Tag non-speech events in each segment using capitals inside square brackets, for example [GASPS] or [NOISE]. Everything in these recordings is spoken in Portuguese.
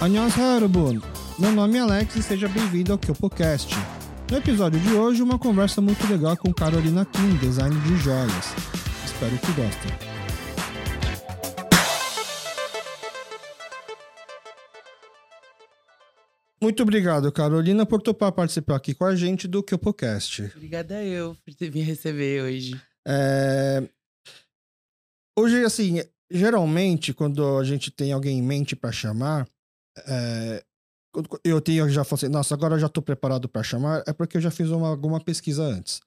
Annyeonghaseyo, Erubun! Meu nome é Alex e seja bem-vindo ao Kyopocast. No episódio de hoje, uma conversa muito legal com Carolina Kim, design de joias. Espero que gostem. Muito obrigado, Carolina, por topar participar aqui com a gente do Kyopocast. Obrigada eu por me receber hoje. É... Hoje, assim, geralmente, quando a gente tem alguém em mente para chamar, é... eu tenho já falei assim, nossa, agora eu já estou preparado para chamar, é porque eu já fiz uma, alguma pesquisa antes,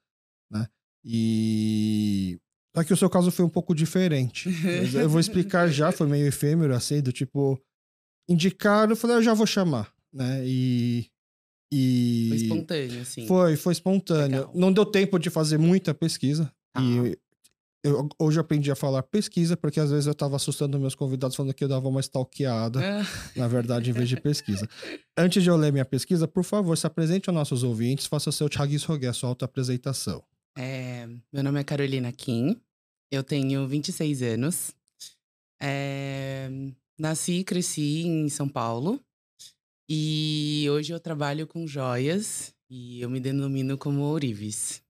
né? E só que o seu caso foi um pouco diferente. eu vou explicar já, foi meio efêmero, assim, do tipo, indicaram, eu falei, eu já vou chamar, né? E. E... Foi espontâneo, assim. Foi, foi espontâneo. Legal. Não deu tempo de fazer muita pesquisa. Ah. E eu hoje aprendi a falar pesquisa, porque às vezes eu estava assustando meus convidados falando que eu dava uma stalkeada, ah. na verdade, em vez de pesquisa. Antes de eu ler minha pesquisa, por favor, se apresente aos nossos ouvintes, faça o seu Thiaguis Rogué, sua autoapresentação. É, meu nome é Carolina Kim, eu tenho 26 anos. É, nasci e cresci em São Paulo. E hoje eu trabalho com joias e eu me denomino como Ourives.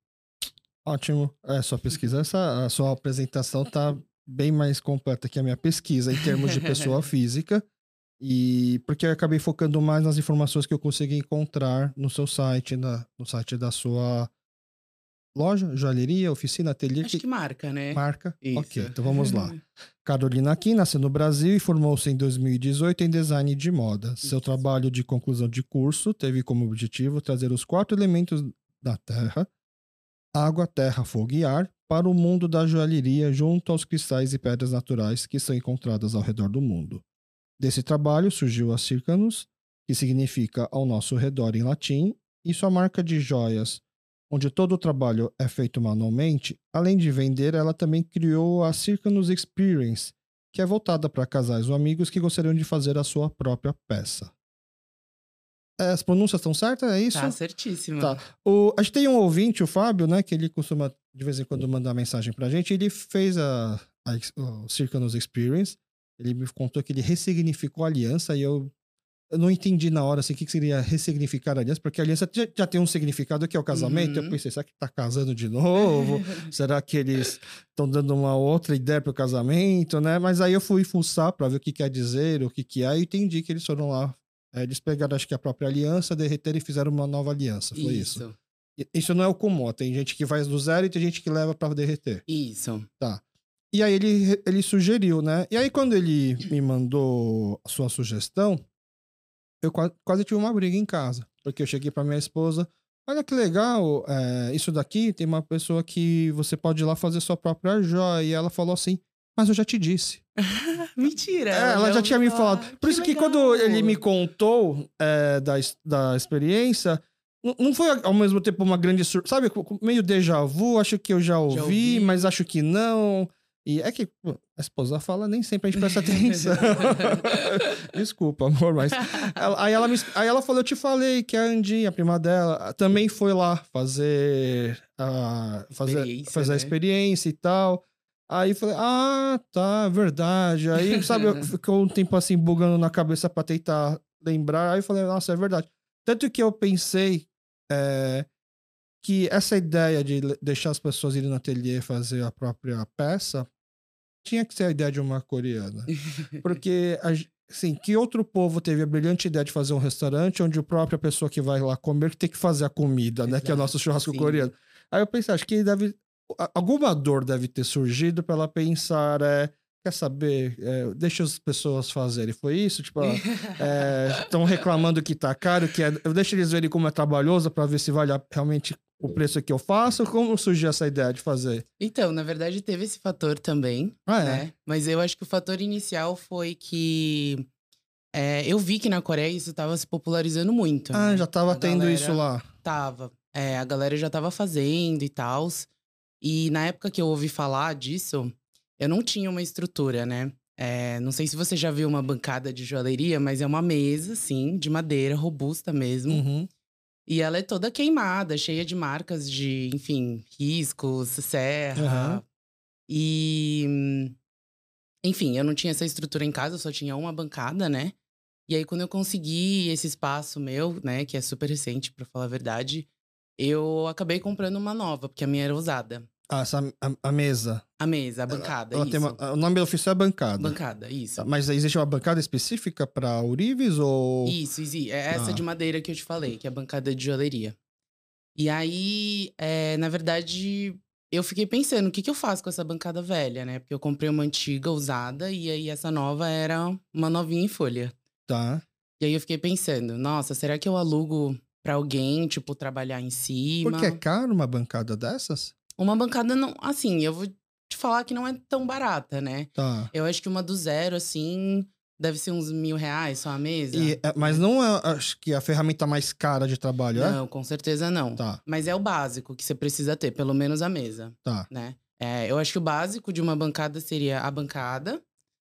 Ótimo. É, sua pesquisa, essa, a sua apresentação tá bem mais completa que a minha pesquisa em termos de pessoa [LAUGHS] física. E porque eu acabei focando mais nas informações que eu consegui encontrar no seu site, na, no site da sua loja, joalheria, oficina, ateliê. Acho que marca, né? Marca? Isso. Ok, então vamos lá. [LAUGHS] Carolina Aqui nasceu no Brasil e formou-se em 2018 em design de moda. Isso. Seu trabalho de conclusão de curso teve como objetivo trazer os quatro elementos da Terra, água, terra, fogo e ar, para o mundo da joalheria junto aos cristais e pedras naturais que são encontradas ao redor do mundo. Desse trabalho surgiu a Circanus, que significa ao nosso redor em latim, e sua marca de joias onde todo o trabalho é feito manualmente, além de vender, ela também criou a Circanus Experience, que é voltada para casais ou amigos que gostariam de fazer a sua própria peça. As pronúncias estão certas? É isso? Tá certíssimo. Tá. O, a gente tem um ouvinte, o Fábio, né? Que ele costuma de vez em quando mandar mensagem pra gente. Ele fez a, a, o Circanus Experience. Ele me contou que ele ressignificou a aliança e eu eu não entendi na hora assim, o que seria ressignificar a aliança, porque a aliança já, já tem um significado que é o casamento. Uhum. Eu pensei, será que tá casando de novo? [LAUGHS] será que eles estão dando uma outra ideia para o casamento, né? Mas aí eu fui fuçar para ver o que quer dizer, o que, que é, e entendi que eles foram lá. É, eles pegaram, acho que a própria aliança, derreteram e fizeram uma nova aliança. Foi isso. isso. Isso não é o comum. Tem gente que faz do zero e tem gente que leva para derreter. Isso. Tá. E aí ele, ele sugeriu, né? E aí quando ele me mandou a sua sugestão, eu quase tive uma briga em casa. Porque eu cheguei para minha esposa, olha que legal, é, isso daqui tem uma pessoa que você pode ir lá fazer sua própria joia. E ela falou assim, mas eu já te disse. [LAUGHS] Mentira! É, ela já tinha me falado. Por que isso legal. que quando ele me contou é, da, da experiência, não foi ao mesmo tempo uma grande surpresa. Sabe, meio déjà vu, acho que eu já ouvi, já ouvi. mas acho que não. E é que pô, a esposa fala, nem sempre a gente presta [LAUGHS] atenção. [LAUGHS] Desculpa, amor, mas. Ela, aí, ela me, aí ela falou: Eu te falei que a Andinha, a prima dela, também foi lá fazer a, fazer, fazer né? a experiência e tal. Aí falei: Ah, tá, verdade. Aí, [LAUGHS] sabe, ficou um tempo assim bugando na cabeça pra tentar lembrar. Aí falei: Nossa, é verdade. Tanto que eu pensei. É, que essa ideia de deixar as pessoas irem no ateliê fazer a própria peça tinha que ser a ideia de uma coreana. Porque, assim, que outro povo teve a brilhante ideia de fazer um restaurante onde a própria pessoa que vai lá comer tem que fazer a comida, Exato, né? Que é o nosso churrasco sim. coreano. Aí eu pensei, acho que deve. Alguma dor deve ter surgido para ela pensar, é, quer saber, é, deixa as pessoas fazerem. Foi isso? Tipo, estão é, reclamando que tá caro, que é, deixa eles verem como é trabalhoso para ver se vale realmente o preço que eu faço? Como surgiu essa ideia de fazer? Então, na verdade, teve esse fator também. Ah, é? Né? Mas eu acho que o fator inicial foi que é, eu vi que na Coreia isso estava se popularizando muito. Ah, né? já estava tendo galera... isso lá. Tava. É, a galera já estava fazendo e tal. E na época que eu ouvi falar disso, eu não tinha uma estrutura, né? É, não sei se você já viu uma bancada de joalheria, mas é uma mesa, assim, de madeira, robusta mesmo. Uhum. E ela é toda queimada, cheia de marcas de, enfim, riscos, serra. Uhum. E. Enfim, eu não tinha essa estrutura em casa, eu só tinha uma bancada, né? E aí, quando eu consegui esse espaço meu, né, que é super recente, para falar a verdade, eu acabei comprando uma nova, porque a minha era usada. Ah, essa, a, a mesa. A mesa, a bancada, Ela isso. tem uma- o nome oficial é bancada. Bancada, isso. Mas existe uma bancada específica para Urives ou. Isso, exi- é essa Ah. de madeira que eu te falei, que é a bancada de joalheria. E aí, é, na verdade, eu fiquei pensando, o que, que eu faço com essa bancada velha, né? Porque eu comprei uma antiga, usada, e aí essa nova era uma novinha em folha. Tá. E aí eu fiquei pensando, nossa, será que eu alugo pra alguém, tipo, trabalhar em cima? Porque é caro uma bancada dessas? Uma bancada não. Assim, eu vou te falar que não é tão barata, né? Tá. Eu acho que uma do zero, assim, deve ser uns mil reais só a mesa. E, é, mas não é, acho que a ferramenta mais cara de trabalho, é? Não, com certeza não. Tá, Mas é o básico que você precisa ter, pelo menos a mesa, tá. né? É, eu acho que o básico de uma bancada seria a bancada,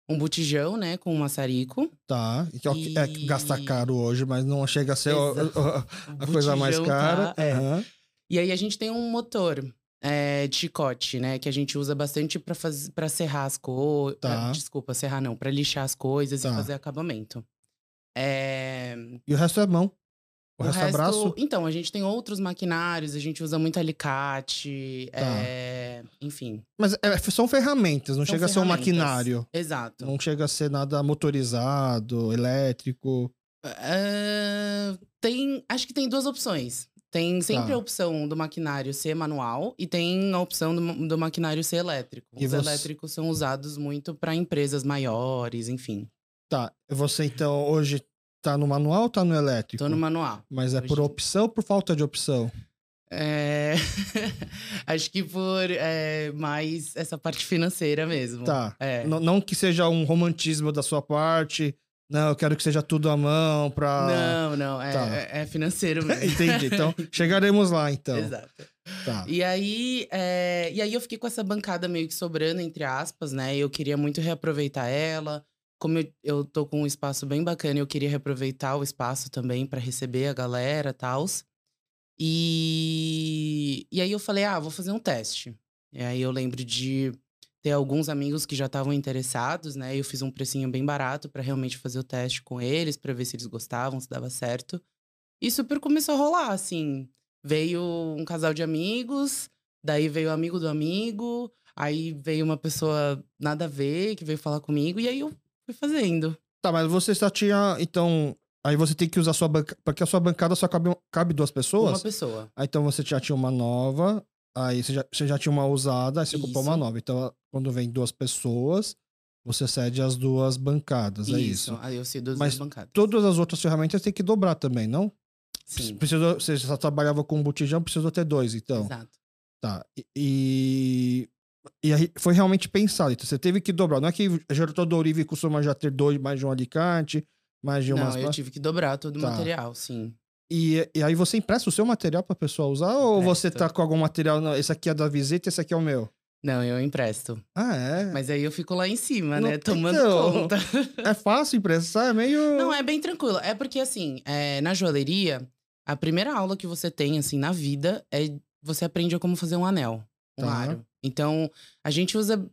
um botijão, né, com um maçarico. Tá. E que é que- é que gasta E- caro hoje, mas não chega a ser Exato. o- a coisa mais Botijão, cara. tá? É. Aham. E aí a gente tem um motor é, de chicote, né, que a gente usa bastante pra fazer para serrar as coisas. Tá. Desculpa, serrar não, pra lixar as coisas Tá. e fazer acabamento. É, E o resto é mão. O, resto, é braço. Então, a gente tem outros maquinários, a gente usa muito alicate, Tá. é, enfim. Mas é, são ferramentas, não São chega a ser um ferramentas. maquinário. Exato. Não chega a ser nada motorizado, elétrico. Ah, tem, acho que tem duas opções. Tem sempre Tá. a opção do maquinário ser manual e tem a opção do, do maquinário ser elétrico. E Os você- elétricos são usados muito para empresas maiores, enfim. Tá. Você então hoje tá no manual ou tá no elétrico? Tô no manual. Mas é por hoje. opção ou por falta de opção? É, [LAUGHS] acho que por é, mais essa parte financeira mesmo. Tá. É. Não que seja um romantismo da sua parte. Não, eu quero que seja tudo à mão pra. Não, não, é, Tá. é- é financeiro [LAUGHS] mesmo. Entendi. Então, chegaremos lá, então. Exato. Tá. E aí, é, e aí eu fiquei com essa bancada meio que sobrando, entre aspas, né? Eu queria muito reaproveitar ela. Como eu, eu tô com um espaço bem bacana, eu queria reaproveitar o espaço também para receber a galera e tal. E, e aí eu falei, ah, vou fazer um teste. E aí eu lembro de ter alguns amigos que já estavam interessados, né? Eu fiz um precinho bem barato para realmente fazer o teste com eles, para ver se eles gostavam, se dava certo. E super começou a rolar, assim. Veio um casal de amigos, daí veio o amigo do amigo, aí veio uma pessoa nada a ver que veio falar comigo, e aí eu fui fazendo. Tá, mas você só tinha. Então. Aí você tem que usar a sua bancada. Porque a sua bancada só cabe, cabe duas pessoas? Uma pessoa. Aí então você já tinha uma nova. Aí você já, você já tinha uma usada, aí você comprou uma Isso. nova. Então, quando vem duas pessoas, você cede as duas bancadas. É isso. Aí eu sei das Mas duas bancadas. Todas as outras ferramentas tem que dobrar também, não? Sim. Precisou, você só trabalhava com um botijão, precisou ter dois, então. Exato. Tá. E. E aí foi realmente pensado. Então você teve que dobrar. Não é que gerou todo o Orive costuma já ter dois, mais de um alicate, mais de umas. Não, eu tive que dobrar todo o Tá. material, sim. E, e aí você empresta o seu material pra pessoa usar? Ou você tá com algum material? Não, esse aqui é da visita, esse aqui é o meu. Não, eu empresto. Ah, é? Mas aí eu fico lá em cima, Não- né? Tomando então, conta. É fácil emprestar? É meio. Não, é bem tranquilo. É porque, assim, é, na joalheria, a primeira aula que você tem, assim, na vida é você aprende a como fazer um anel, um Tá. aro. Então, a gente usa,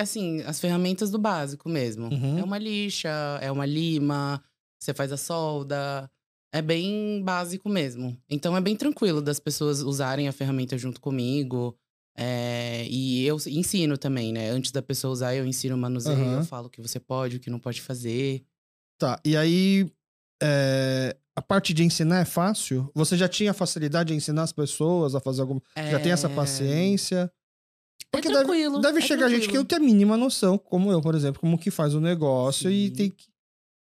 assim, as ferramentas do básico mesmo. Uhum. É uma lixa, é uma lima, você faz a solda. É bem básico mesmo. Então, é bem tranquilo das pessoas usarem a ferramenta junto comigo. É, e eu ensino também, né? Antes da pessoa usar, eu ensino o manuseio, Aham. eu falo o que você pode, o que não pode fazer. Tá. E aí. é, A parte de ensinar é fácil? Você já tinha facilidade de ensinar as pessoas a fazer alguma. Já tem essa É, paciência? Porque é deve, tranquilo. deve é chegar gente que não tranquilo. tem a mínima noção, como eu, por exemplo, como que faz o negócio e Sim. tem que,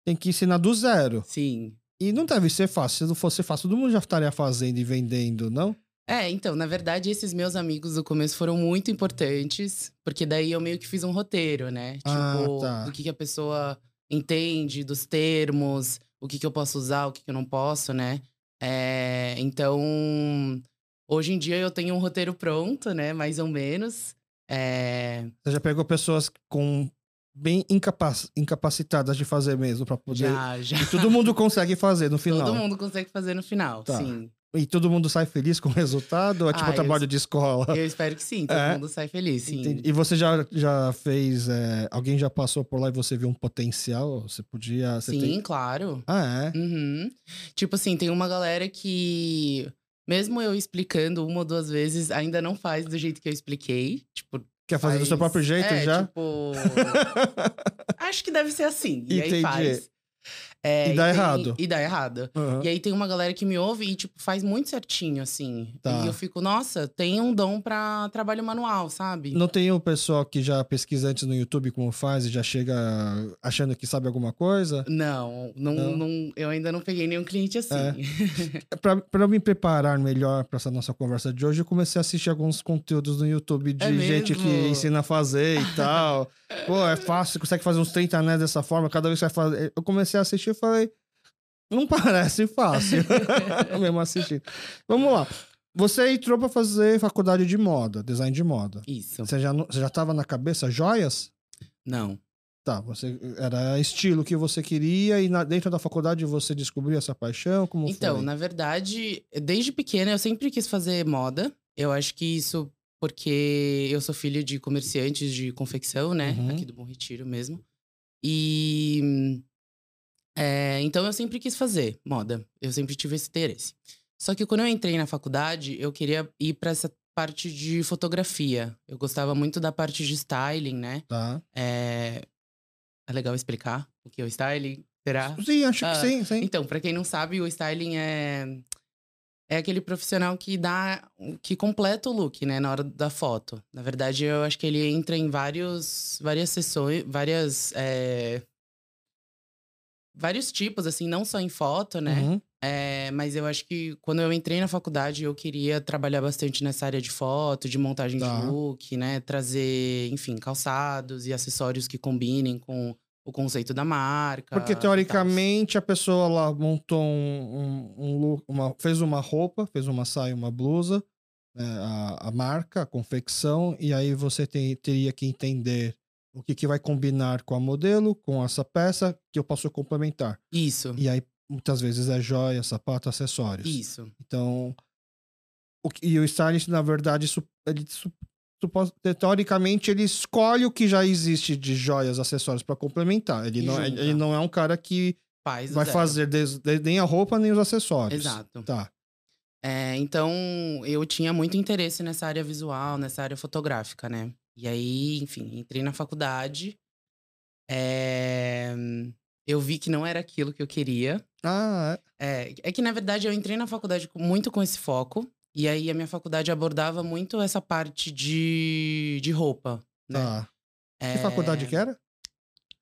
tem que ensinar do zero. Sim. E não deve ser fácil. Se não fosse fácil, todo mundo já estaria fazendo e vendendo, não? É, então, na verdade, esses meus amigos do começo foram muito importantes, porque daí eu meio que fiz um roteiro, né? Ah, Tipo, tá. do que, que a pessoa entende, dos termos, o que, que eu posso usar, o que, que eu não posso, né? É, então, hoje em dia eu tenho um roteiro pronto, né? Mais ou menos. É, Você já pegou pessoas com bem incapac- incapacitadas de fazer mesmo pra poder. já, já. E todo mundo consegue fazer no final. Todo mundo consegue fazer no final, Tá. sim. E todo mundo sai feliz com o resultado? É tipo Ah, um trabalho eu- de escola? Eu espero que sim, todo É? mundo sai feliz, sim. Entendi. E você já, já fez. é, alguém já passou por lá e você viu um potencial? Você podia. Você Sim, tem- claro. Ah, é? Uhum. Tipo assim, tem uma galera que, mesmo eu explicando uma ou duas vezes, ainda não faz do jeito que eu expliquei. Tipo, Quer fazer do seu faz- próprio jeito é, já? Tipo, [LAUGHS] acho que deve ser assim. E Entendi. aí faz. É, E dá tem- errado. E dá errado. Aham. E aí tem uma galera que me ouve e, tipo, faz muito certinho, assim. Tá. E eu fico, nossa, tem um dom pra trabalho manual, sabe? Não tem o pessoal que já pesquisa antes no YouTube como faz e já chega achando que sabe alguma coisa? Não, não, Não? não- eu ainda não peguei nenhum cliente assim. [LAUGHS] Pra, pra eu me preparar melhor pra essa nossa conversa de hoje, eu comecei a assistir alguns conteúdos no YouTube de É gente que ensina a fazer e tal. [LAUGHS] Pô, é fácil, você consegue fazer uns 30 anéis dessa forma, cada vez que você vai fazer. Eu comecei a assistir e falei. Não parece fácil. [LAUGHS] Mesmo assistindo. Vamos lá. Você entrou pra fazer faculdade de moda, design de moda. Isso. Você já, você já tava na cabeça joias? Não. Tá, você era estilo que você queria e na- dentro da faculdade você descobriu essa paixão? Como Então, foi? na verdade, desde pequena eu sempre quis fazer moda. Eu acho que isso porque eu sou filho de comerciantes de confecção, né? Uhum. Aqui do Bom Retiro mesmo. E. é, então eu sempre quis fazer moda. Eu sempre tive esse interesse. Só que quando eu entrei na faculdade, eu queria ir para essa parte de fotografia. Eu gostava muito da parte de styling, né? Tá. É, é legal explicar o que é o styling? Será? Sim, acho que Ah, sim, sim. Então, pra quem não sabe, o styling é é aquele profissional que dá que completa o look, né, na hora da foto. Na verdade, eu acho que ele entra em vários várias sessões, várias é, vários tipos assim, não só em foto, né? Uhum. É, mas eu acho que quando eu entrei na faculdade, eu queria trabalhar bastante nessa área de foto, de montagem Tá. de look, né? Trazer, enfim, calçados e acessórios que combinem com o conceito da marca. Porque teoricamente a pessoa lá montou um, um, um look, uma, fez uma roupa, fez uma saia, uma blusa, né, a, a marca, a confecção, e aí você tem, teria que entender o que, que vai combinar com a modelo, com essa peça, que eu posso complementar. Isso, E aí muitas vezes é joia, sapato, acessórios. isso. Então, o, e o stylist, na verdade, su- ele, su- teoricamente, ele escolhe o que já existe de joias, acessórios para complementar. Ele E não, é- junta. ele não é um cara que Faz vai zero. fazer des- de- nem a roupa, nem os acessórios. Exato. Tá. É, então, eu tinha muito interesse nessa área visual, nessa área fotográfica, né? E aí, enfim, entrei na faculdade. É, Eu vi que não era aquilo que eu queria. Ah, é. É, é que, na verdade, eu entrei na faculdade muito com esse foco. E aí, a minha faculdade abordava muito essa parte de, de roupa, né? Tá. É, Que faculdade que era?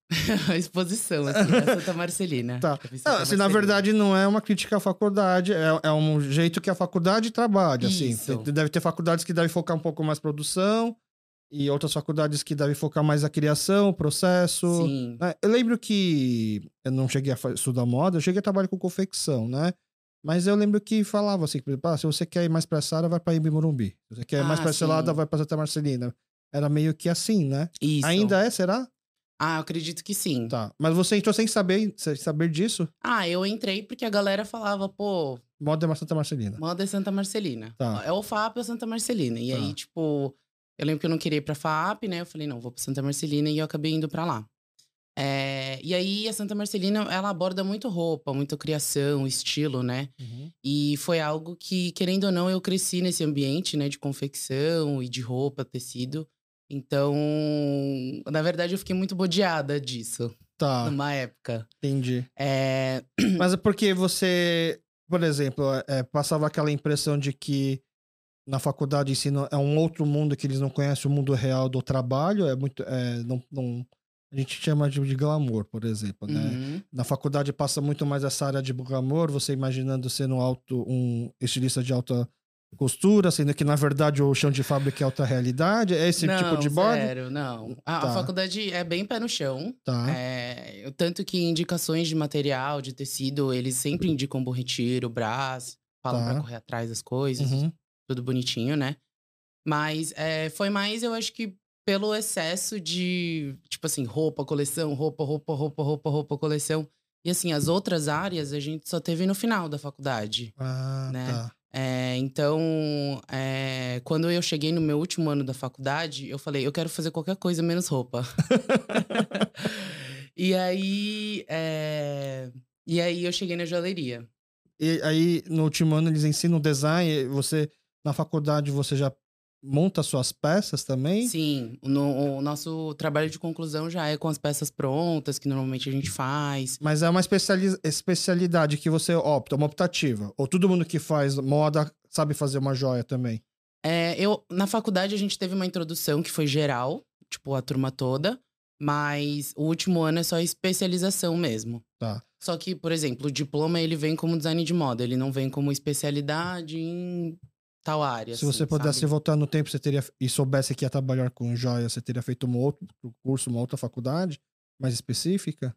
[LAUGHS] a exposição, assim, da [LAUGHS] Santa Marcelina. Tá. Santa assim, na Marcelina. verdade, não é uma crítica à faculdade, é, é um jeito que a faculdade trabalha, assim. Isso. Te- Deve ter faculdades que devem focar um pouco mais produção e outras faculdades que devem focar mais a criação, o processo. Sim. É, Eu lembro que eu não cheguei a estudar moda, eu cheguei a trabalhar com confecção, né? Mas eu lembro que falava assim, por exemplo, ah, se você quer ir mais pra essa área, vai pra Imbi Morumbi. Se você quer ir mais Ah, pra esse lado, vai pra Santa Marcelina. Era meio que assim, né? Isso. Ainda é, será? Ah, eu acredito que sim. Tá. Mas você entrou sem saber, sem saber disso? Ah, eu entrei porque a galera falava, pô, Moda é Santa Marcelina. moda é Santa Marcelina. Tá. É o FAP ou Santa Marcelina. E Tá. aí, tipo, eu lembro que eu não queria ir pra FAP, né? Eu falei, não, vou pra Santa Marcelina e eu acabei indo pra lá. É, E aí, a Santa Marcelina, ela aborda muito roupa, muito criação, estilo, né? Uhum. E foi algo que, querendo ou não, eu cresci nesse ambiente, né? De confecção e de roupa, tecido. Então, na verdade, eu fiquei muito bodeada disso, Tá, numa época. entendi. É, Mas é porque você, por exemplo, é, passava aquela impressão de que na faculdade ensino é um outro mundo que eles não conhecem o mundo real do trabalho, é muito, é, não, não- a gente chama de, de glamour, por exemplo, né? uhum, Na faculdade passa muito mais essa área de glamour, você imaginando sendo alto, um estilista de alta costura, sendo que na verdade o chão de fábrica é alta realidade, é esse não, tipo de bode? Zero, não. A, a Tá. faculdade é bem pé no chão. Tá. É, tanto que indicações de material, de tecido, eles sempre indicam Bom Retiro, Brás, falam Tá. pra correr atrás das coisas, Uhum. Tudo bonitinho, né? Mas é, foi mais, eu acho que pelo excesso de, tipo assim, roupa, coleção, roupa, roupa, roupa, roupa, roupa, coleção. E assim, as outras áreas a gente só teve no final da faculdade. Ah, Né? tá. É, então, é, quando eu cheguei no meu último ano da faculdade, eu falei, eu quero fazer qualquer coisa menos roupa. [LAUGHS] e aí, é, e aí eu cheguei na joalheria. E aí, no último ano, eles ensinam design. Você, na faculdade, você já monta suas peças também? Sim, no, o nosso trabalho de conclusão já é com as peças prontas, que normalmente a gente faz. Mas é uma especiali especialidade que você opta, uma optativa. Ou todo mundo que faz moda sabe fazer uma joia também? É, eu, na faculdade a gente teve uma introdução que foi geral, tipo a turma toda, mas o último ano é só especialização mesmo. Tá. Só que, por exemplo, o diploma ele vem como design de moda, ele não vem como especialidade em tal área. Se você assim, pudesse sabe? voltar no tempo, você teria e soubesse que ia trabalhar com joia, você teria feito um outro curso, uma outra faculdade mais específica?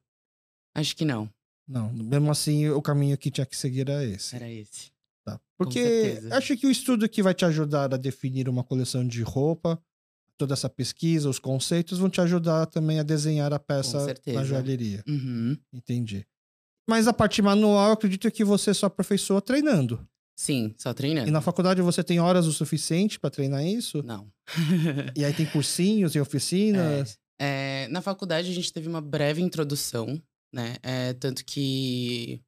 Acho que não. Não, mesmo assim, o caminho que tinha que seguir era esse. Era esse. Tá. Porque acho que o estudo que vai te ajudar a definir uma coleção de roupa, toda essa pesquisa, os conceitos, vão te ajudar também a desenhar a peça na joalheria. Uhum. Entendi. Mas a parte manual, eu acredito que você só aperfeiçoa treinando. Sim, só treinando. E na faculdade você tem horas o suficiente para treinar isso? Não. [LAUGHS] E aí tem cursinhos e oficinas? É, na faculdade a gente teve uma breve introdução, né? É, tanto que,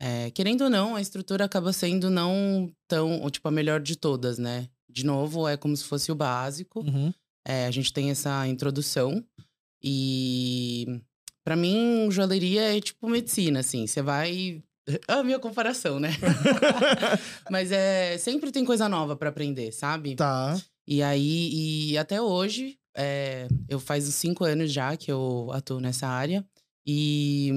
é, querendo ou não, a estrutura acaba sendo não tão, tipo, a melhor de todas, né? De novo, é como se fosse o básico. Uhum. É, a gente tem essa introdução e para mim joalheria é tipo medicina, assim. Você vai [LAUGHS] a minha comparação, né? [LAUGHS] Mas é sempre tem coisa nova para aprender, sabe? Tá. E aí, e até hoje, é, eu faz uns cinco anos já que eu atuo nessa área. E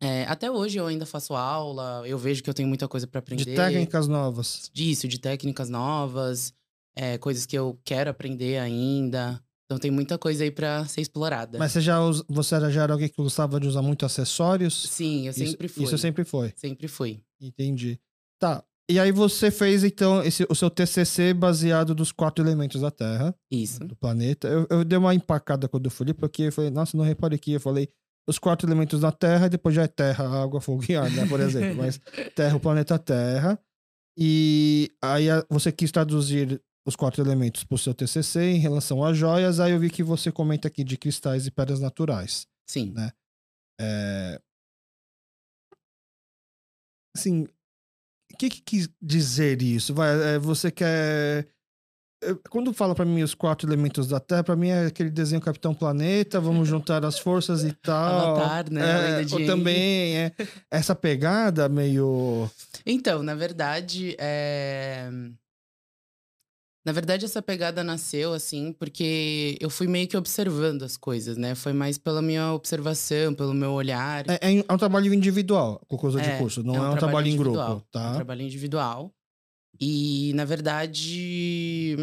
é, até hoje eu ainda faço aula, eu vejo que eu tenho muita coisa para aprender. De técnicas novas. Disso, de técnicas novas, é, coisas que eu quero aprender ainda. Então tem muita coisa aí pra ser explorada. Mas você já, usa- você já era alguém que gostava de usar muito acessórios? Sim, eu sempre isso, fui. Isso sempre foi. Sempre fui. Entendi. Tá. E aí você fez, então, esse, o seu TCC baseado dos quatro elementos da Terra, Isso. do planeta. Eu, eu dei uma empacada quando eu fui, porque eu falei, nossa, não reparei aqui. Eu falei, os quatro elementos da Terra, e depois já é Terra, [LAUGHS] água, fogo e ar, né, por exemplo. Mas [LAUGHS] Terra, o planeta Terra. E aí você quis traduzir os quatro elementos para o seu TCC em relação às joias. Aí eu vi que você comenta aqui de cristais e pedras naturais. Sim. Né? É... Assim, o que, que quis dizer isso? Vai, é, você quer. é, Quando fala pra mim os quatro elementos da Terra, pra mim é aquele desenho Capitão Planeta, vamos juntar as forças e [LAUGHS] tal. Avatar, né? É, ou também é essa pegada meio. Então, na verdade, é... Na verdade, essa pegada nasceu, assim, porque eu fui meio que observando as coisas, né? Foi mais pela minha observação, pelo meu olhar. É, é um trabalho individual, conclusão de É, curso, não é um, trabalho, em individual, grupo, É um tá? trabalho individual. E, na verdade,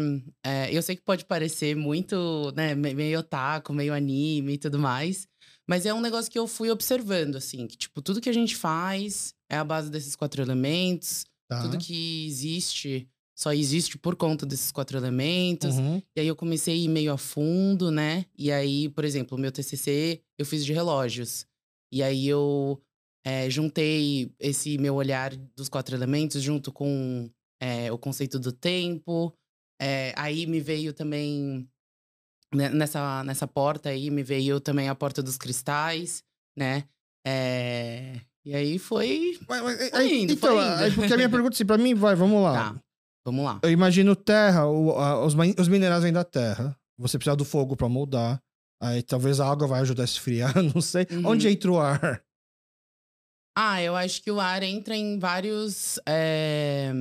é, eu sei que pode parecer muito, né, me- meio otaku, meio anime e tudo mais. Mas é um negócio que eu fui observando, assim, que, tipo, tudo que a gente faz é a base desses quatro elementos. Tá. Tudo que existe só existe por conta desses quatro elementos. Uhum. E aí eu comecei a ir meio a fundo, né? E aí, por exemplo, o meu TCC eu fiz de relógios. E aí eu é, juntei esse meu olhar dos quatro elementos junto com é, o conceito do tempo. É, aí me veio também né, nessa, nessa porta aí me veio também a porta dos cristais, né? É, e aí foi. Mas- mas- Foi indo, então, foi indo. porque a minha [LAUGHS] pergunta, assim, pra mim, vai, vamos lá. Tá, vamos lá. Eu imagino terra, o- a- os, os minerais vêm da terra. Você precisa do fogo pra moldar. Aí talvez a água vai ajudar a esfriar, [LAUGHS] não sei. Uhum. Onde entra o ar? Ah, eu acho que o ar entra em vários. é,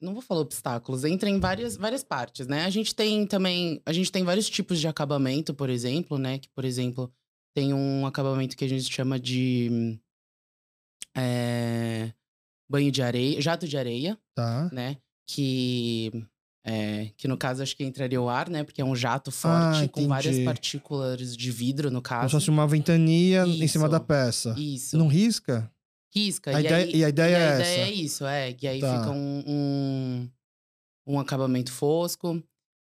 Não vou falar obstáculos, entra em várias, várias partes, né? A gente tem também. A gente tem vários tipos de acabamento, por exemplo, né? Que, por exemplo, tem um acabamento que a gente chama de. é, banho de areia, jato de areia, Tá. né? Que. é, que no caso acho que entraria o ar, né? Porque é um jato forte Ah, com várias partículas de vidro, no Como se caso. fosse uma ventania em cima Isso. da peça. Isso. Não risca? Risca. A e, ideia- aí, e a ideia é a essa? ideia é isso, é. Que aí Tá. fica um, um, um acabamento fosco.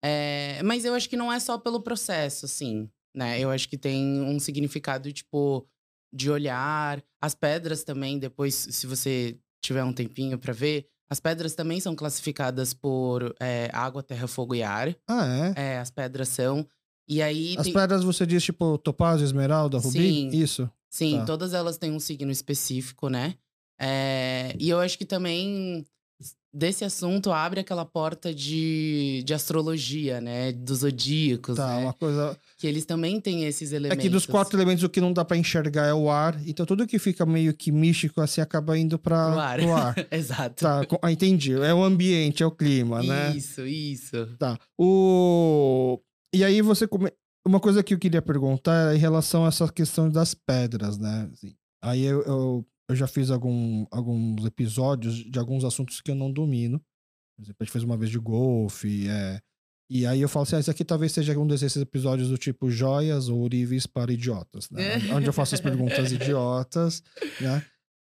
É, mas eu acho que não é só pelo processo, assim, né? Eu acho que tem um significado, tipo, de olhar. As pedras também, depois, se você tiver um tempinho para ver, as pedras também são classificadas por é, água, terra, fogo e ar. Ah, é? É, as pedras são. E aí. As tem... pedras você diz tipo topázio, esmeralda, rubi? Sim. Isso. Sim, tá. todas elas têm um signo específico, né? É... E eu acho que também desse assunto abre aquela porta de, de astrologia, né? Dos zodíacos. Tá, né? uma coisa. Que eles também têm esses elementos. É que dos quatro elementos o que não dá para enxergar é o ar. Então tudo que fica meio que místico assim acaba indo para o ar. Pro ar. [LAUGHS] Exato. Tá, ah, entendi. É o ambiente, é o clima, né? Isso, isso. Tá. O. E aí você come... Uma coisa que eu queria perguntar é em relação a essa questão das pedras, né? Assim, aí eu, eu eu já fiz algum, alguns episódios de alguns assuntos que eu não domino. Por exemplo, a gente fez uma vez de golfe, é, e aí eu falo assim, ah, esse aqui talvez seja um desses episódios do tipo joias ou ourives para idiotas, né? Onde eu faço as perguntas idiotas, [LAUGHS] né?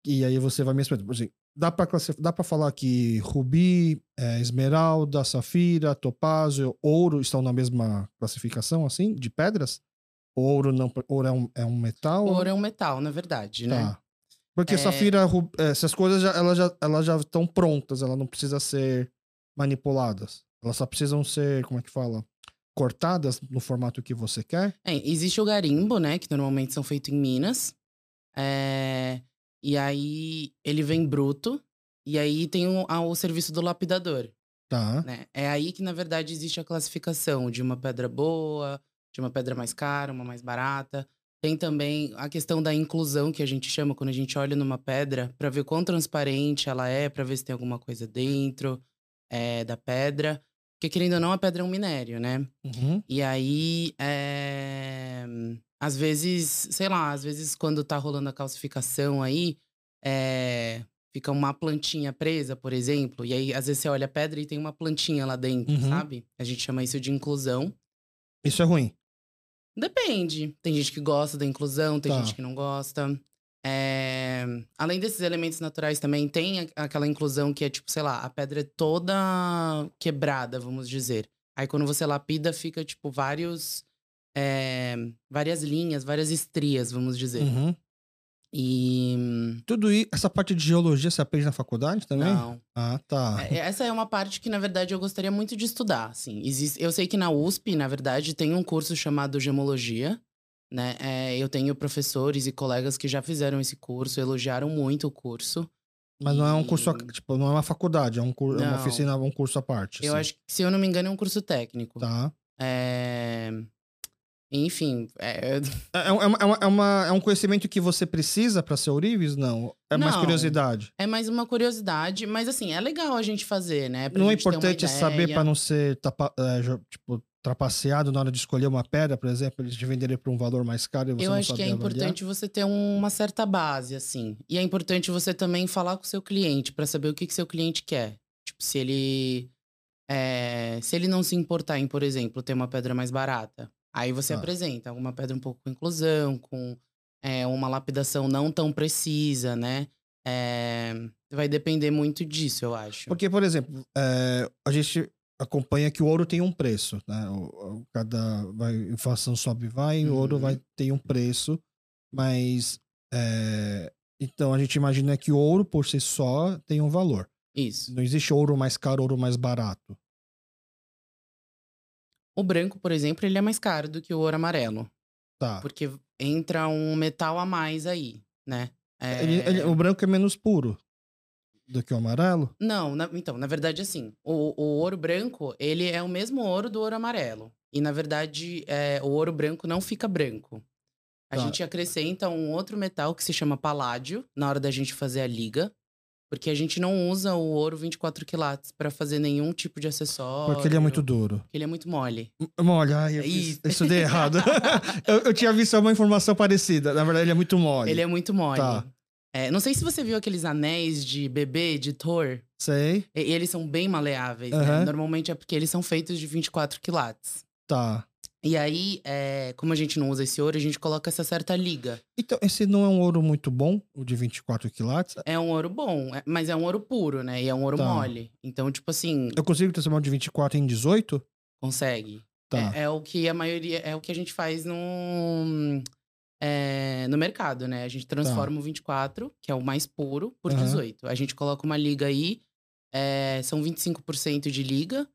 E aí você vai me responder. Assim, dá para dá para falar que rubi, é, esmeralda, safira, topázio, ouro estão na mesma classificação, assim, de pedras? Ouro não, ouro é um, é um metal? Ouro é um metal, na verdade, né? Porque é... Safira, é, essas coisas, já, elas, já, elas já estão prontas, elas não precisam ser manipuladas. Elas só precisam ser, como é que fala? Cortadas no formato que você quer. É, existe o garimbo, né? Que normalmente são feitos em Minas. É... E aí ele vem bruto. E aí tem o, o serviço do lapidador. Tá. Né? É aí que, na verdade, existe a classificação de uma pedra boa, de uma pedra mais cara, uma mais barata. Tem também a questão da inclusão, que a gente chama quando a gente olha numa pedra, para ver quão transparente ela é, para ver se tem alguma coisa dentro é, da pedra. Porque, querendo ou não, a pedra é um minério, né? Uhum. E aí, é... às vezes, sei lá, às vezes quando tá rolando a calcificação aí, é... fica uma plantinha presa, por exemplo. E aí, às vezes, você olha a pedra e tem uma plantinha lá dentro, uhum. sabe? A gente chama isso de inclusão. Isso é ruim. Depende. Tem gente que gosta da inclusão, tem tá. gente que não gosta. É... Além desses elementos naturais também, tem aquela inclusão que é tipo, sei lá, a pedra é toda quebrada, vamos dizer. Aí quando você lapida, fica tipo vários. É... Várias linhas, várias estrias, vamos dizer. Uhum. E. Tudo isso, essa parte de geologia você aprende na faculdade também? Não. Ah, tá. É, essa é uma parte que, na verdade, eu gostaria muito de estudar. Assim. Existe, eu sei que na USP, na verdade, tem um curso chamado Gemologia. Né? É, eu tenho professores e colegas que já fizeram esse curso, elogiaram muito o curso. Mas e... não é um curso, tipo, não é uma faculdade, é, um, é uma oficina, um curso à parte. Eu assim. acho que, se eu não me engano, é um curso técnico. Tá. É... Enfim. É... [LAUGHS] É, é, uma, é, uma, é um conhecimento que você precisa para ser Ourives? Não. É não, mais curiosidade. É mais uma curiosidade, mas assim, é legal a gente fazer, né? Pra não é importante saber para não ser tapa, é, tipo, trapaceado na hora de escolher uma pedra, por exemplo, eles te venderem por um valor mais caro e você Eu não acho que é avaliar. importante você ter uma certa base, assim. E é importante você também falar com o seu cliente para saber o que, que seu cliente quer. Tipo, se ele. É, se ele não se importar em, por exemplo, ter uma pedra mais barata, Aí você ah. apresenta alguma pedra um pouco com inclusão, com é, uma lapidação não tão precisa, né? É, vai depender muito disso, eu acho. Porque, por exemplo, é, a gente acompanha que o ouro tem um preço, né? O, cada vai, inflação sobe e vai, uhum. o ouro vai uhum. ter um preço, mas então a gente imagina que o ouro por si só tem um valor. Isso. Não existe ouro mais caro, ouro mais barato. O branco, por exemplo, ele é mais caro do que o ouro amarelo. Tá. Porque entra um metal a mais aí, né? É... Ele, ele, o branco é menos puro do que o amarelo? Não, na, então, na verdade, assim, o, o, ouro branco, ele é o mesmo ouro do ouro amarelo. E, na verdade, é, o ouro branco não fica branco. A tá. gente acrescenta um outro metal que se chama paládio na hora da gente fazer a liga. Porque a gente não usa o ouro 24 quilates para fazer nenhum tipo de acessório. Porque ele é muito duro. Porque ele é muito mole. Mole, ai, eu, fiz, eu estudei errado. [LAUGHS] eu, eu, tinha visto uma informação parecida. Na verdade, ele é muito mole. Ele é muito mole. Tá. É, não sei se você viu aqueles anéis de bebê de Thor. Sei. E, e eles são bem maleáveis, uhum. né? Normalmente é porque eles são feitos de 24 quilates. Tá. E aí, é, como a gente não usa esse ouro, a gente coloca essa certa liga. Então, esse não é um ouro muito bom, o de 24 quilates? É um ouro bom, é, mas é um ouro puro, né? E é um ouro tá. mole. Então, tipo assim. Eu consigo transformar de 24 em 18? Consegue. Tá. É, é, o que a maioria. É o que a gente faz no. É, no mercado, né? A gente transforma o 24, que é o mais puro, por Aham. 18. A gente coloca uma liga aí, é, são 25% de liga,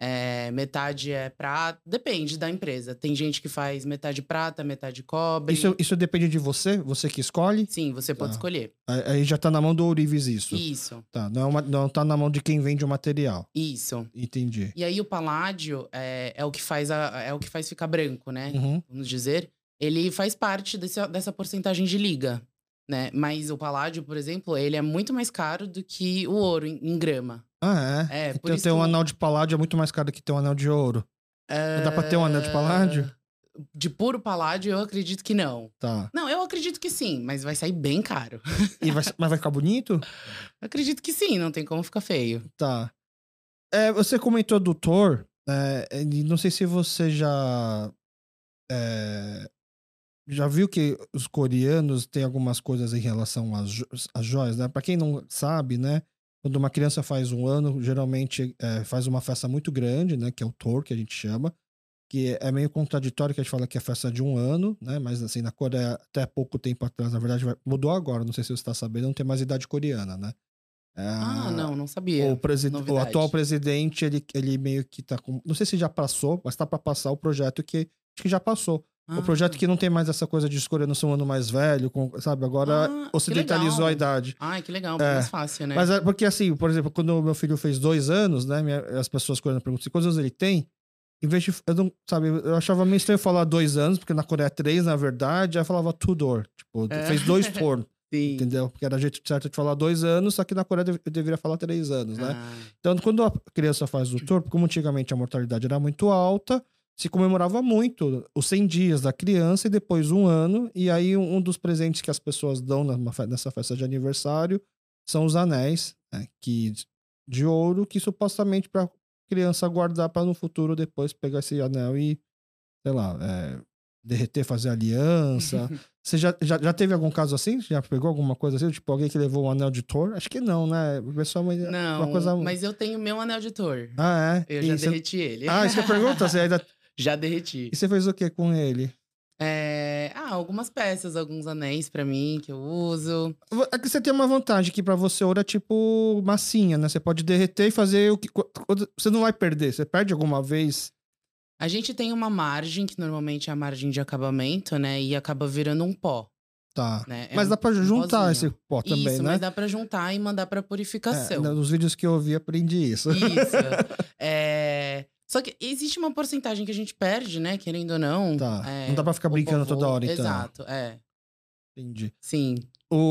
é, metade é prata, depende da empresa. Tem gente que faz metade prata, metade cobre. Isso, isso depende de você? Você que escolhe? Sim, você pode Tá. escolher. Aí aí já tá na mão do Ourives isso. Isso, Tá, não, é uma- não tá na mão de quem vende o material. isso. Entendi. E aí o paládio é, é o que faz a- é o que faz ficar branco, né? Uhum. Vamos dizer. Ele faz parte desse- dessa porcentagem de liga, né? Mas o paládio, por exemplo, ele é muito mais caro do que o ouro em, em grama. Ah, é? É, por então isso ter um anel de paládio é muito mais caro que ter um anel de ouro. Dá pra ter um anel de paládio? De puro paládio, eu acredito que não. Tá. Não, eu acredito que sim, mas vai sair bem caro. E vai, mas vai ficar bonito? [LAUGHS] acredito que sim, não tem como ficar feio. Tá. É, você comentou do Thor. é, não sei se você já. é, já viu que os coreanos têm algumas coisas em relação às, jo- às joias, né? Pra quem não sabe, né? Quando uma criança faz um ano, geralmente é, faz uma festa muito grande, né? Que é o Thor, que a gente chama. Que é meio contraditório que a gente fala que é festa de um ano, né? Mas assim, na Coreia, até pouco tempo atrás, na verdade, vai- mudou agora, não sei se você está sabendo, não tem mais idade coreana, né? Ah, não, não sabia. o, o atual presidente, ele, ele meio que tá com. Não sei se já passou, mas tá pra passar o projeto que. Acho que já passou. O Ah. projeto que não tem mais essa coisa de escolher no seu ano mais velho, com- sabe? Agora Ah, ocidentalizou a idade. Ai, que legal, É. mais fácil, né? Mas é porque assim, por exemplo, quando o meu filho fez dois anos, né? minha- as pessoas coreanas perguntam assim, quantos anos ele tem? Em vez de. Eu não, sabe, eu achava meio estranho falar dois anos, porque na Coreia três, na verdade, aí falava Tudor. Tipo, É. fez dois [LAUGHS] Sim. entendeu? Porque era o jeito certo de falar dois anos, só que na Coreia eu deveria falar três anos, né? Ah, Então, quando a criança faz o tour, como antigamente a mortalidade era muito alta, se comemorava muito os 100 dias da criança e depois um ano. E aí, um dos presentes que as pessoas dão nessa festa de aniversário são os anéis, né, que, de ouro, que supostamente para criança guardar para no futuro depois pegar esse anel e, sei lá, é, derreter, fazer aliança. [LAUGHS] Você já, já, já teve algum caso assim? Já pegou alguma coisa assim? Tipo, alguém que levou um anel de Thor? Acho que não, né? Pessoal é Não, uma coisa... mas eu tenho meu anel de Thor. Ah, é? Eu E já você- derreti ele. Ah, isso que eu pergunto, você ainda... já derreti. E você fez o que com ele? É, Ah, algumas peças, alguns anéis pra mim que eu uso. Aqui você tem uma vantagem que pra você ouro é tipo massinha, né? Você pode derreter e fazer o que... Você não vai perder. Você perde alguma vez? A gente tem uma margem, que normalmente é a margem de acabamento, né? E acaba virando um pó, Tá. né? É mas um- dá pra um juntar pozinho. esse pó também, Isso, né? mas dá pra juntar e mandar pra É, purificação. nos vídeos que eu vi, aprendi isso. Isso. [LAUGHS] É, Só que existe uma porcentagem que a gente perde, né? Querendo ou não. Tá. É, Não dá pra ficar brincando povo- toda hora, então. Exato, é. Entendi. Sim.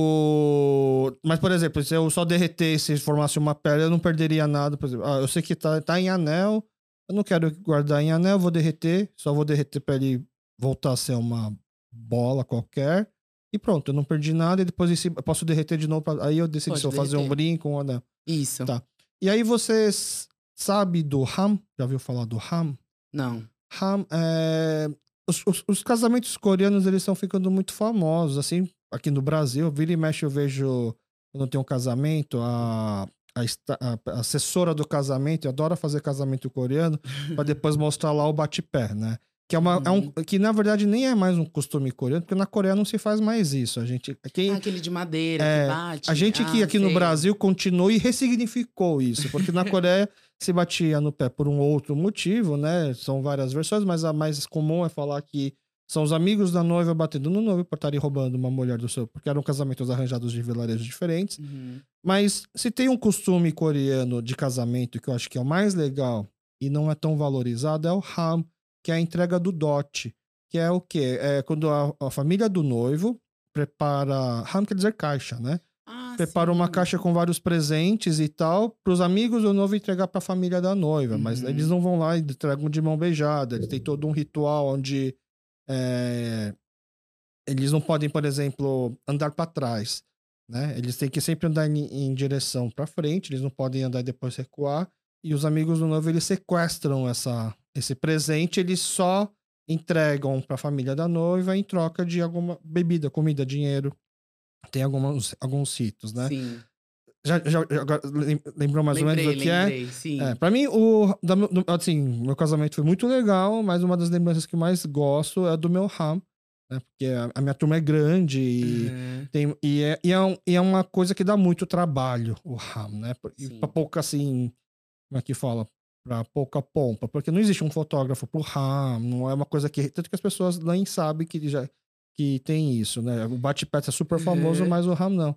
O... Mas, por exemplo, se eu só derretesse e formasse uma pedra, eu não perderia nada. Por exemplo, ah, eu sei que tá, tá em anel, eu não quero guardar em anel, vou derreter, só vou derreter pra ele voltar a ser uma bola qualquer. E pronto, eu não perdi nada e depois eu posso derreter de novo. pra- Aí eu decido Pode se eu vou fazer um derreter. brinco ou um anel. Isso. Tá. E aí você s- sabe do Ham? Já ouviu falar do Ham? Não. Ham é... Os, os- os casamentos coreanos, eles estão ficando muito famosos, assim, aqui no Brasil. Vira e mexe eu vejo, quando tem um casamento, a, a, a- assessora do casamento adora fazer casamento coreano pra [LAUGHS] depois mostrar lá o bate-pé, né? Que, é uma, é um, que na verdade nem é mais um costume coreano, porque na Coreia não se faz mais isso. A gente, quem, Ah, aquele de madeira É, que bate. a gente que Ah, aqui no sei. Brasil continuou e ressignificou isso, porque na [LAUGHS] Coreia se batia no pé por um outro motivo, né? São várias versões, mas a mais comum é falar que são os amigos da noiva batendo no noivo por estarem roubando uma mulher do seu, porque eram casamentos arranjados de vilarejos diferentes. Uhum. Mas se tem um costume coreano de casamento que eu acho que é o mais legal e não é tão valorizado, é o ham, que é a entrega do dote. Que é o quê? É quando a, a família do noivo prepara. Ham quer dizer caixa, né? Prepara uma sim. caixa com vários presentes e tal, para os amigos do noivo entregar para a família da noiva. Mas Uhum. eles não vão lá e entregam de mão beijada. Eles têm todo um ritual onde é, eles não podem, por exemplo, andar para trás. Né? Eles têm que sempre andar em, em direção para frente, eles não podem andar e depois recuar. E os amigos do noivo eles sequestram essa, esse presente, eles só entregam para a família da noiva em troca de alguma bebida, comida, dinheiro. Tem alguns, alguns ritos, né? Sim. Já, já, já- lembrou mais lembrei, ou menos o que lembrei, sim. é? É, pra mim, o, assim, meu casamento foi muito legal, mas uma das lembranças que mais gosto é do meu ham, né? Porque a, a minha turma é grande e, Uhum. tem, e, é, e, é um- e é uma coisa que dá muito trabalho, o RAM, né? Pra pouca, assim, como é que fala? Pra pouca pompa. Porque não existe um fotógrafo pro RAM, não é uma coisa que... Tanto que as pessoas nem sabem que já que tem isso, né? O bate-pet é super famoso, Uhum. mas o RAM não.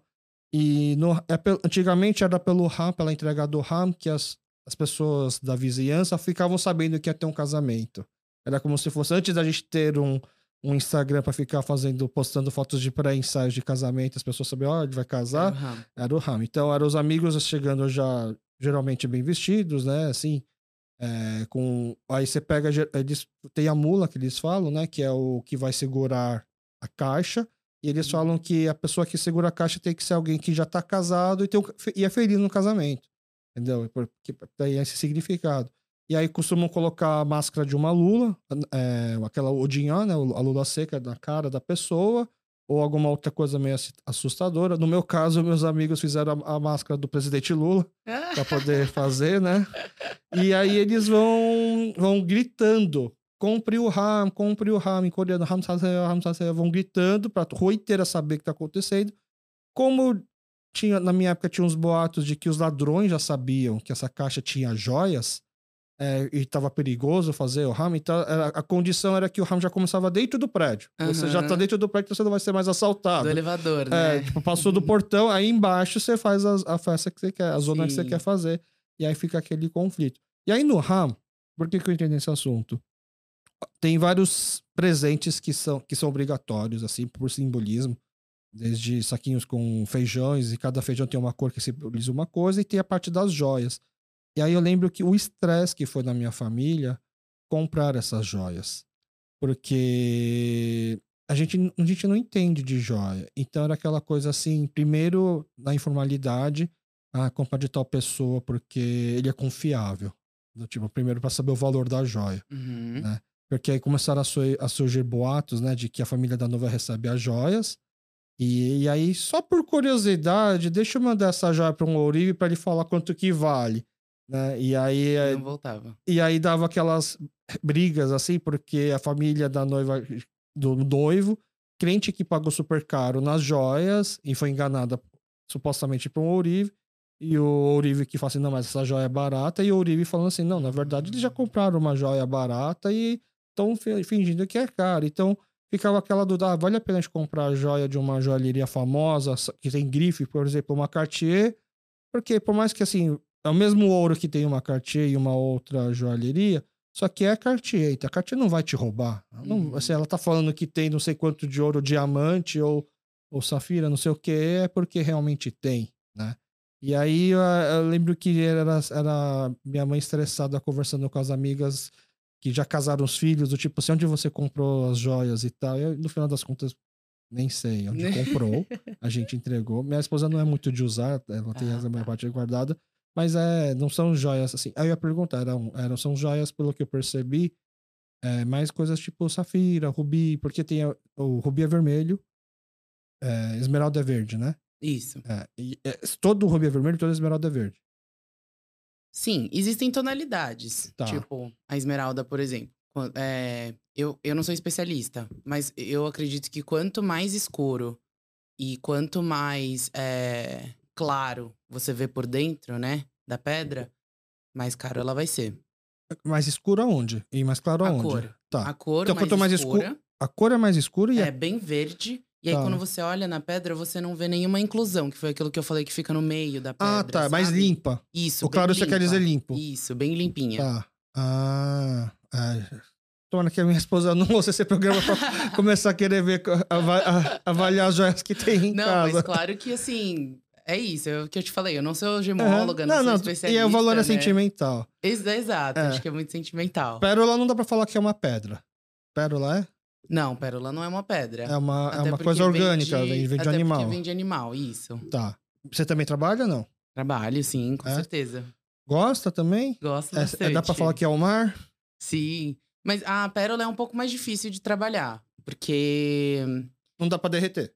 E no, é antigamente era pelo RAM, pela entrega do RAM, que as, as pessoas da vizinhança ficavam sabendo que ia ter um casamento. Era como se fosse, antes da gente ter um, um Instagram pra ficar fazendo, postando fotos de pré-ensaios de casamento, as pessoas sabiam, ó, ele vai casar, Uhum. era o RAM. Então, eram os amigos chegando já, geralmente bem vestidos, né? Assim, é, com... Aí você pega, eles, tem a mula que eles falam, né? Que é o que vai segurar a caixa. E eles falam que a pessoa que segura a caixa tem que ser alguém que já tá casado e, tem um, e é feliz no casamento. Entendeu? Porque tem esse significado. E aí costumam colocar a máscara de uma lula, é, aquela odinhã, né? A lula seca na cara da pessoa, ou alguma outra coisa meio assustadora. No meu caso, meus amigos fizeram a, a máscara do presidente Lula para [LAUGHS] poder fazer, né? E aí eles vão, vão gritando. Compre o RAM, compre o RAM, em coreano, RAM saseyo, RAM saseyo, vão gritando pra rua inteira saber o que tá acontecendo. Como tinha, na minha época tinha uns boatos de que os ladrões já sabiam que essa caixa tinha joias, é, e tava perigoso fazer o RAM, então era- a condição era que o RAM já começava dentro do prédio. Você já tá dentro do prédio, você não vai ser mais assaltado. Do elevador, É, né? tipo, passou do portão, aí embaixo você faz a, a festa que você quer, a zona que você Sim. quer fazer. E aí fica aquele conflito. E aí no RAM, por que, que eu entendo esse assunto? Tem vários presentes que são, que são obrigatórios, assim, por simbolismo. Desde saquinhos com feijões, e cada feijão tem uma cor que simboliza uma coisa, e tem a parte das joias. E aí eu lembro que o estresse que foi na minha família comprar essas joias. Porque a gente, a gente não entende de joia. Então era aquela coisa assim, primeiro na informalidade, ah, comprar de tal pessoa porque ele é confiável. Do tipo, primeiro para saber o valor da joia. Uhum. né? Porque aí começaram a, su- a surgir boatos, né, de que a família da noiva recebe as joias. E, e aí, só por curiosidade, deixa eu mandar essa joia para um ourive para ele falar quanto que vale. Né? E aí, é, Não voltava. e aí dava aquelas brigas, assim, porque a família da noiva, do noivo, crente que pagou super caro nas joias e foi enganada supostamente por um ourive. E o ourive que fala assim, não, mas essa joia é barata. E o ourive falando assim, não, na verdade eles já compraram uma joia barata e estão fingindo que é caro. Então ficava aquela dúvida, ah, vale a pena a gente comprar a joia de uma joalheria famosa, que tem grife, por exemplo, uma Cartier. Porque por mais que assim, é o mesmo ouro que tem uma Cartier e uma outra joalheria, só que é Cartier. Então a Cartier não vai te roubar. Não, assim, ela tá falando que tem não sei quanto de ouro, diamante ou, ou safira, não sei o que, é porque realmente tem, né? E aí eu, eu lembro que era, era minha mãe estressada conversando com as amigas que já casaram os filhos, do tipo assim, onde você comprou as joias e tal. Eu, no final das contas, nem sei onde comprou. [LAUGHS] A gente entregou. Minha esposa não é muito de usar, ela tem Ah, essa minha tá. parte guardada. Mas é, não são joias assim. Aí eu ia perguntar, eram, eram, são joias, pelo que eu percebi, é, mais coisas tipo safira, rubi, porque tem a- o rubi é vermelho, é, esmeralda é verde, né? Isso. É, e, é, todo rubi é vermelho, toda esmeralda é verde. Sim, existem tonalidades. Tá. Tipo, a esmeralda, por exemplo. É, eu, eu não sou especialista, mas eu acredito que quanto mais escuro e quanto mais é, claro você vê por dentro, né, da pedra, mais caro ela vai ser. Mais escuro aonde? E mais claro A aonde? cor. Tá. A cor Então, mais, quanto mais escura escuro- A cor é mais escura e é a... bem verde. E aí, Tá. quando você olha na pedra, você não vê nenhuma inclusão, que foi aquilo que eu falei que fica no meio da pedra. Ah, tá. é Mais sabe? limpa. Isso. O claro você quer limpa. dizer limpo. Isso, bem limpinha. Tá. Ah. é. Tomara que a minha esposa não ouça esse programa pra [LAUGHS] começar a querer ver, ava- a- avaliar as joias que tem em Não, casa. mas claro que assim. É isso, é o que eu te falei. Eu não sou gemóloga, não, sou especialista. E é o valor é né? sentimental. Ex- Exato, É. acho que é muito sentimental. Pérola não dá pra falar que é uma pedra. Pérola é? Não, pérola não é uma pedra. É uma, é uma coisa orgânica, vem de- vem, de até animal. Porque vem de animal, isso. Tá. Você também trabalha ou não? Trabalho, sim, com É? certeza. Gosta também? Gosto É- bastante. é, dá pra falar que é o mar? Sim. Mas a pérola é um pouco mais difícil de trabalhar. Porque Não dá pra derreter.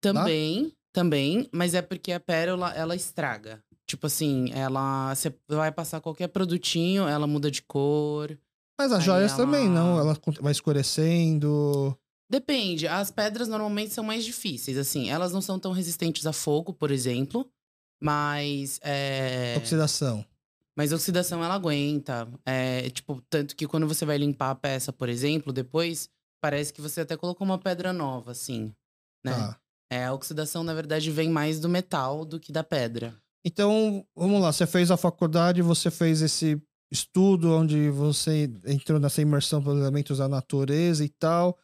também, também, mas é porque a pérola, ela estraga. Tipo assim, ela. Você vai passar qualquer produtinho, ela muda de cor. Mas as joias ela- também, não? Ela vai escurecendo. Depende. As pedras normalmente são mais difíceis, assim. Elas não são tão resistentes a fogo, por exemplo. Mas. É... Oxidação. Mas oxidação ela aguenta. É, tipo, tanto que quando você vai limpar a peça, por exemplo, depois parece que você até colocou uma pedra nova, assim. Né? Tá. É, a oxidação, na verdade, vem mais do metal do que da pedra. Então, vamos lá, você fez a faculdade, você fez esse estudo onde você entrou nessa imersão pelos elementos da natureza e tal.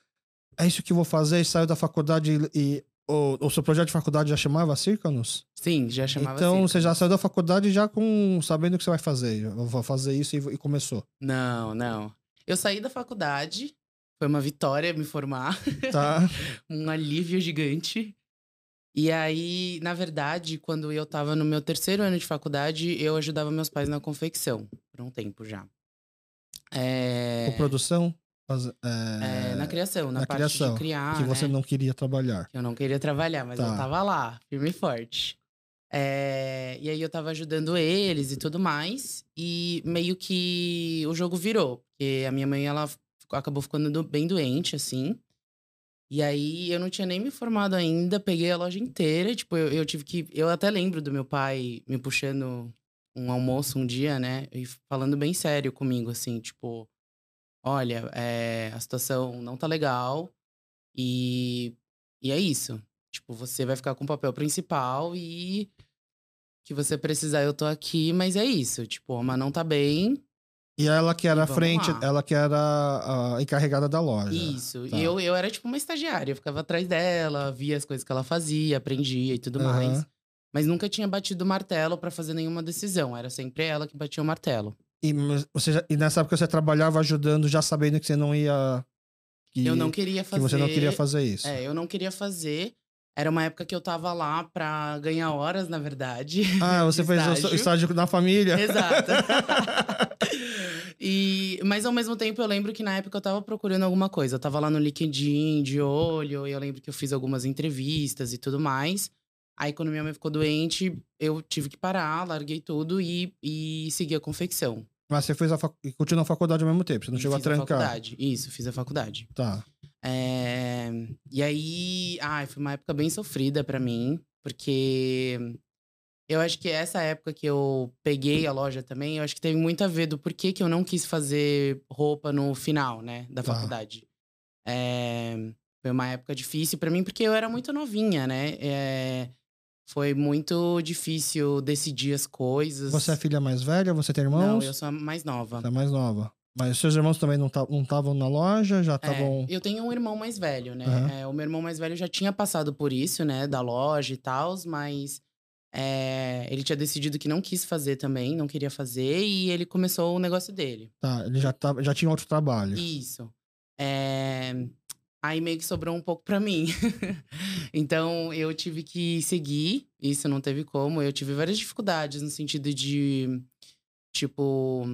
É isso que eu vou fazer, saiu da faculdade e, o, o seu projeto de faculdade já chamava Circanos? Sim, já chamava Então Circanos. você já saiu da faculdade já com sabendo o que você vai fazer. Eu vou fazer isso e, e começou. Não, não. Eu saí da faculdade, foi uma vitória me formar, Tá? [LAUGHS] um alívio gigante. E aí, na verdade, quando eu tava no meu terceiro ano de faculdade, eu ajudava meus pais na confecção, por um tempo já. É, Com produção? É, é, na criação, na, na parte criação, de criar, que você né? não queria trabalhar. Eu não queria trabalhar, mas eu Tá. tava lá, firme e forte. É, e aí eu tava ajudando eles e tudo mais. E meio que o jogo virou. Porque a minha mãe, ela ficou- acabou ficando do- bem doente, assim. E aí eu não tinha nem me formado ainda, peguei a loja inteira. Tipo, eu, eu tive que. Eu até lembro do meu pai me puxando um almoço um dia, né? E falando bem sério comigo, assim, tipo. Olha, é, a situação não tá legal. E, e é isso. Tipo, você vai ficar com o papel principal e que você precisar, eu tô aqui, mas é isso. Tipo, a Má não tá bem. E ela que era a frente, lá. ela que era a encarregada da loja. Isso. tá. E eu, eu era tipo uma estagiária, eu ficava atrás dela, via as coisas que ela fazia, aprendia e tudo Aham. mais. Mas nunca tinha batido o martelo pra fazer nenhuma decisão. Era sempre ela que batia o martelo. E, você já- e nessa época você trabalhava ajudando, já sabendo que você não ia. Que, eu não queria que fazer. você não queria fazer isso. É, eu não queria fazer. Era uma época que eu tava lá pra ganhar horas, na verdade. Ah, [LAUGHS] você fez o estágio. estágio na família? Exato. [LAUGHS] [LAUGHS] e, mas ao mesmo tempo eu lembro que na época eu tava procurando alguma coisa. Eu tava lá no LinkedIn de olho, e eu lembro que eu fiz algumas entrevistas e tudo mais. Aí quando minha mãe ficou doente, eu tive que parar, larguei tudo e, e segui a confecção. Mas você fez a fac... e continuou a faculdade ao mesmo tempo, você não E chegou a fiz trancar. faculdade. Isso, fiz a faculdade. Tá. É, E aí, ai, foi uma época bem sofrida pra mim, porque eu acho que essa época que eu peguei a loja também, eu acho que teve muito a ver do porquê que eu não quis fazer roupa no final, né, da Tá. faculdade. É, Foi uma época difícil pra mim, porque eu era muito novinha, né? É, Foi muito difícil decidir as coisas. Você é filha mais velha? Você tem irmãos? Não, eu sou a mais nova. Você é mais nova. Mas seus irmãos também não estavam na loja? Já É, estavam. eu tenho um irmão mais velho, né? Aham. É, o meu irmão mais velho já tinha passado por isso, né? Da loja e tal, mas é, ele tinha decidido que não quis fazer também, não queria fazer, e ele começou o negócio dele. Tá, ele já, tava, já tinha outro trabalho. Isso. É, Aí meio que sobrou um pouco pra mim. [LAUGHS] então eu tive que seguir, isso não teve como. Eu tive várias dificuldades no sentido de, tipo,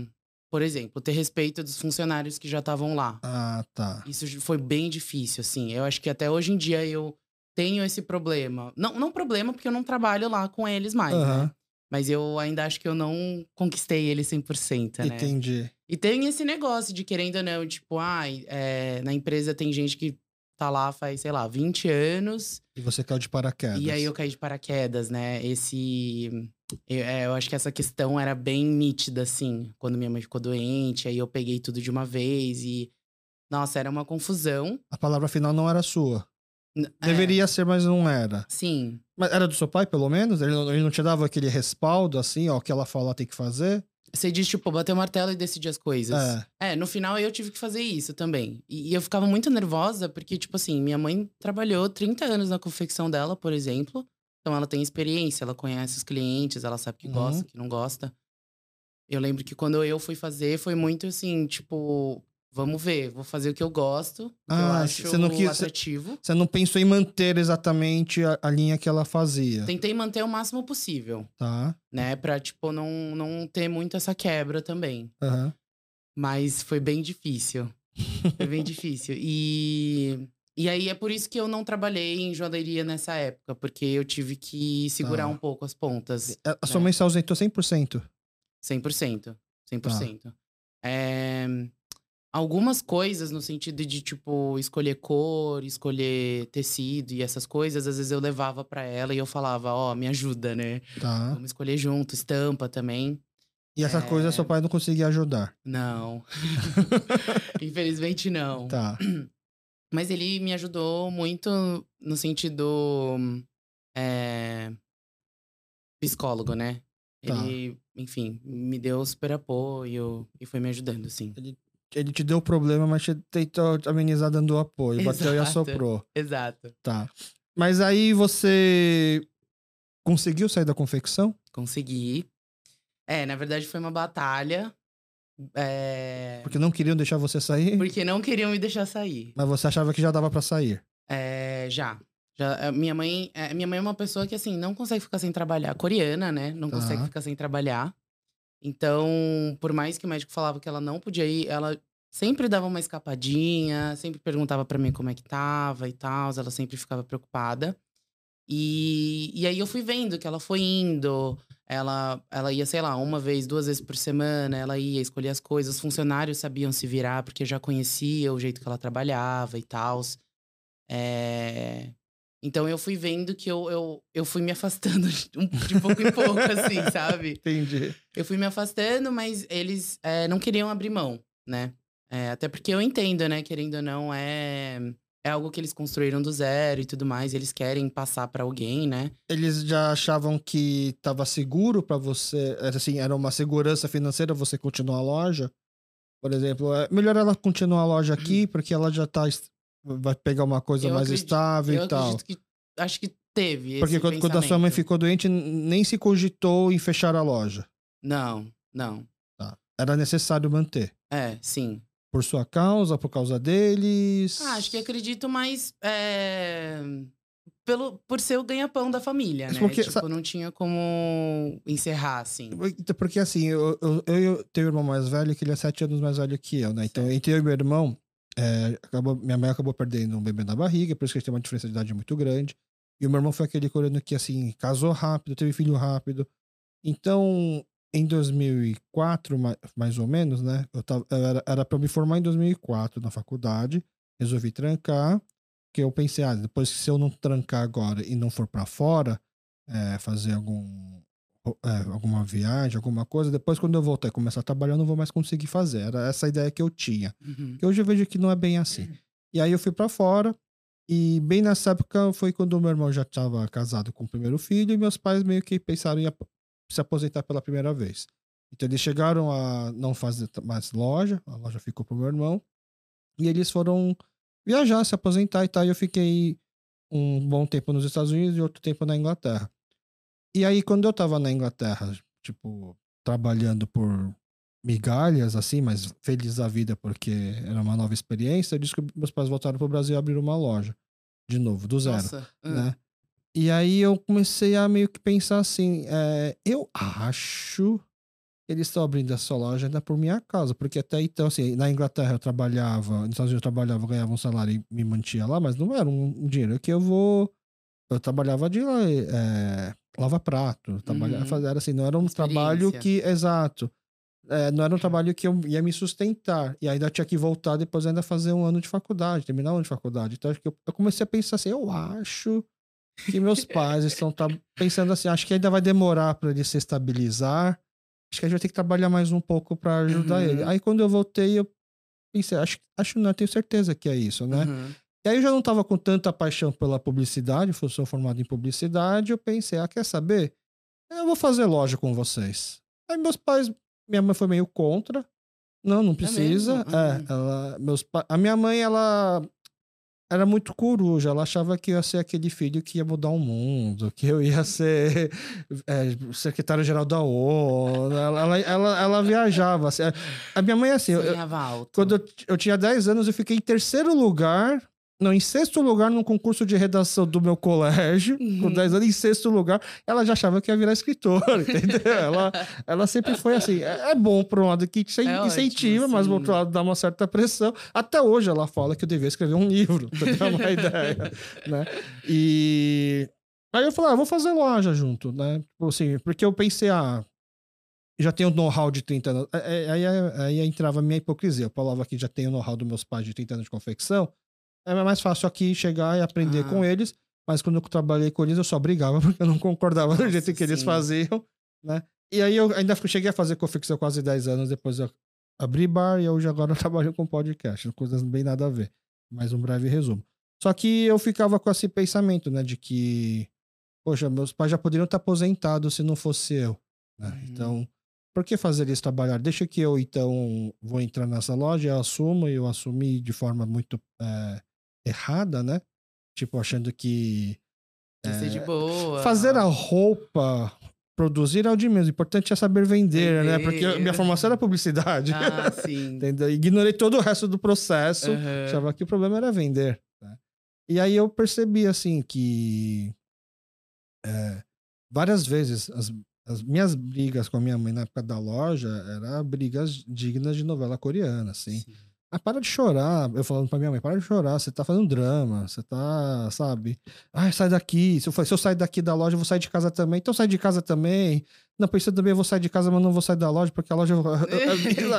por exemplo, ter respeito dos funcionários que já estavam lá. Ah, tá. Isso foi bem difícil, assim. Eu acho que até hoje em dia eu tenho esse problema. Não, não problema, porque eu não trabalho lá com eles mais, Aham, né? Mas eu ainda acho que eu não conquistei ele 100%, né? entendi. E tem esse negócio de querendo ou não, tipo, ai, é, na empresa tem gente que tá lá faz, sei lá, 20 anos. E você caiu de paraquedas. E aí eu caí de paraquedas, né? Esse. Eu, é, eu acho que essa questão era bem nítida, assim, quando minha mãe ficou doente, aí eu peguei tudo de uma vez e. Nossa, era uma confusão. A palavra final não era sua. É, Deveria ser, mas não era. sim. Mas era do seu pai, pelo menos? Ele não, ele não te dava aquele respaldo, assim, ó, que ela fala tem que fazer? Você diz, tipo, bater o martelo e decidir as coisas. É. É, no final eu tive que fazer isso também. E, e eu ficava muito nervosa, porque, tipo assim, minha mãe trabalhou 30 anos na confecção dela, por exemplo. Então ela tem experiência, ela conhece os clientes, ela sabe que Uhum. gosta, o que não gosta. Eu lembro que quando eu fui fazer, foi muito assim, tipo, vamos ver, vou fazer o que eu gosto, que eu Ah, acho você não quis-. Você não pensou em manter exatamente a, a linha que ela fazia, Tentei manter o máximo possível, tá? né? Pra, tipo, não, não ter muito essa quebra também. Aham. Mas foi bem difícil. Foi bem [LAUGHS] difícil. E, e aí é por isso que eu não trabalhei em joalheria nessa época, porque eu tive que segurar Tá. um pouco as pontas. A- A sua É. mãe se ausentou 100%. 100%. 100%. É... algumas coisas no sentido de, tipo, escolher cor, escolher tecido e essas coisas, às vezes eu levava para ela e eu falava, ó, oh, me ajuda, né? Tá. Vamos escolher junto, estampa também. E essa é... coisa seu pai não conseguia ajudar? Não. [LAUGHS] Infelizmente não. Tá. [CLEARS THROAT] Mas ele me ajudou muito no sentido. É, psicólogo, né? Tá. Ele, enfim, me deu super apoio e foi me ajudando, assim. Ele, ele te deu o problema, mas te tentou amenizar dando apoio. Exato, bateu e assoprou. Exato. Tá. Mas aí você conseguiu sair da confecção? Consegui. É, na verdade foi uma batalha. É... Porque não queriam deixar você sair? Porque não queriam me deixar sair. Mas você achava que já dava para sair? É, já. já é, minha mãe, é, minha mãe é uma pessoa que assim não consegue ficar sem trabalhar, coreana, né? Não tá. consegue ficar sem trabalhar. Então, por mais que o médico falava que ela não podia ir, ela sempre dava uma escapadinha, sempre perguntava para mim como é que tava e tal, ela sempre ficava preocupada. E, e aí eu fui vendo que ela foi indo, ela, ela ia, sei lá, uma vez, duas vezes por semana, ela ia escolher as coisas. Os funcionários sabiam se virar, porque já conhecia o jeito que ela trabalhava e tal. É... Então eu fui vendo que eu, eu, eu fui me afastando [LAUGHS] de pouco em pouco, assim, [LAUGHS] sabe? Entendi. Eu fui me afastando, mas eles é, não queriam abrir mão, né? É, até porque eu entendo, né? Querendo ou não, é é algo que eles construíram do zero e tudo mais, eles querem passar para alguém, né? Eles já achavam que estava seguro para você, assim, era uma segurança financeira você continuar a loja? Por exemplo, é melhor ela continuar a loja aqui, uhum. porque ela já tá vai pegar uma coisa eu mais acredito, estável e tal. Que, acho que teve Porque quando, quando, a sua mãe ficou doente, nem se cogitou em fechar a loja. Não, não. Tá. Era necessário manter. É, sim. Por sua causa, por causa deles? Ah, acho que acredito mais é... pelo, por ser o ganha-pão da família, né? Porque, tipo, não tinha como encerrar, assim. Porque, assim, eu, eu, eu tenho um irmão mais velho, que ele é sete anos mais velho que eu, né? Então, entre eu e meu irmão, é, acabou, minha mãe acabou perdendo um bebê na barriga, por isso que a gente tem uma diferença de idade muito grande. E o meu irmão foi aquele coreano que, assim, casou rápido, teve filho rápido. Então, em 2004, mais ou menos, né? Eu tava, era, para me formar em 2004 na faculdade, resolvi trancar, que eu pensei, ah, depois se eu não trancar agora e não for para fora, é, fazer algum, é, alguma viagem, alguma coisa, depois quando eu voltar e começar a trabalhar, eu não vou mais conseguir fazer. Era essa a ideia que eu tinha. Uhum. Que hoje eu vejo que não é bem assim. E aí eu fui para fora, e bem nessa época foi quando o meu irmão já estava casado com o primeiro filho, e meus pais meio que pensaram em se aposentar pela primeira vez. Então eles chegaram a não fazer mais loja, a loja ficou pro meu irmão, e eles foram viajar, se aposentar e tal. E eu fiquei um bom tempo nos Estados Unidos e outro tempo na Inglaterra. E aí, quando eu tava na Inglaterra, tipo, trabalhando por migalhas, assim, mas feliz da vida porque era uma nova experiência, eu disse que meus pais voltaram pro Brasil e abriram uma loja. De novo, do zero. Nossa, né? E aí eu comecei a meio que pensar assim, é, eu acho que eles estão abrindo essa loja ainda por minha causa, porque até então, assim, na Inglaterra eu trabalhava, nos Estados Unidos eu trabalhava, ganhava um salário e me mantinha lá, mas não era um, dinheiro que eu vou... Eu trabalhava de é, lava-prato, trabalhava, uhum. era assim, não era um trabalho que... Exato. É, não era um trabalho que eu ia me sustentar. E ainda tinha que voltar depois ainda fazer um ano de faculdade, terminar um ano de faculdade. Então, acho que eu, eu comecei a pensar assim, eu acho que meus pais estão tá pensando assim, acho que ainda vai demorar para ele se estabilizar. Acho que a gente vai ter que trabalhar mais um pouco para ajudar uhum. ele. Aí quando eu voltei, eu pensei, acho, acho não, tenho certeza que é isso, né? Uhum. E aí eu já não estava com tanta paixão pela publicidade, eu sou formado em publicidade, eu pensei, ah, quer saber? Eu vou fazer loja com vocês. Aí meus pais, minha mãe foi meio contra. Não, não é precisa. É, é ela, meus a minha mãe, ela era muito coruja. Ela achava que eu ia ser aquele filho que ia mudar o mundo, que eu ia ser [LAUGHS] é, secretário-geral da ONU. Ela, ela, ela, ela viajava. Assim. A minha mãe, assim, eu, quando eu, eu tinha 10 anos, eu fiquei em terceiro lugar não, em sexto lugar no concurso de redação do meu colégio, uhum. com 10 anos, em sexto lugar, ela já achava que ia virar escritora, [LAUGHS] entendeu? ela, ela sempre foi assim. É, é bom, por um lado, que é incentiva, ótimo, mas, por outro lado, dá uma certa pressão. Até hoje ela fala que eu devia escrever um livro, pra ter uma [LAUGHS] ideia, né? E... Aí eu falei, ah, vou fazer loja junto, né? Tipo assim, porque eu pensei, ah, já tenho know-how de 30 anos. É, é, aí, aí, aí entrava a minha hipocrisia. Eu falava que já tenho know-how dos meus pais de 30 anos de confecção. É mais fácil aqui chegar e aprender ah. com eles. Mas quando eu trabalhei com eles, eu só brigava [LAUGHS] porque eu não concordava Nossa, do jeito que sim. eles faziam, né? E aí eu ainda cheguei a fazer confecção quase 10 anos, depois eu abri bar e hoje agora eu [LAUGHS] trabalho com podcast. Coisas bem nada a ver. Mais um breve resumo. Só que eu ficava com esse pensamento, né? De que, poxa, meus pais já poderiam estar aposentados se não fosse eu. Né? Uhum. Então, por que fazer eles trabalhar? Deixa que eu, então, vou entrar nessa loja, eu assumo, e eu assumi de forma muito é, errada, né? Tipo, achando que. É, de boa. Fazer a roupa, produzir é o de menos. O importante é saber vender, vender. né? Porque minha formação era publicidade. Ah, [LAUGHS] sim. Ignorei todo o resto do processo. Uhum. Achava que o problema era vender. Né? E aí eu percebi, assim, que. É, várias vezes as, as minhas brigas com a minha mãe na época da loja eram brigas dignas de novela coreana, assim. Sim. Ah, para de chorar. Eu falando pra minha mãe, para de chorar, você tá fazendo drama, você tá, sabe? Ai, sai daqui. Se eu, se eu sair daqui da loja, eu vou sair de casa também. Então sai de casa também. Não, pensei também, eu vou sair de casa, mas não vou sair da loja, porque a loja.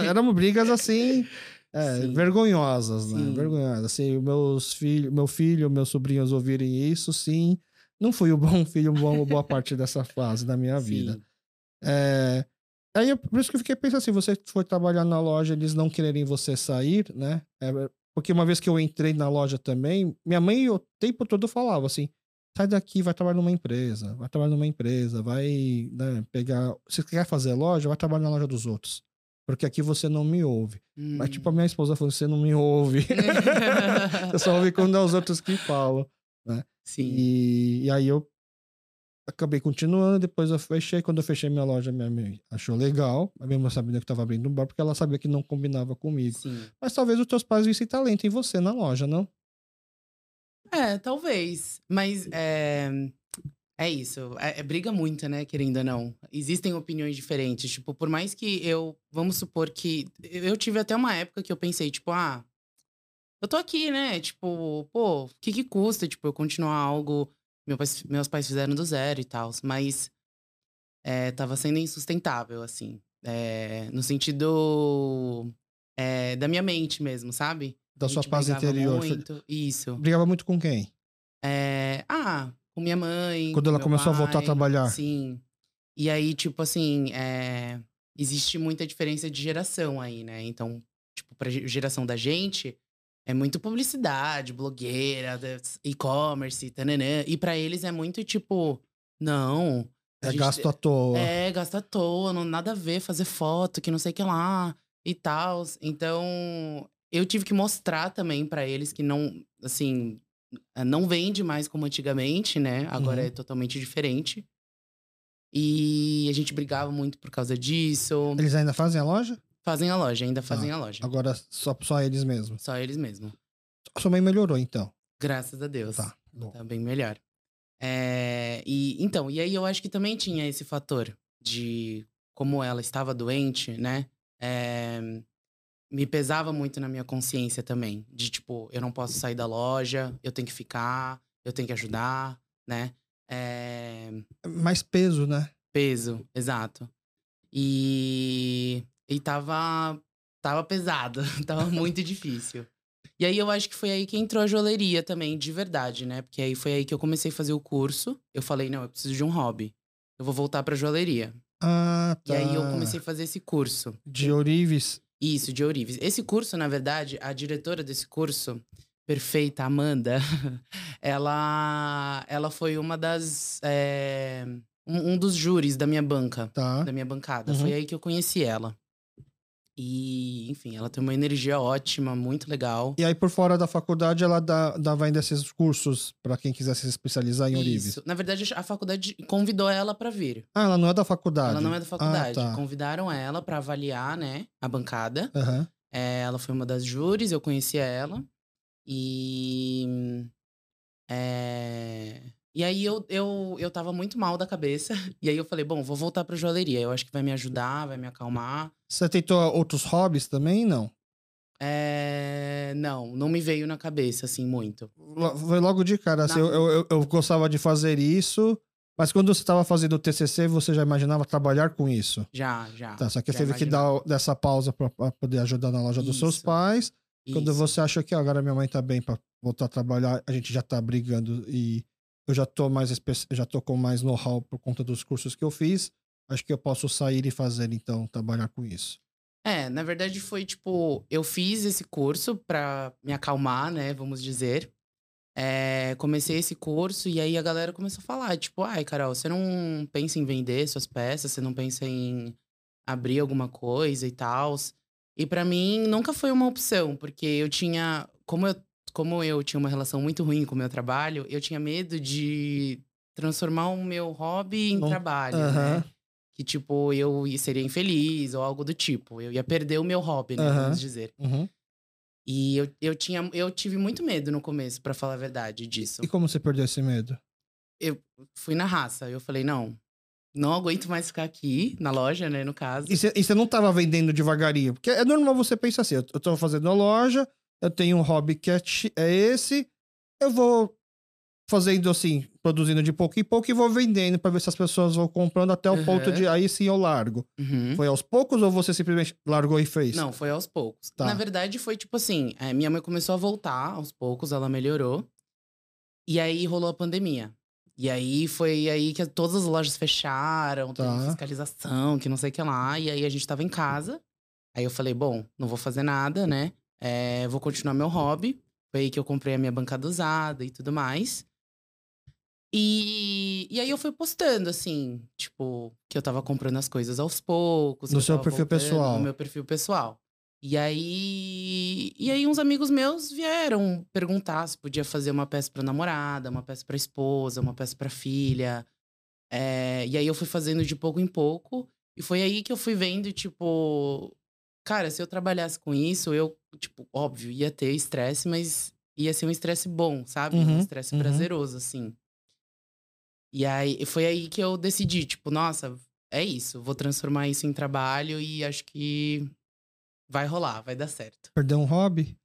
Eram [LAUGHS] brigas assim. É, vergonhosas, né? Sim. Vergonhosas. Assim, meus filhos, meu filho, meus sobrinhos ouvirem isso, sim. Não fui o bom filho, uma boa parte dessa fase da minha vida. É, Aí, por isso que eu fiquei pensando assim, você foi trabalhar na loja, eles não quererem você sair, né? É, porque uma vez que eu entrei na loja também, minha mãe o tempo todo falava assim, sai daqui, vai trabalhar numa empresa, vai trabalhar numa empresa, vai né, pegar... Se quer fazer loja, vai trabalhar na loja dos outros. Porque aqui você não me ouve. Hum. Mas tipo, a minha esposa falou, você não me ouve. [LAUGHS] [LAUGHS] você só ouve quando é os outros que falam, né? Sim. E, e aí eu acabei continuando, depois eu fechei. Quando eu fechei minha loja, minha mãe achou legal, mesmo sabendo que estava abrindo um bar, porque ela sabia que não combinava comigo. Sim. Mas talvez os teus pais vissem talento em você na loja, não? É, talvez. Mas é, é isso. É, é, briga muito, né? Querendo ou não. Existem opiniões diferentes. Tipo, por mais que eu. Vamos supor que. Eu tive até uma época que eu pensei, tipo, ah. Eu tô aqui, né? Tipo, pô, o que que custa, tipo, eu continuar algo meu pai, meus pais fizeram do zero e tal, mas é, tava sendo insustentável, assim. É, no sentido é, da minha mente mesmo, sabe? Da sua paz interior. Muito, isso. Brigava muito com quem? É, ah, com minha mãe. Quando ela começou pai, a voltar a trabalhar? Sim. E aí, tipo assim, existe muita diferença de geração aí, né? Então, tipo, pra geração da gente, é muito publicidade, blogueira, e-commerce, tananã. E para eles é muito tipo, não. É gente, gasto à toa. É, gasto à toa, não, nada a ver fazer foto, que não sei o que lá e tal. Então, eu tive que mostrar também para eles que não, assim, não vende mais como antigamente, né? Agora uhum. é totalmente diferente. E a gente brigava muito por causa disso. Eles ainda fazem a loja? Fazem a loja, ainda fazem ah, a loja. Agora só, só eles mesmos. Só eles mesmos. Sua mãe melhorou, então. Graças a Deus. Tá. Bom. Tá bem melhor. É, e então, e aí eu acho que também tinha esse fator de como ela estava doente, né? É, me pesava muito na minha consciência também. De tipo, eu não posso sair da loja, eu tenho que ficar, eu tenho que ajudar, né? É... Mais peso, né? Peso, exato. E e tava, tava pesado, [LAUGHS] tava muito difícil. E aí eu acho que foi aí que entrou a joalheria também, de verdade, né? Porque aí foi aí que eu comecei a fazer o curso. Eu falei, não, eu preciso de um hobby. Eu vou voltar pra joalheria. Ah, tá. E aí eu tá. comecei a fazer esse curso. De Ourives? Isso, de Ourives. Esse curso, na verdade, a diretora desse curso, perfeita, Amanda, [LAUGHS] ela, ela foi uma das. É, um, um, dos júris da minha banca. Tá. Da minha bancada. Uhum. Foi aí que eu conheci ela. E, enfim, ela tem uma energia ótima, muito legal. E aí, por fora da faculdade, ela dá, dava ainda esses cursos para quem quiser se especializar em Orives? Na verdade, a faculdade convidou ela para vir. Ah, ela não é da faculdade? Ela não é da faculdade. Ah, tá. Convidaram ela para avaliar, né, a bancada. Uhum. É, ela foi uma das júris, eu conhecia ela. E. É... E aí eu, eu, eu tava muito mal da cabeça. [LAUGHS] E aí eu falei, bom, vou voltar pra joalheria. Eu acho que vai me ajudar, vai me acalmar. Você tentou outros hobbies também, não? É... Não, não me veio na cabeça, assim, muito. Foi logo de cara, assim, eu, eu, eu, gostava de fazer isso, Mas quando você estava fazendo o TCC, você já imaginava trabalhar com isso? Já, já. Tá, só que teve que dar dessa pausa para poder ajudar na loja dos seus Isso, pais. Quando Isso. você achou que "Ah, agora minha mãe tá bem para voltar a trabalhar, a gente já tá brigando e eu já tô mais já tô com mais know-how por conta dos cursos que eu fiz. Acho que eu posso sair e fazer então trabalhar com isso. É, na verdade foi tipo, eu fiz esse curso pra me acalmar, né, vamos dizer. É, comecei esse curso e aí a galera começou a falar, tipo, ai, Carol, você não pensa em vender suas peças, você não pensa em abrir alguma coisa e tal. E pra mim nunca foi uma opção, porque eu tinha, como eu, como eu tinha uma relação muito ruim com o meu trabalho, eu tinha medo de transformar o meu hobby em trabalho, Aham. né? Que, tipo, eu ia- seria infeliz ou algo do tipo. Eu ia perder o meu hobby, né? Aham. Vamos dizer. Uhum. E eu, eu, tinha, eu tive muito medo no começo, pra falar a verdade disso. E como você perdeu esse medo? Fui na raça. Eu falei, não, não aguento mais ficar aqui, na loja, né? No caso. E você, não tava vendendo devagarinho? Porque é normal você pensar assim, eu, eu tô fazendo a loja, eu tenho um hobby que é, é esse, eu vou fazendo assim, produzindo de pouco em pouco e vou vendendo pra ver se as pessoas vão comprando até o ponto Aham. de aí sim eu largo. Uhum. Foi aos poucos ou você simplesmente largou e fez? Não, foi aos poucos. Tá. Na verdade, foi tipo assim: é, minha mãe começou a voltar aos poucos, ela melhorou. E aí rolou a pandemia. E aí foi aí que todas as lojas fecharam, teve Tá. fiscalização, que não sei o que lá. E aí a gente tava em casa. Aí eu falei, bom, não vou fazer nada, né? É, vou continuar meu hobby. Foi aí que eu comprei a minha bancada usada e tudo mais. E, e aí eu fui postando, assim, tipo, que eu tava comprando as coisas aos poucos. No seu perfil voltando pessoal. No meu perfil pessoal. E aí, e aí uns amigos meus vieram perguntar se podia fazer uma peça pra namorada, uma peça pra esposa, uma peça pra filha. É, e aí eu fui fazendo de pouco em pouco. E foi aí que eu fui vendo, tipo, cara, se eu trabalhasse com isso, eu, tipo, óbvio, ia ter estresse, mas ia ser um estresse bom, sabe? Uhum, um estresse uhum. prazeroso, assim. E aí foi aí que eu decidi, tipo, nossa, é isso, vou transformar isso em trabalho e acho que vai rolar, vai dar certo. Perdeu um hobby?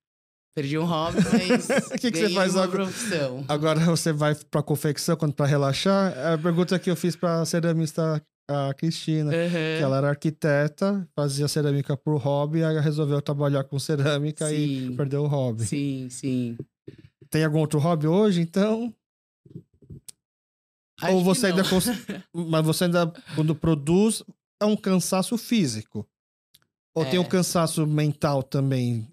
Perdi um hobby, [LAUGHS] mas O que que você faz uma agora? profissão. Agora você vai pra confecção quando pra relaxar? A pergunta que eu fiz pra ceramista a Cristina. Uhum. Que ela era arquiteta, fazia cerâmica por hobby, aí resolveu trabalhar com cerâmica e Sim, perdeu o hobby. sim, sim. Tem algum outro hobby hoje, então? Acho Ou você ainda cons... [LAUGHS] Mas você ainda, quando produz, é um cansaço físico. Ou tem É. um cansaço mental também?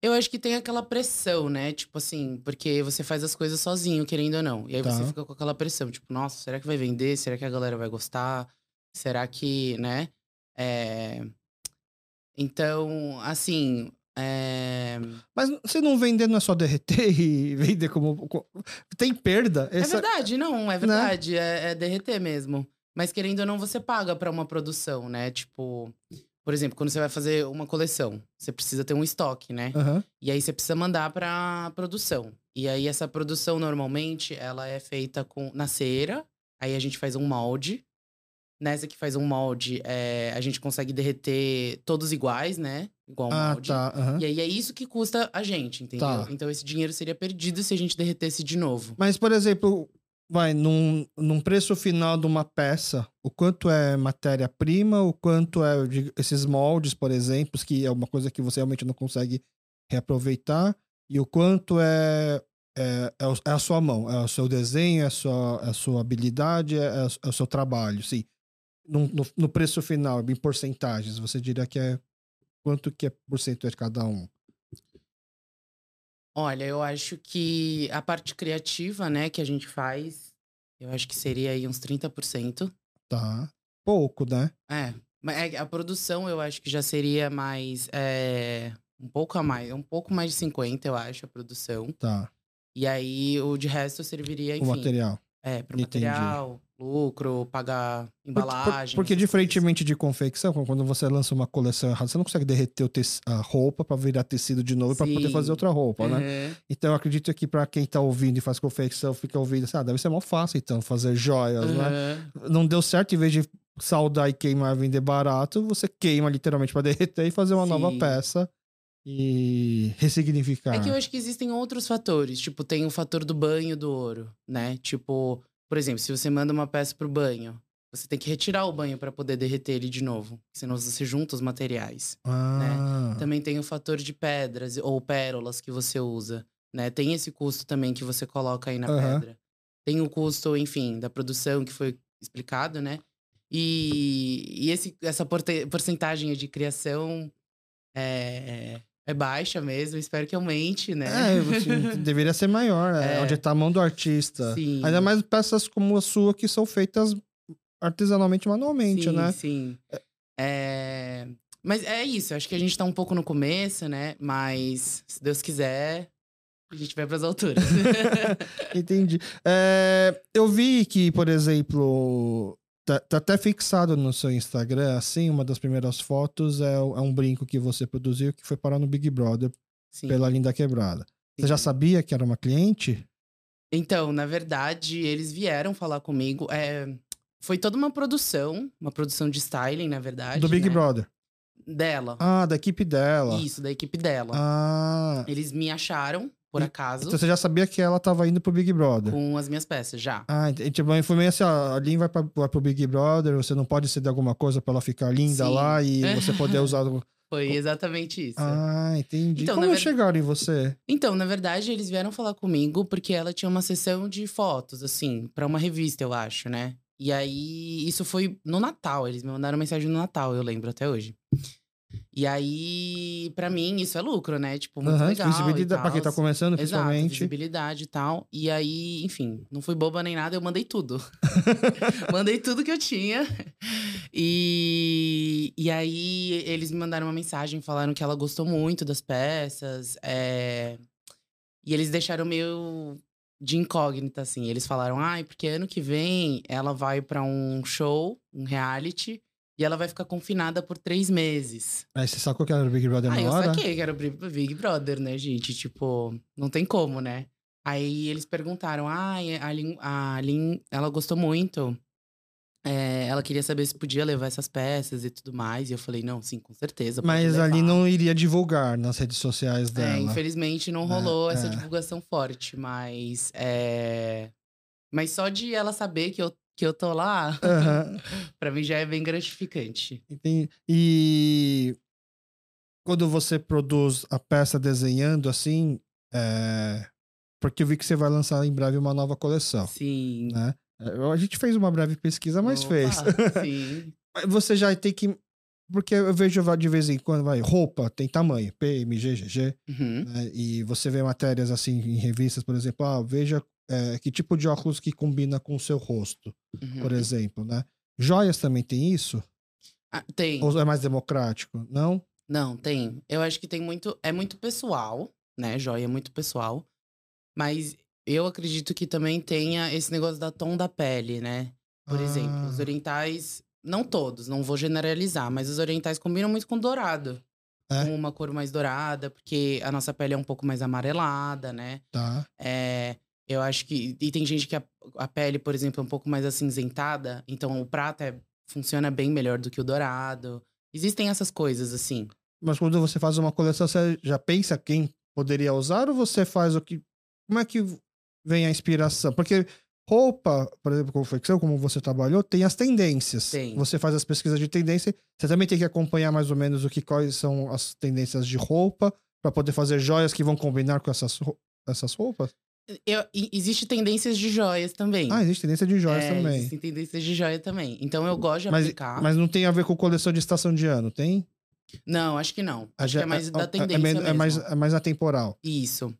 Eu acho que tem aquela pressão, né? Tipo assim, porque você faz as coisas sozinho, querendo ou não. E aí Tá. você fica com aquela pressão, tipo, nossa, será que vai vender? Será que a galera vai gostar? Será que, né? É... Então, assim. É... Mas se não vender, não é só derreter e [LAUGHS] vender como. co- Tem perda. é Essa- verdade, não, é verdade. É, é derreter mesmo. Mas querendo ou não, você paga pra uma produção, né? Tipo, por exemplo, quando você vai fazer uma coleção, você precisa ter um estoque, né? Aham. E aí você precisa mandar pra produção. E aí essa produção normalmente ela é feita com na cera. Aí a gente faz um molde. Nessa que faz um molde, é, a gente consegue derreter todos iguais, né? Igual um Ah, molde. tá. aham. E aí é isso que custa a gente, entendeu? Tá. Então esse dinheiro seria perdido se a gente derretesse de novo. Mas, por exemplo, vai, num, num preço final de uma peça, o quanto é matéria-prima, o quanto é esses moldes, por exemplo, que é uma coisa que você realmente não consegue reaproveitar, e o quanto é, é, é, é a sua mão, é o seu desenho, é a sua, é a sua habilidade, é, o- é o seu trabalho, sim. No, no, no preço final, em porcentagens, você diria que é quanto que é porcento de cada um? Olha, eu acho que a parte criativa, né, que a gente faz, eu acho que seria aí uns 30%. Tá. Pouco, né? É, mas é a produção eu acho que já seria mais. é, um pouco a mais. Um pouco mais de 50, eu acho, a produção. Tá. E aí o de resto serviria, O enfim. material. É, pro Entendi. material, lucro, pagar embalagem. Porque, essas diferentemente de confecção, quando você lança uma coleção errada, você não consegue derreter a roupa pra virar tecido de novo pra poder fazer outra roupa, né? Uhum. Então eu acredito que pra quem tá ouvindo e faz confecção, fica ouvindo assim, ah, deve ser mal fácil então fazer joias, né? Uhum. Não deu certo, em vez de saldar e queimar e vender barato, você queima literalmente pra [LAUGHS] derreter e fazer uma nova Sim. peça e ressignificar. É que eu acho que existem outros fatores. Tipo, tem o fator do banho do ouro, né? Tipo, por exemplo, se você manda uma peça pro banho, você tem que retirar o banho para poder derreter ele de novo. Senão você junta os materiais. Ah. Também tem o fator de pedras ou pérolas que você usa. Né? Tem esse custo também que você coloca aí na Aham. pedra. Tem o custo, enfim, da produção que foi explicado, né? E, e esse, essa porcentagem de criação é, é baixa mesmo. Espero que aumente, né? É, [LAUGHS] deveria ser maior, é, É. onde tá a mão do artista. Sim. Ainda mais peças como a sua que são feitas artesanalmente, manualmente, sim, né? Sim. É, Mas é isso, acho que a gente tá um pouco no começo, né? Mas, se Deus quiser, a gente vai pras alturas. [LAUGHS] Entendi. É, eu vi que, por exemplo, tá, tá até fixado no seu Instagram, assim, uma das primeiras fotos é, é um brinco que você produziu que foi parar no Big Brother Sim, pela Linda Quebrada. Você já sim. sabia que era uma cliente? Então, na verdade, eles vieram falar comigo. é, Foi toda uma produção, uma produção de styling, na verdade. Do Big né? Brother. Dela. Ah, da equipe dela. Isso, da equipe dela. Ah. Eles me acharam, por E- acaso, Então você já sabia que ela tava indo pro Big Brother. com as minhas peças, já. Ah, ent- tipo, foi meio assim, ó, a Lin vai, pra, vai pro Big Brother, você não pode ceder alguma coisa pra ela ficar linda Sim. lá e [LAUGHS] você poder usar... Foi exatamente isso. Ah, entendi. Então, Como ver- chegaram em você? Então, na verdade, eles vieram falar comigo porque ela tinha uma sessão de fotos, assim, pra uma revista, eu acho, né? E aí, isso foi no Natal, eles me mandaram mensagem no Natal, eu lembro até hoje. E aí, pra mim, isso é lucro, né? Tipo, muito Aham, legal. visibilidade, pra quem tá começando, Exato, visibilidade e tal. E aí, enfim, não fui boba nem nada, eu mandei tudo. [LAUGHS] mandei tudo que eu tinha. E, e aí, eles me mandaram uma mensagem, falaram que ela gostou muito das peças. é, E eles deixaram meio de incógnita, assim. Eles falaram, ai, porque ano que vem ela vai pra um show, um reality, e ela vai ficar confinada por três meses. Aí você sacou que era o Big Brother Ah, na eu hora? saquei que era o Big Brother, né, gente? Tipo, não tem como, né? Aí eles perguntaram, ah, a Lin, a Lin ela gostou muito. É, ela queria saber se podia levar essas peças e tudo mais. E eu falei, não, sim, com certeza. Mas ali levar." não iria divulgar nas redes sociais É, dela. infelizmente não rolou É, essa é. divulgação forte, mas. É... Mas só de ela saber que eu, que eu tô lá, Aham, [LAUGHS] pra mim já é bem gratificante. entendi. E quando você produz a peça desenhando assim, é... porque eu vi que você vai lançar em breve uma nova coleção, Sim. né? A gente fez uma breve pesquisa, mas Opa, fez. [LAUGHS] Sim. Você já tem que. Porque eu vejo de vez em quando, vai, roupa tem tamanho, P, M, G, GG, Uhum. né? E você vê matérias assim em revistas, por exemplo, ah, veja é, que tipo de óculos que combina com o seu rosto, uhum. por exemplo, né? Joias também tem isso? Ah, tem. Ou é mais democrático? Não? Não, tem. Eu acho que tem muito. É muito pessoal, né? Joia é muito pessoal. Mas eu acredito que também tenha esse negócio da tom da pele, né? Por exemplo, os Ah, orientais. Não todos, não vou generalizar, mas os orientais combinam muito com dourado. É? Com uma cor mais dourada, porque a nossa pele é um pouco mais amarelada, né? Tá. É, eu acho que. E tem gente que a, a pele, por exemplo, é um pouco mais acinzentada, então o prata é- funciona bem melhor do que o dourado. Existem essas coisas, assim. Mas quando você faz uma coleção, você já pensa quem poderia usar ou você faz o que. Como é que vem a inspiração? Porque roupa, por exemplo, confecção, como você trabalhou, tem as tendências. Tem. Você faz as pesquisas de tendência, você também tem que acompanhar mais ou menos o que quais são as tendências de roupa para poder fazer joias que vão combinar com essas, essas roupas. Eu, existe tendências de joias também. Ah, existe tendência de joias É, também. Existem tendências de joia também. Então eu gosto de Mas, aplicar. mas não tem a ver com coleção de estação de ano, tem? Não, acho que não. Acho que é mais da é, tendência mesmo. é mais, é mais atemporal. Isso.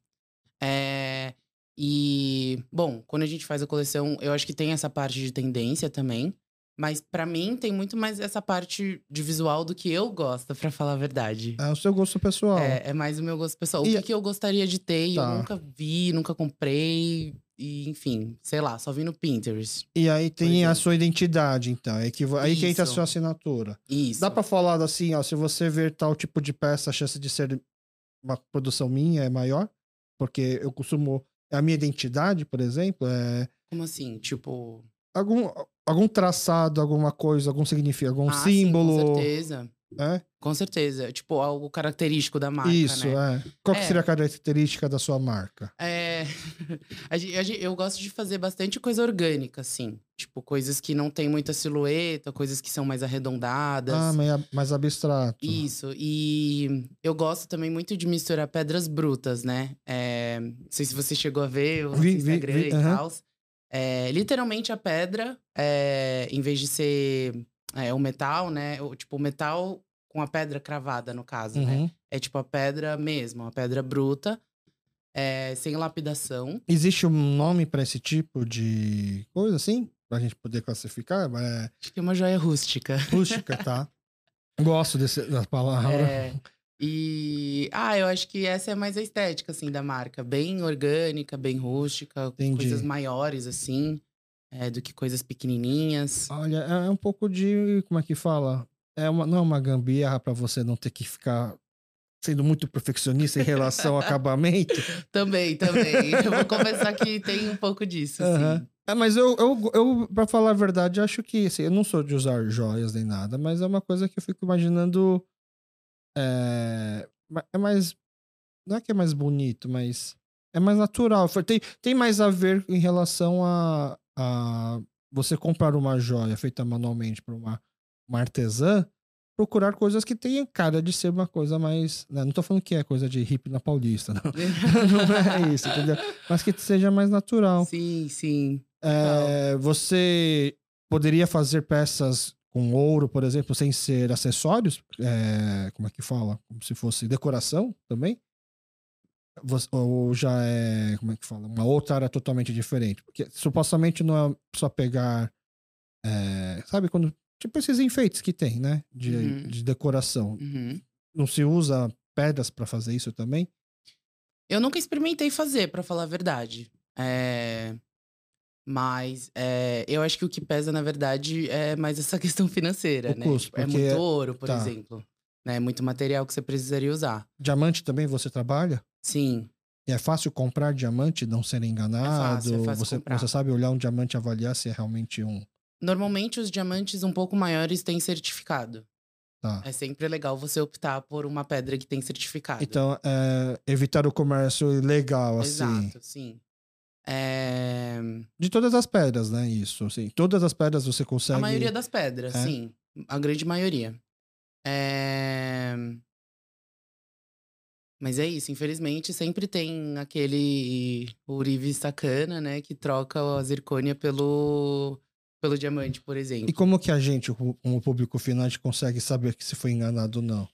É, E, bom, quando a gente faz a coleção, eu acho que tem essa parte de tendência também. Mas pra mim tem muito mais essa parte de visual do que eu gosto, pra falar a verdade. É o seu gosto pessoal. É, é mais o meu gosto pessoal. E- O que, que eu gostaria de ter Tá. eu nunca vi, nunca comprei. E, enfim, sei lá, só vi no Pinterest. E aí tem a exemplo. sua identidade, então. É que, aí que entra a Isso. sua assinatura. Isso. Dá pra falar assim, ó, se você ver tal tipo de peça, a chance de ser uma produção minha é maior? Porque eu costumo. A minha identidade, por exemplo, é Como assim? Tipo. Algum, algum traçado, alguma coisa, algum significado, algum ah, sim, símbolo. com certeza. É? Com certeza. Tipo, algo característico da marca, Isso, né? é. Qual É. seria a característica da sua marca? É. [LAUGHS] eu gosto de fazer bastante coisa orgânica, assim. Tipo, coisas que não tem muita silhueta, coisas que são mais arredondadas. Ah, mais, mais abstrato. Isso, e eu gosto também muito de misturar pedras brutas, né? É, não sei se você chegou a ver o Vi, vi, Instagram vi, e tal. É, literalmente a pedra, é, em vez de ser é, o metal, né? O, tipo, o metal com a pedra cravada, no caso, né? Uhum. É tipo a pedra mesmo, a pedra bruta, é, sem lapidação. Existe um nome pra esse tipo de coisa assim? Pra gente poder classificar? É Acho que é uma joia rústica. rústica, tá? [LAUGHS] Gosto desse, da palavra. É, e. Ah, eu acho que essa é mais a estética, assim, da marca. Bem orgânica, bem rústica, Entendi. coisas maiores, assim, é, do que coisas pequenininhas. Olha, é um pouco de. Como é que fala? É uma, não é uma gambiarra pra você não ter que ficar sendo muito perfeccionista em relação ao acabamento. [LAUGHS] Também, também. eu vou confessar que tem um pouco disso, sim. É, mas eu, eu, eu, pra falar a verdade, acho que, assim, eu não sou de usar joias nem nada, mas é uma coisa que eu fico imaginando. É, é mais. Não é que é mais bonito, mas é mais natural. Tem, tem mais a ver em relação a, a você comprar uma joia feita manualmente por uma, uma artesã, procurar coisas que tenham cara de ser uma coisa mais. né, Não tô falando que é coisa de hippie na Paulista, [LAUGHS] não. não é isso, entendeu? Mas que seja mais natural. sim, sim. É, você poderia fazer peças com ouro, por exemplo, sem ser acessórios? É, como é que fala? Como se fosse decoração também? Ou já é, como é que fala? Uma outra área totalmente diferente? Porque supostamente não é só pegar. é, sabe quando. Tipo esses enfeites que tem, né? De, Uhum. de decoração. Uhum. Não se usa pedras pra fazer isso também? Eu nunca experimentei fazer, pra falar a verdade. É, Mas é, eu acho que o que pesa, na verdade, é mais essa [LAUGHS] questão financeira, O né? custo, Tipo, é muito é- ouro, por tá. exemplo. Né? É muito material que você precisaria usar. Diamante também você trabalha? Sim, E é fácil comprar diamante, não ser enganado. fácil, é fácil você, comprar. você sabe olhar um diamante e avaliar se é realmente um. Normalmente, os diamantes um pouco maiores têm certificado. Tá. É sempre legal você optar por uma pedra que tem certificado. Então, é, evitar o comércio ilegal, assim. Exato, sim. É... De todas as pedras, né? Isso, assim. Todas as pedras você consegue. A maioria das pedras, É? sim. A grande maioria. É... Mas é isso, infelizmente sempre tem aquele Uribe sacana, né, que troca a zircônia pelo, pelo diamante, por exemplo. E como que a gente, como o público final, a gente consegue saber que se foi enganado ou não?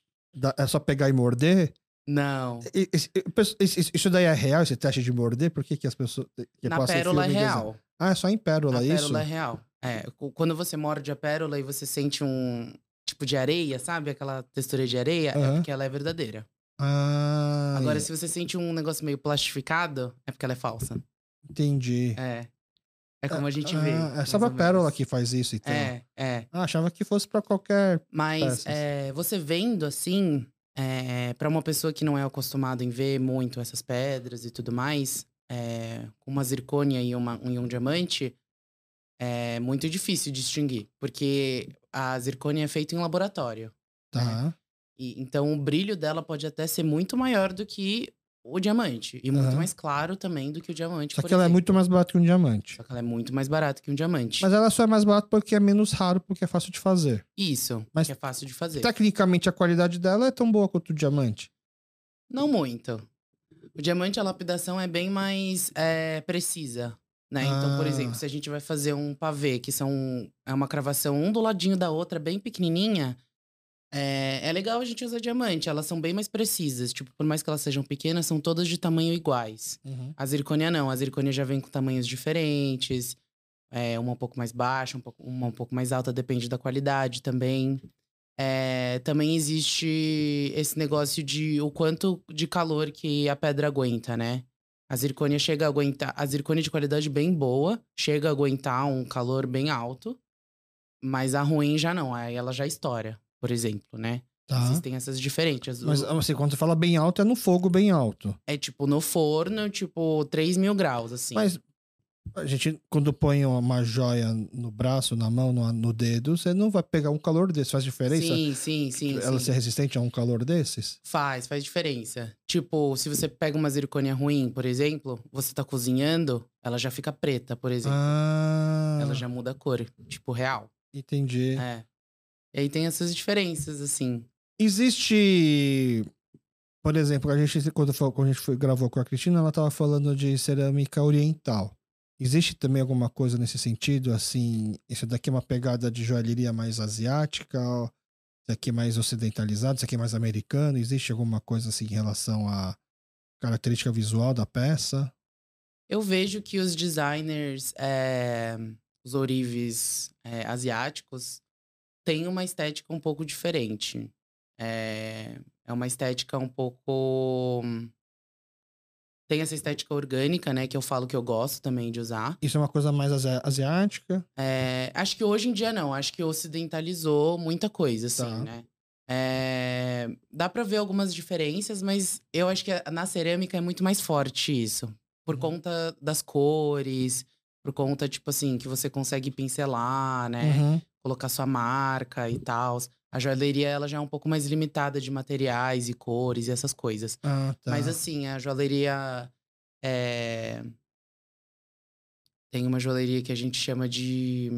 É só pegar e morder? Não, esse- Isso daí é real, esse teste de morder? Por que, que as pessoas. Que na pérola é real. Ah, é só em pérola, a isso? pérola é real. É, quando você morde a pérola e você sente um tipo de areia, sabe? Aquela textura de areia, é Aham. porque ela é verdadeira. Ah, Agora, se você sente um negócio meio plastificado, é porque ela é falsa. entendi. É. É como a gente vê. Ah, é só pra pérola que faz isso, então. É, é. Ah, achava que fosse pra qualquer. Mas é, você vendo assim, é, para uma pessoa que não é acostumada em ver muito essas pedras e tudo mais, é, uma zircônia e, uma, e um diamante, é muito difícil distinguir. Porque a zircônia é feita em laboratório. Tá. E, então o brilho dela pode até ser muito maior do que o diamante. E muito Aham. mais claro também do que o diamante. Só por que ela é exemplo. muito mais barata que um diamante. Só que ela é muito mais barata que um diamante. Mas ela só é mais barata porque é menos raro, porque é fácil de fazer. Isso, Mas- que é fácil de fazer. Tecnicamente, a qualidade dela é tão boa quanto o diamante. Não muito. O diamante, a lapidação é bem mais é, precisa. Né? Então, por Ah. exemplo, se a gente vai fazer um pavê, que são é uma cravação um do ladinho da outra, bem pequenininha, é, é legal a gente usar diamante. Elas são bem mais precisas. Tipo, por mais que elas sejam pequenas, são todas de tamanho iguais. A zircônia não. A zircônia já vem com tamanhos diferentes. É, uma um pouco mais baixa, um pouco, uma um pouco mais alta, depende da qualidade também. É, também existe esse negócio de o quanto de calor que a pedra aguenta, né? A zircônia chega a aguentar. A zircônia de qualidade bem boa chega a aguentar um calor bem alto, mas a ruim já não. Aí ela já estoura, por exemplo, né? Tá. Existem essas diferentes. Mas assim, quando você fala bem alto, é no fogo bem alto. É tipo no forno, tipo 3 mil graus, assim. Mas A gente, quando põe uma joia no braço, na mão, no, no dedo, você não vai pegar um calor desse. Faz diferença? Sim, sim, sim. Ela sim. ser resistente a um calor desses? Faz, faz diferença. Tipo, se você pega uma zircônia ruim, por exemplo, você tá cozinhando, ela já fica preta, por exemplo. Ah. Ela já muda a cor, tipo, real. Entendi. É. E aí tem essas diferenças, assim. Existe. Por exemplo, a gente, quando, quando a gente foi, gravou com a Cristina, ela tava falando de cerâmica oriental. Existe também alguma coisa nesse sentido? Assim, isso daqui é uma pegada de joalheria mais asiática? Isso aqui é mais ocidentalizado? Isso aqui é mais americano? Existe alguma coisa assim em relação à característica visual da peça? Eu vejo que os designers, é, os ourives é, asiáticos, têm uma estética um pouco diferente. É, é uma estética um pouco. Tem essa estética orgânica, né? Que eu falo que eu gosto também de usar. Isso é uma coisa mais asi- asiática? É, acho que hoje em dia não. Acho que ocidentalizou muita coisa, assim, Tá. né? É, dá pra ver algumas diferenças, mas eu acho que na cerâmica é muito mais forte isso. Por Uhum. conta das cores, por conta, tipo assim, que você consegue pincelar, né? Uhum. Colocar sua marca e tal. A joalheria, ela já é um pouco mais limitada de materiais e cores e essas coisas. Ah, tá. Mas assim, a joalheria é... Tem uma joalheria que a gente chama de.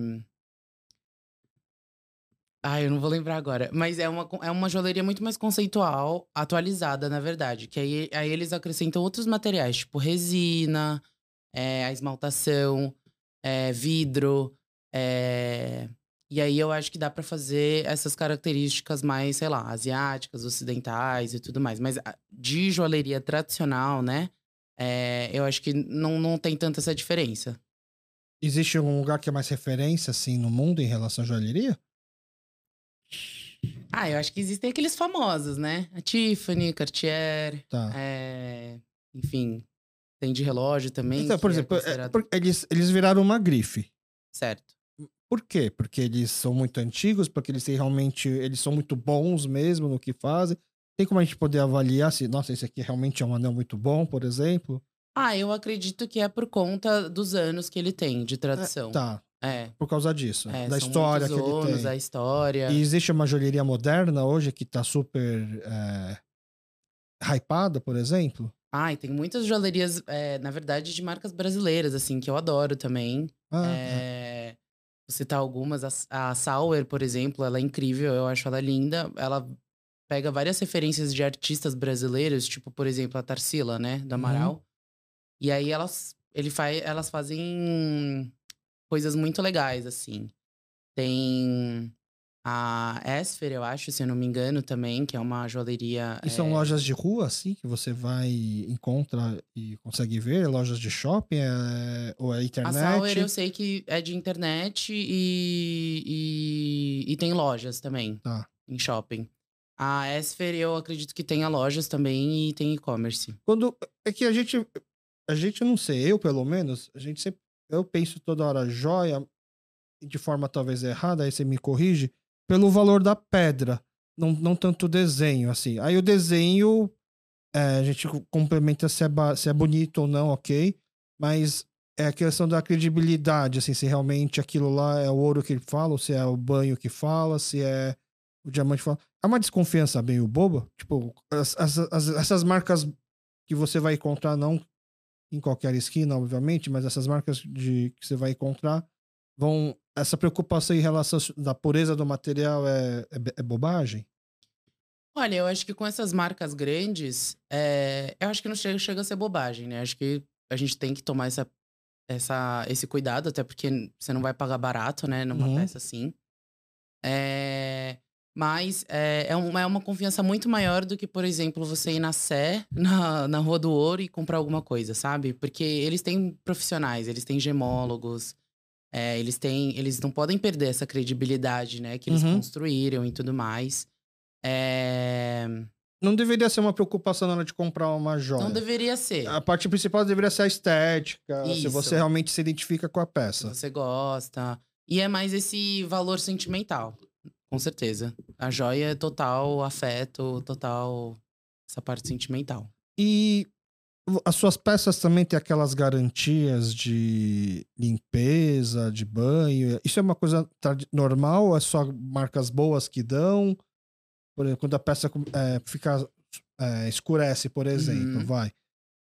Ah, eu não vou lembrar agora. Mas é uma, é uma joalheria muito mais conceitual, atualizada, na verdade. Que aí, aí eles acrescentam outros materiais, tipo resina, é, a esmaltação, é, vidro. é, E aí eu acho que dá pra fazer essas características mais, sei lá, asiáticas, ocidentais e tudo mais. Mas a- de joalheria tradicional, né? é, eu acho que não, não tem tanta essa diferença. Existe algum lugar que é mais referência, assim, no mundo em relação à joalheria? Ah, eu acho que existem aqueles famosos, né? A Tiffany, Cartier, Tá. é, enfim. Tem de relógio também. Então, por é exemplo, é, considerado- por- eles, eles viraram uma grife. Certo. Por quê? Porque eles são muito antigos, porque eles têm realmente. Eles são muito bons mesmo no que fazem. Tem como a gente poder avaliar se, nossa, esse aqui realmente é um anel muito bom, por exemplo? Ah, eu acredito que é por conta dos anos que ele tem de tradição. Tá, É. por causa disso. é, da história que ele anos, tem. a história. E existe uma joalheria moderna hoje que tá super é, hypada, por exemplo? Ah, e tem muitas joalherias, é, na verdade, de marcas brasileiras, assim, que eu adoro também. Ah, É, Vou citar algumas. A, a Sauer, por exemplo, ela é incrível, eu acho ela linda. Ela pega várias referências de artistas brasileiros, tipo, por exemplo, a Tarsila, né, do Amaral. E aí elas, ele faz, elas fazem coisas muito legais, assim. Tem a Esfer, eu acho, se eu não me engano, também, que é uma joalheria. E são é, lojas de rua, assim, que você vai, encontra e consegue ver? Lojas de shopping? é- ou é A internet? Sauer eu sei que é de internet e, e, e tem lojas também. Tá. Em shopping. A Esfer eu acredito que tenha lojas também e tem e-commerce. Quando. É que a gente. A gente, não sei, eu pelo menos, a gente sempre. Eu penso toda hora joia, de forma talvez errada, aí você me corrige, pelo valor da pedra. Não, não tanto o desenho, assim. Aí o desenho, é, a gente complementa se é, se é bonito ou não, ok. Mas é a questão da credibilidade, assim, se realmente aquilo lá é o ouro que ele fala, ou se é o banho que fala, se é o diamante que fala. É uma desconfiança meio boba. Tipo, as- as- as- essas marcas que você vai encontrar, não em qualquer esquina, obviamente, mas essas marcas de, que você vai encontrar vão. Essa preocupação em relação da pureza do material é, é, é bobagem? Olha, eu acho que com essas marcas grandes, é, eu acho que não chega, chega a ser bobagem, né? Acho que a gente tem que tomar essa, essa, esse cuidado, até porque você não vai pagar barato, né? Numa Uhum. peça assim. É, mas é, é, uma, é uma confiança muito maior do que, por exemplo, você ir na Sé, na, na Rua do Ouro e comprar alguma coisa, sabe? Porque eles têm profissionais, eles têm gemólogos, é, eles têm. Eles não podem perder essa credibilidade, né? Que eles Uhum. construíram e tudo mais. É, Não deveria ser uma preocupação na hora de comprar uma joia. Não deveria ser. A parte principal deveria ser a estética, se Isso. você realmente se identifica com a Se peça. você gosta. E é mais esse valor sentimental, com certeza. A joia é total afeto, total essa parte sentimental. E as suas peças também têm aquelas garantias de limpeza, de banho. Isso é uma coisa normal é só marcas boas que dão? Por exemplo, quando a peça é, fica é, escurece, por exemplo, uhum. vai.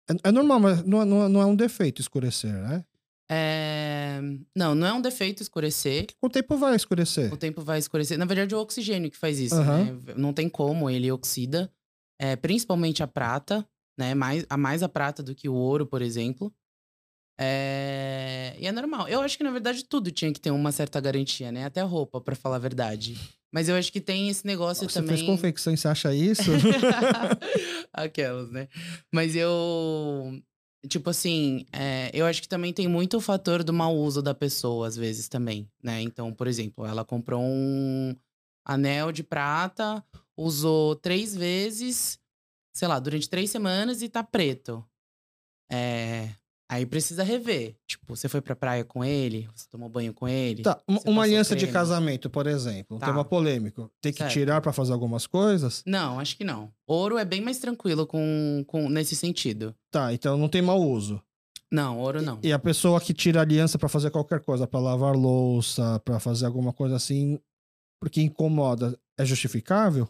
É, é, normal, mas não, não, não é um defeito escurecer, né? É... Não, não é um defeito escurecer. O tempo vai escurecer. O tempo vai escurecer. Na verdade, é o oxigênio que faz isso, uhum. né? Não tem como, ele oxida. É, principalmente a prata, né? Mais, a mais a prata do que o ouro, por exemplo. É... E é normal. Eu acho que, na verdade, tudo tinha que ter uma certa garantia, né? Até a roupa, para falar a verdade. Mas eu acho que tem esse negócio Nossa, também. Você fez confecção e você acha isso? [LAUGHS] Aquelas, né? Mas eu. Tipo assim, é, eu acho que também tem muito o fator do mau uso da pessoa, às vezes também, né? Então, por exemplo, ela comprou um anel de prata, usou três vezes, sei lá, durante três semanas e tá preto. É, Aí precisa rever. Tipo, você foi pra praia com ele, você tomou banho com ele. Tá, uma aliança de casamento, por exemplo, tá. tema polêmico. Tem que certo. tirar para fazer algumas coisas? Não, acho que não. Ouro é bem mais tranquilo com, com nesse sentido. Tá, então não tem mau uso. Não, ouro não. E, e a pessoa que tira aliança para fazer qualquer coisa, para lavar louça, para fazer alguma coisa assim, porque incomoda, é justificável?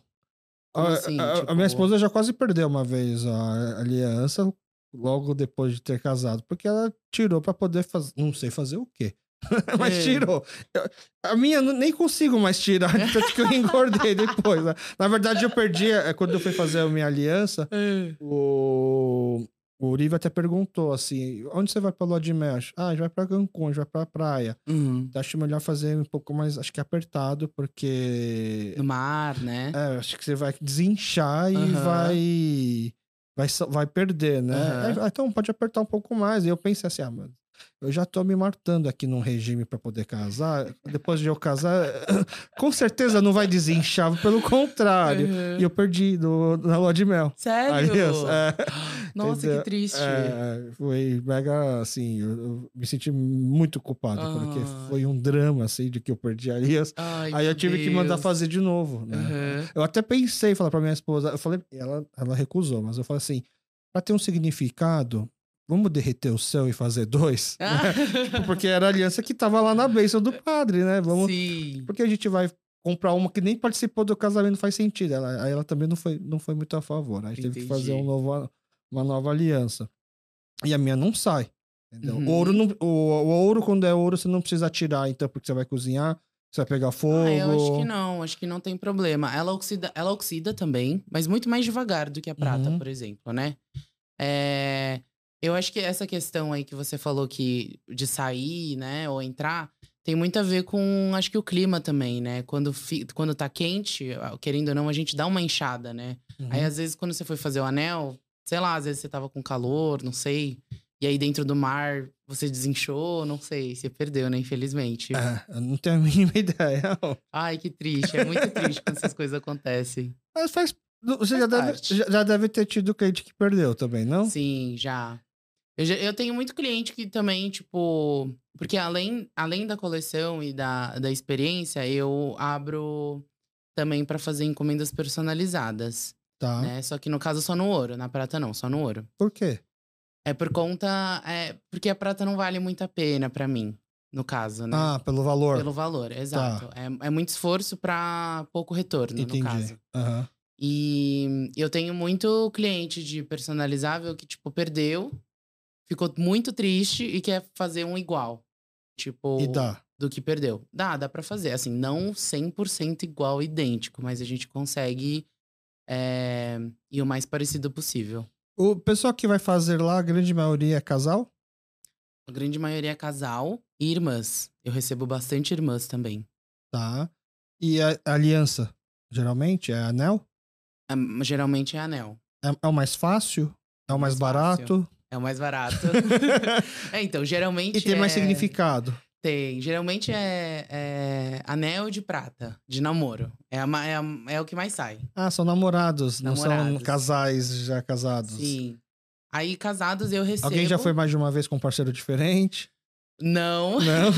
Assim, a, tipo... a, minha tipo esposa já quase perdeu uma vez a aliança logo depois de ter casado, porque ela tirou para poder fazer, não sei fazer o quê. [LAUGHS] mas é. tirou. Eu, a minha eu nem consigo mais tirar, [LAUGHS] tanto que eu engordei depois. Né? Na verdade, eu perdi. É, quando eu fui fazer a minha aliança, [LAUGHS] é. o, o Uribe até perguntou assim: onde você vai pra lua de mel? Ah, a gente vai pra Cancún, a gente vai pra praia. Uhum. Então, acho melhor fazer um pouco mais, acho que apertado, porque. No mar, né? É, acho que você vai desinchar uhum. e vai vai, vai perder, né? Uhum. então pode apertar um pouco mais. E eu pensei assim, ah, mano, eu já tô me matando aqui num regime para poder casar. Depois de eu casar, [COUGHS] com certeza não vai desinchar, pelo contrário. Uhum. E eu perdi do, na lua de mel. Sério? Aliás, [GASPS] é, Nossa, entendeu? que triste. É, foi mega, assim, eu, eu, me senti muito culpado, porque foi um drama, assim, de que eu perdi a Alias. Ai, Aí eu tive Deus. que mandar fazer de novo, né? Uhum. Eu até pensei, falar pra minha esposa, eu falei, ela, ela recusou, mas eu falei assim, pra ter um significado, vamos derreter o céu e fazer dois? Ah. tipo, porque era a aliança que tava lá na bênção do padre, né? Vamos, Sim. Porque a gente vai comprar uma que nem participou do casamento, não faz sentido. Ela, aí ela também não foi, não foi muito a favor. Aí teve que fazer um novo, uma nova aliança. E a minha não sai. Uhum. Ouro não, o, o, ouro, quando é ouro, você não precisa tirar, então, porque você vai cozinhar, você vai pegar fogo. Ah, eu acho que não, acho que não tem problema. Ela oxida, ela oxida também, mas muito mais devagar do que a prata, uhum. por exemplo, né? É, eu acho que essa questão aí que você falou que de sair, né, ou entrar, tem muito a ver com, acho que o clima também, né? Quando, fi, quando tá quente, querendo ou não, a gente dá uma enxada, né? Uhum. Aí, às vezes, quando você foi fazer o anel, sei lá, às vezes você tava com calor, não sei. E aí, dentro do mar, você desinchou, não sei, você perdeu, né? Infelizmente. É, eu não tenho a [LAUGHS] mínima ideia. Ai, que triste. É muito triste quando essas coisas acontecem. Mas faz. Você já deve, já deve ter tido cliente que perdeu também, não? Sim, já. Eu, já, eu tenho muito cliente que também, tipo. Porque além, além da coleção e da, da experiência, eu abro também para fazer encomendas personalizadas. Tá. Né? Só que no caso só no ouro, na prata não, só no ouro. Por quê? É por conta. É, porque a prata não vale muito a pena para mim, no caso, né? Ah, pelo valor. Pelo valor, exato. Tá. É, é muito esforço para pouco retorno, Entendi. no caso. Uhum. E eu tenho muito cliente de personalizável que, tipo, perdeu ficou muito triste e quer fazer um igual. Tipo, e dá. do que perdeu. Dá, dá pra fazer. Assim, não 100% igual, idêntico, mas a gente consegue é, ir o mais parecido possível. O pessoal que vai fazer lá, a grande maioria é casal? A grande maioria é casal e irmãs. Eu recebo bastante irmãs também. Tá. E a aliança? Geralmente é anel? É, geralmente é anel. É, é, o mais fácil? É o mais, mais barato? Fácil. É o mais barato. [LAUGHS] é, então, geralmente. E tem é... mais significado. Tem. Geralmente é, é, anel de prata, de namoro. É, a, é, a, é o que mais sai. Ah, são namorados, namorados, não são casais já casados. Sim. Aí, casados, eu recebo. Alguém já foi mais de uma vez com um parceiro diferente? Não. Não?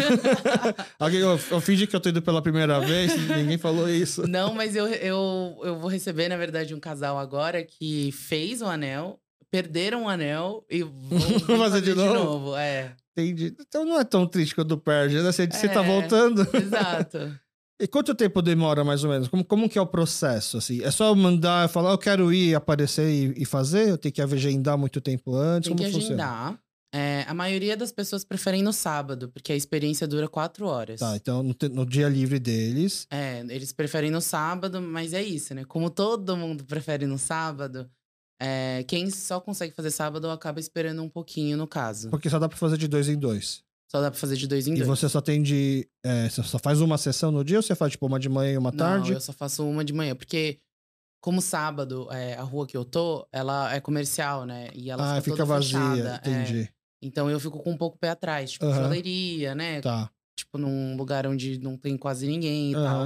[LAUGHS] Alguém, eu, eu fingi que eu tô indo pela primeira vez, ninguém falou isso. Não, mas eu, eu, eu vou receber, na verdade, um casal agora que fez o anel perderam o anel e [LAUGHS] vão fazer fazer, de de, novo? novo. É, Entendi. Então não é tão triste quando perde, né? Você, você tá É. voltando. exato. [LAUGHS] E quanto tempo demora, mais ou menos? Como, como que é o processo, assim? É só mandar, falar, eu quero ir, aparecer e, e fazer? Eu tenho que agendar muito tempo antes? Tem como que funciona? agendar. É, a maioria das pessoas preferem no sábado, porque a experiência dura quatro horas. Tá, então no, no dia livre deles. É, eles preferem no sábado, mas é isso, né? Como todo mundo prefere no sábado, é, quem só consegue fazer sábado acaba esperando um pouquinho no caso. Porque só dá pra fazer de dois em dois. Só dá pra fazer de dois em E dois. você só tem de. é, você só faz uma sessão no dia ou você faz, tipo, uma de manhã e uma tarde? Não, eu só faço uma de manhã, porque como sábado, é, a rua que eu tô, ela é comercial, né? E ela ah, fica, fica vazia. fechada, é. Entendi. Então eu fico com um pouco pé atrás, tipo, Aham. joalheria, né? Tá. Tipo, num lugar onde não tem quase ninguém e Aham. tal.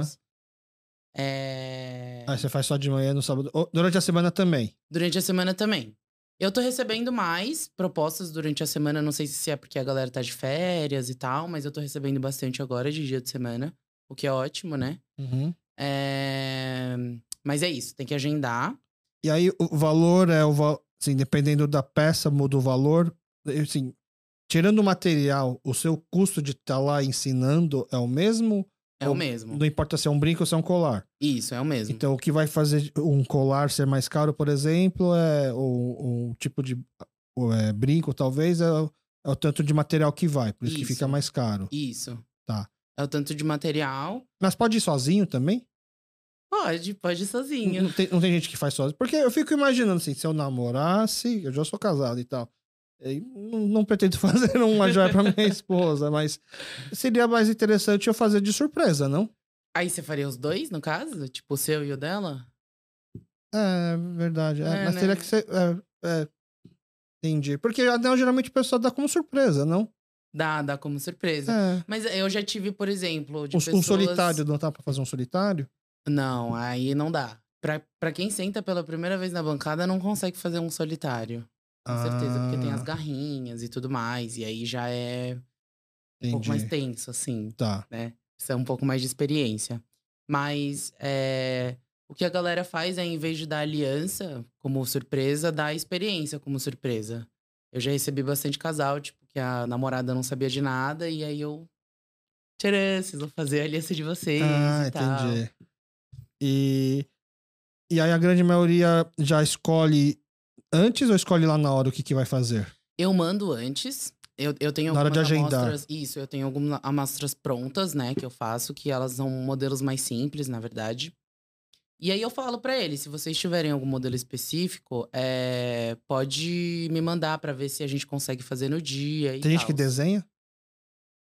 É... Aí você faz só de manhã no sábado. Ou Durante a semana também. Durante a semana também. Eu tô recebendo mais propostas durante a semana, não sei se é porque a galera tá de férias e tal, mas eu tô recebendo bastante agora de dia de semana, o que é ótimo, né? Uhum. É... Mas é isso, tem que agendar. E aí o valor é o valor. Assim, dependendo da peça, muda o valor. Assim, tirando o material, o seu custo de estar lá ensinando é o mesmo? É o mesmo. Não importa se é um brinco ou se é um colar. Isso, é o mesmo. Então, o que vai fazer um colar ser mais caro, por exemplo, é o, o tipo de o, é, brinco, talvez, é, o- é o tanto de material que vai. Por isso, que Isso. fica mais caro. Isso. Tá. É o tanto de material. Mas pode ir sozinho também? Pode, pode ir sozinho. Não tem, não tem gente que faz sozinho. Porque eu fico imaginando assim, se eu namorasse, eu já sou casado e tal. E Não, não pretendo [LAUGHS] fazer uma joia pra minha esposa, mas seria mais interessante eu fazer de surpresa, não? Aí você faria os dois, no caso? Tipo, o seu e o dela? É, verdade. é, É, mas né? teria que ser. É, é, entendi. Porque anel geralmente o pessoal dá como surpresa, não? Dá, dá como surpresa. É. Mas eu já tive, por exemplo, de Um, um pessoas... solitário, não dá pra fazer um solitário? Não, aí não dá. Pra, pra quem senta pela primeira vez na bancada, não consegue fazer um solitário. Com certeza, porque tem as Ah, garrinhas e tudo mais. E aí já é um pouco mais tenso, assim, Tá. né? Precisa um pouco mais de experiência. Mas é, o que a galera faz é, em vez de dar aliança como surpresa, dar experiência como surpresa. Eu já recebi bastante casal, tipo, que a namorada não sabia de nada, e aí eu. Tcharam, vocês vão fazer a aliança de vocês. Ah, e tal. entendi. E, e aí a grande maioria já escolhe antes ou escolhe lá na hora o que, que vai fazer? Eu mando antes. Eu, eu tenho Na hora de agendar. amostras. Isso, eu tenho algumas amostras prontas, né, que eu faço, que elas são modelos mais simples, na verdade. E aí eu falo pra eles, se vocês tiverem algum modelo específico, é, pode me mandar pra ver se a gente consegue fazer no dia. Tem gente que desenha?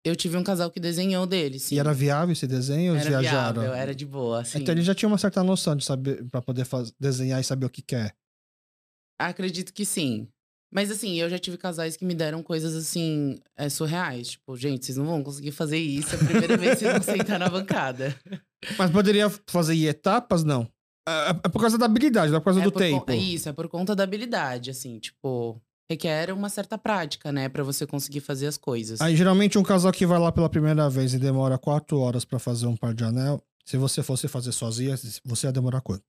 Eu tive um casal que desenhou dele, sim. E era viável esse desenho ou viajaram? viável, era de boa, assim. Então ele já tinha uma certa noção de saber para poder faz- desenhar e saber o que quer. Acredito que sim. Mas assim, eu já tive casais que me deram coisas assim, é, surreais. Tipo, gente, vocês não vão conseguir fazer isso. É a primeira vez que vocês vão sentar na bancada. Mas poderia fazer em etapas, não. É, é por causa da habilidade, não é por causa é do por con- tempo. é isso, é por conta da habilidade, assim, tipo, requer uma certa prática, né, Pra você conseguir fazer as coisas. Aí geralmente um casal que vai lá pela primeira vez e demora quatro horas pra fazer um par de anel, se você fosse fazer sozinha, você ia demorar quanto?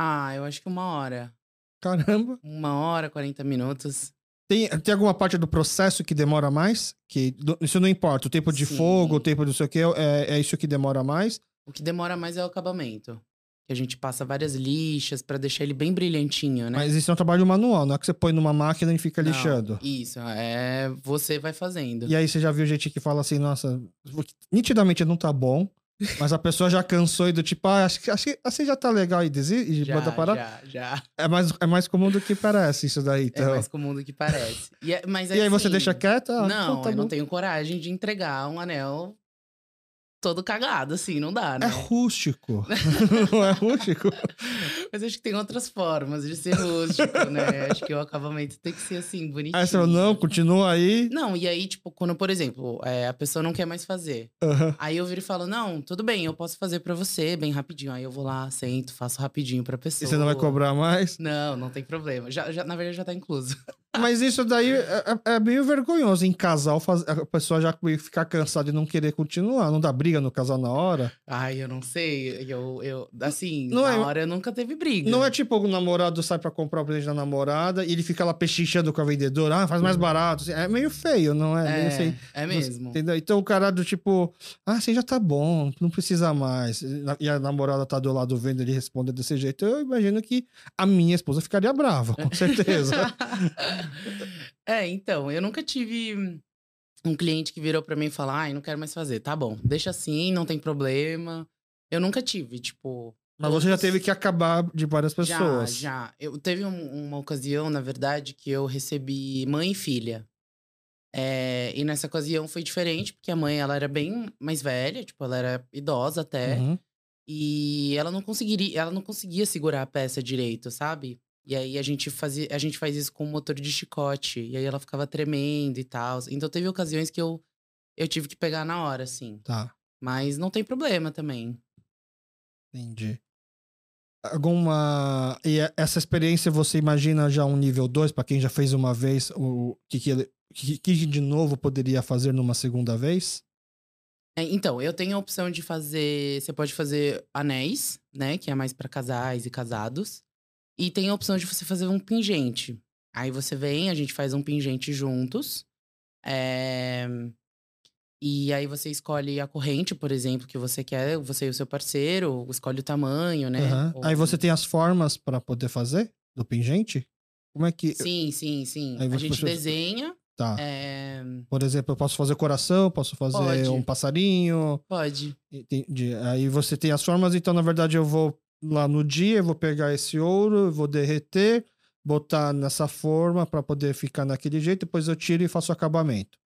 Ah, eu acho que uma hora. Caramba. Uma hora, 40 minutos. Tem, tem alguma parte do processo que demora mais? Que isso não importa. O tempo de Sim. fogo, o tempo do sei o que, é, é isso que demora mais. O que demora mais é o acabamento. Que a gente passa várias lixas pra deixar ele bem brilhantinho, né? Mas isso é um trabalho manual, não é que você põe numa máquina e fica Não, lixando. Isso, é você vai fazendo. E aí você já viu gente que fala assim, nossa, nitidamente não tá bom, mas a pessoa já cansou e do tipo, ah, acho que, acho que assim já tá legal e desiste e já, manda parar. já, já. É mais, é mais comum do que parece isso daí, É então. mais comum do que parece. E, é- mas e aí você assim, deixa quieto? Ah, não, então tá eu bom. não tenho coragem de entregar um anel todo cagado, assim, não dá, né? É rústico. [LAUGHS] não é rústico? Mas acho que tem outras formas de ser rústico, né? Acho que o acabamento tem que ser assim, bonitinho. Aí você fala, não, continua aí. Não, e aí, tipo, quando, por exemplo, é, a pessoa não quer mais fazer. Aham. Aí eu viro e falo, não, tudo bem, eu posso fazer pra você, bem rapidinho. Aí eu vou lá, sento, faço rapidinho pra E pessoa. você não vai cobrar mais? Não, não tem problema. Já, já, na verdade, já tá incluso. Mas isso daí é, é, é meio vergonhoso em casal, faz, a pessoa já ficar cansada e não querer continuar. Não dá briga no casal na hora? Ai, eu não sei. Eu, eu, assim, não na é, hora nunca teve briga. Não é tipo o namorado sai pra comprar o presente da namorada e ele fica lá pechinchando com a vendedora. Ah, faz mais barato. Assim, é meio feio, não é? É, é mesmo. Entendeu? Então o cara do tipo, ah, assim já tá bom, não precisa mais. E a namorada tá do lado vendo ele responder desse jeito. Eu imagino que a minha esposa ficaria brava, com [LAUGHS] certeza. [LAUGHS] [LAUGHS] é, então, eu nunca tive um cliente que virou para mim e falou: ai, não quero mais fazer. Tá bom, deixa assim, não tem problema. Eu nunca tive, tipo. Mas você já teve que acabar de várias pessoas. Já, já. Eu teve um, uma ocasião, na verdade, que eu recebi mãe e filha. É, e nessa ocasião foi diferente, porque a mãe ela era bem mais velha, tipo, ela era idosa até. Uhum. E ela não conseguiria, ela não conseguia segurar a peça direito, sabe? E aí a gente fazia, a gente faz isso com um motor de chicote. E aí ela ficava tremendo e tal. Então teve ocasiões que eu eu tive que pegar na hora, assim. Tá. Mas não tem problema também. Entendi. Alguma. E essa experiência você imagina já um nível 2, para quem já fez uma vez, o que, que, ele... que, que de novo poderia fazer numa segunda vez? É, então, eu tenho a opção de fazer. Você pode fazer anéis, né? Que é mais para casais e casados. E tem a opção de você fazer um pingente. Aí você vem, a gente faz um pingente juntos. É... E aí você escolhe a corrente, por exemplo, que você quer, você e o seu parceiro, escolhe o tamanho, né? Uhum. Ou... Aí você tem as formas para poder fazer do pingente? Como é que. Sim, sim, sim. Aí a gente desenha. Tá. É... Por exemplo, eu posso fazer coração, posso fazer Pode. um passarinho. Pode. Entendi. Aí você tem as formas, então, na verdade, eu vou lá no dia, eu vou pegar esse ouro, vou derreter, botar nessa forma para poder ficar naquele jeito, depois eu tiro e faço o acabamento.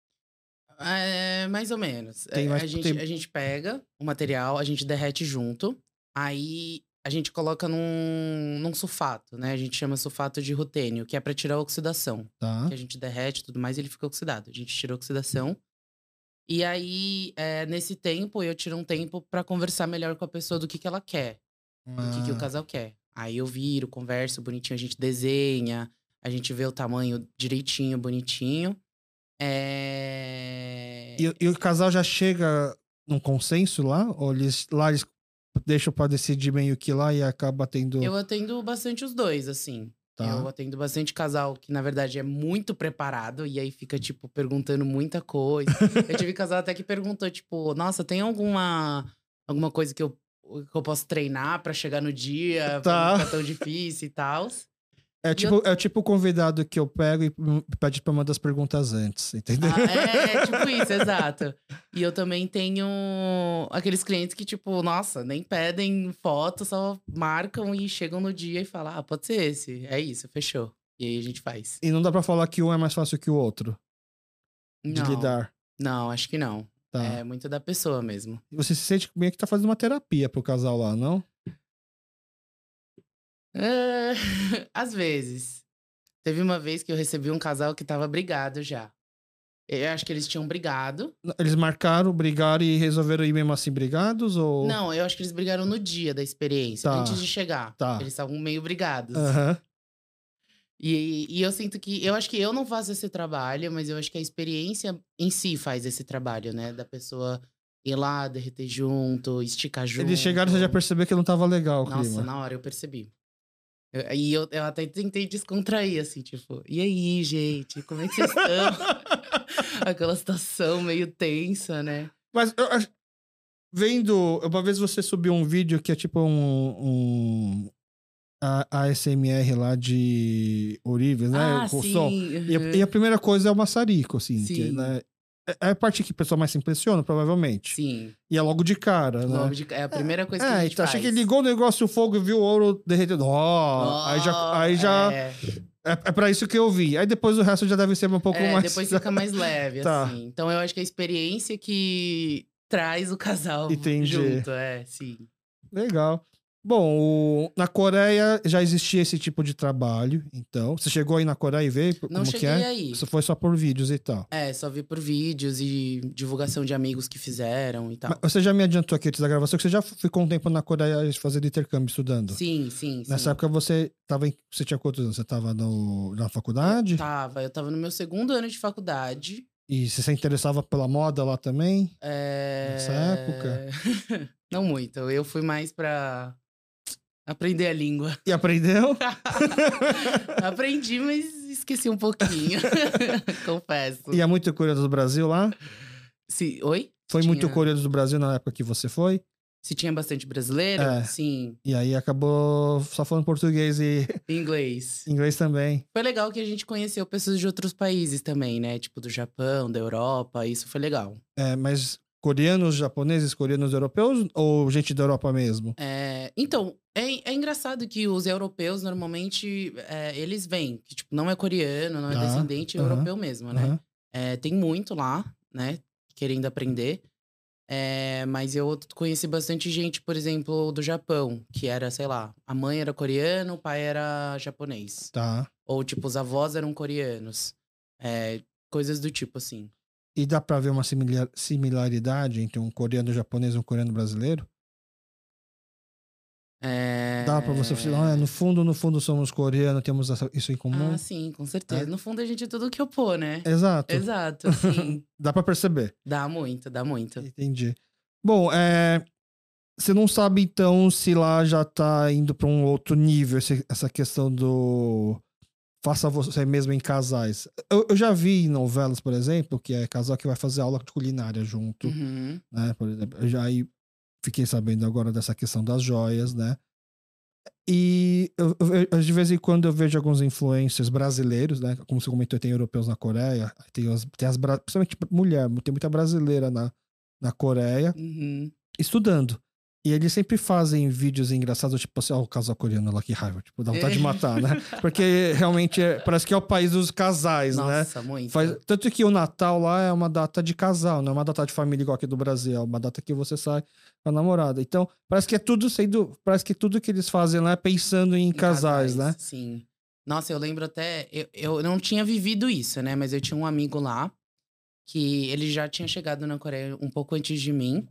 É, mais ou menos. É, mais, a, gente, tem... a gente pega o material, a gente derrete junto, aí a gente coloca num, num sulfato, né? A gente chama sulfato de rutênio, que é para tirar a oxidação. Tá. Que a gente derrete e tudo mais, ele fica oxidado. A gente tira a oxidação. E aí, é, nesse tempo, eu tiro um tempo para conversar melhor com a pessoa do que, que ela quer ah. o que, que o ah. casal quer. Aí eu viro, converso bonitinho, a gente desenha, a gente vê o tamanho direitinho, bonitinho. É... E, e o casal já chega num consenso lá? Ou eles, lá eles deixam pra decidir meio que lá e acaba tendo. Eu atendo bastante os dois, assim. Tá. Eu atendo bastante casal que, na verdade, é muito preparado e aí fica, tipo, perguntando muita coisa. [LAUGHS] eu tive casal até que perguntou, tipo, nossa, tem alguma, alguma coisa que eu que eu posso treinar para chegar no dia, tá. pra não ficar tão difícil e tal. É tipo, eu... é tipo o convidado que eu pego e pede pra mandar as perguntas antes, entendeu? Ah, é, é, tipo [LAUGHS] isso, exato. E eu também tenho aqueles clientes que, tipo, nossa, nem pedem foto, só marcam e chegam no dia e falam: ah, pode ser esse. É isso, fechou. E aí a gente faz. E não dá pra falar que um é mais fácil que o outro? De não, lidar? Não, acho que não. Tá. É muito da pessoa mesmo. Você se sente meio que tá fazendo uma terapia pro casal lá, não? É... [LAUGHS] Às vezes. Teve uma vez que eu recebi um casal que tava brigado já. Eu acho que eles tinham brigado. Eles marcaram, brigaram e resolveram ir mesmo assim brigados? Ou... Não, eu acho que eles brigaram no dia da experiência, tá. antes de chegar. Tá. Eles estavam meio brigados. Uhum. E, e eu sinto que. Eu acho que eu não faço esse trabalho, mas eu acho que a experiência em si faz esse trabalho, né? Da pessoa ir lá, derreter junto, esticar junto. Eles chegaram e você já percebeu que não tava legal Nossa, clima. na hora eu percebi. E eu, eu, até tentei descontrair, assim, tipo, e aí, gente, como é que vocês estão? [LAUGHS] Aquela situação meio tensa, né? Mas eu acho. Vendo. Uma vez você subiu um vídeo que é tipo um, um a, a ASMR lá de Orives, né? Ah, o. Uhum. E, a, e, a, primeira coisa é o maçarico, assim. Sim. Que, né? É, é a parte que o pessoal mais se impressiona, provavelmente. Sim. E é logo de cara, né? Logo de, é a primeira coisa é, que a gente então, faz. achei que ligou o negócio, o fogo e viu o ouro derretendo. Ó, oh, aí já... Aí já é. É, é pra isso que eu vi. Aí depois o resto já deve ser um pouco é, mais... depois fica mais [LAUGHS] leve, tá. assim. Então eu acho que a experiência que traz o casal Entendi. junto, é, sim. Legal. Bom, o- na Coreia já existia esse tipo de trabalho, então. Você chegou aí na Coreia e veio? Não como cheguei que é? aí. Isso foi só por vídeos e tal. É, só vi por vídeos e divulgação de amigos que fizeram e tal. Mas você já me adiantou aqui antes da gravação que você já ficou um tempo na Coreia fazendo intercâmbio, estudando. Sim, sim, sim. Nessa época você tava em... Você tinha quantos anos? Você tava no... na faculdade? Tava, eu tava no meu segundo ano de faculdade. E você se interessava pela moda lá também? É... Nessa época? [LAUGHS] Não muito. Eu fui mais pra aprender a língua. E aprendeu? [LAUGHS] Aprendi, mas esqueci um pouquinho. [LAUGHS] Confesso. e é muito curioso do Brasil lá? Se... Oi? Foi muito Tinha- curioso do Brasil na época que você foi? Se tinha bastante brasileiro? É. Sim. E aí acabou só falando português e Inglês. [LAUGHS] inglês também. Foi legal que a gente conheceu pessoas de outros países também, né? Tipo do Japão, da Europa. Isso foi legal. É, mas coreanos, japoneses, coreanos europeus ou gente da Europa mesmo? É, então, é, é engraçado que os europeus, normalmente, é, eles vêm. Que, tipo, não é coreano, não é Tá, descendente, é aham, europeu mesmo, né? Aham. É, tem muito lá, né? Querendo aprender. É, mas eu conheci bastante gente, por exemplo, do Japão, que era, sei lá, a mãe era coreana, o pai era japonês. Tá. Ou, tipo, os avós eram coreanos. É, coisas do tipo, assim. E dá pra ver uma similar- similaridade entre um coreano japonês e um coreano brasileiro? É... Dá pra você falar, ah, no fundo, no fundo somos coreanos, temos isso em comum? Ah, sim, com certeza. É. No fundo, a gente é tudo que pôr, né? Exato. Exato, [LAUGHS] sim. Dá pra perceber. dá muito, dá muito. Entendi. Bom, é... Você não sabe, então, se lá já tá indo pra um outro nível, essa questão do... Faça você mesmo em casais. Eu, eu já vi em novelas, por exemplo, que é casal que vai fazer aula de culinária junto. Uhum. né? Por exemplo, eu já aí fiquei sabendo agora dessa questão das joias, né? E eu, eu- de vez em quando eu vejo alguns influencers brasileiros, né? Como você comentou, tem europeus na Coreia, tem as, tem as principalmente mulher, tem muita brasileira na, na Coreia Uhum. estudando. E eles sempre fazem vídeos engraçados, tipo assim, ó, o casal coreano lá, que raiva. Tipo, dá vontade de matar, né? [LAUGHS] Porque realmente é- parece que é o país dos casais, né? Nossa, muito. Faz- tanto que o Natal lá é uma data de casal, não é uma data de família igual aqui do Brasil, é uma data que você sai com a namorada. Então, parece que é tudo sendo. Parece que tudo que eles fazem lá é pensando em, Em casais, né? Sim. Nossa, eu lembro até. Eu, eu não tinha vivido isso, né? Mas eu tinha um amigo lá que ele já tinha chegado na Coreia um pouco antes de mim.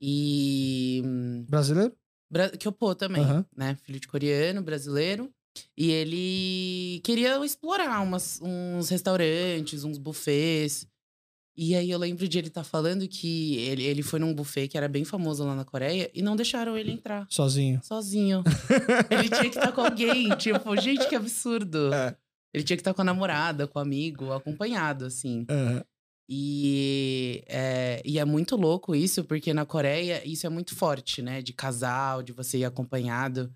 E. Brasileiro? Bra- Que eu pô também, Aham. né? Filho de coreano, brasileiro. E ele queria explorar umas, uns restaurantes, uns buffets. E aí eu lembro de ele estar falando que ele, ele foi num buffet que era bem famoso lá na Coreia e não deixaram ele entrar. Sozinho. Sozinho. ele tinha que estar com alguém. [LAUGHS] Tipo, gente, que absurdo. É. Ele tinha que estar com a namorada, com o amigo, acompanhado, assim. Aham. E é, e é muito louco isso, porque na Coreia isso é muito forte, né? De casal, de você ir acompanhado.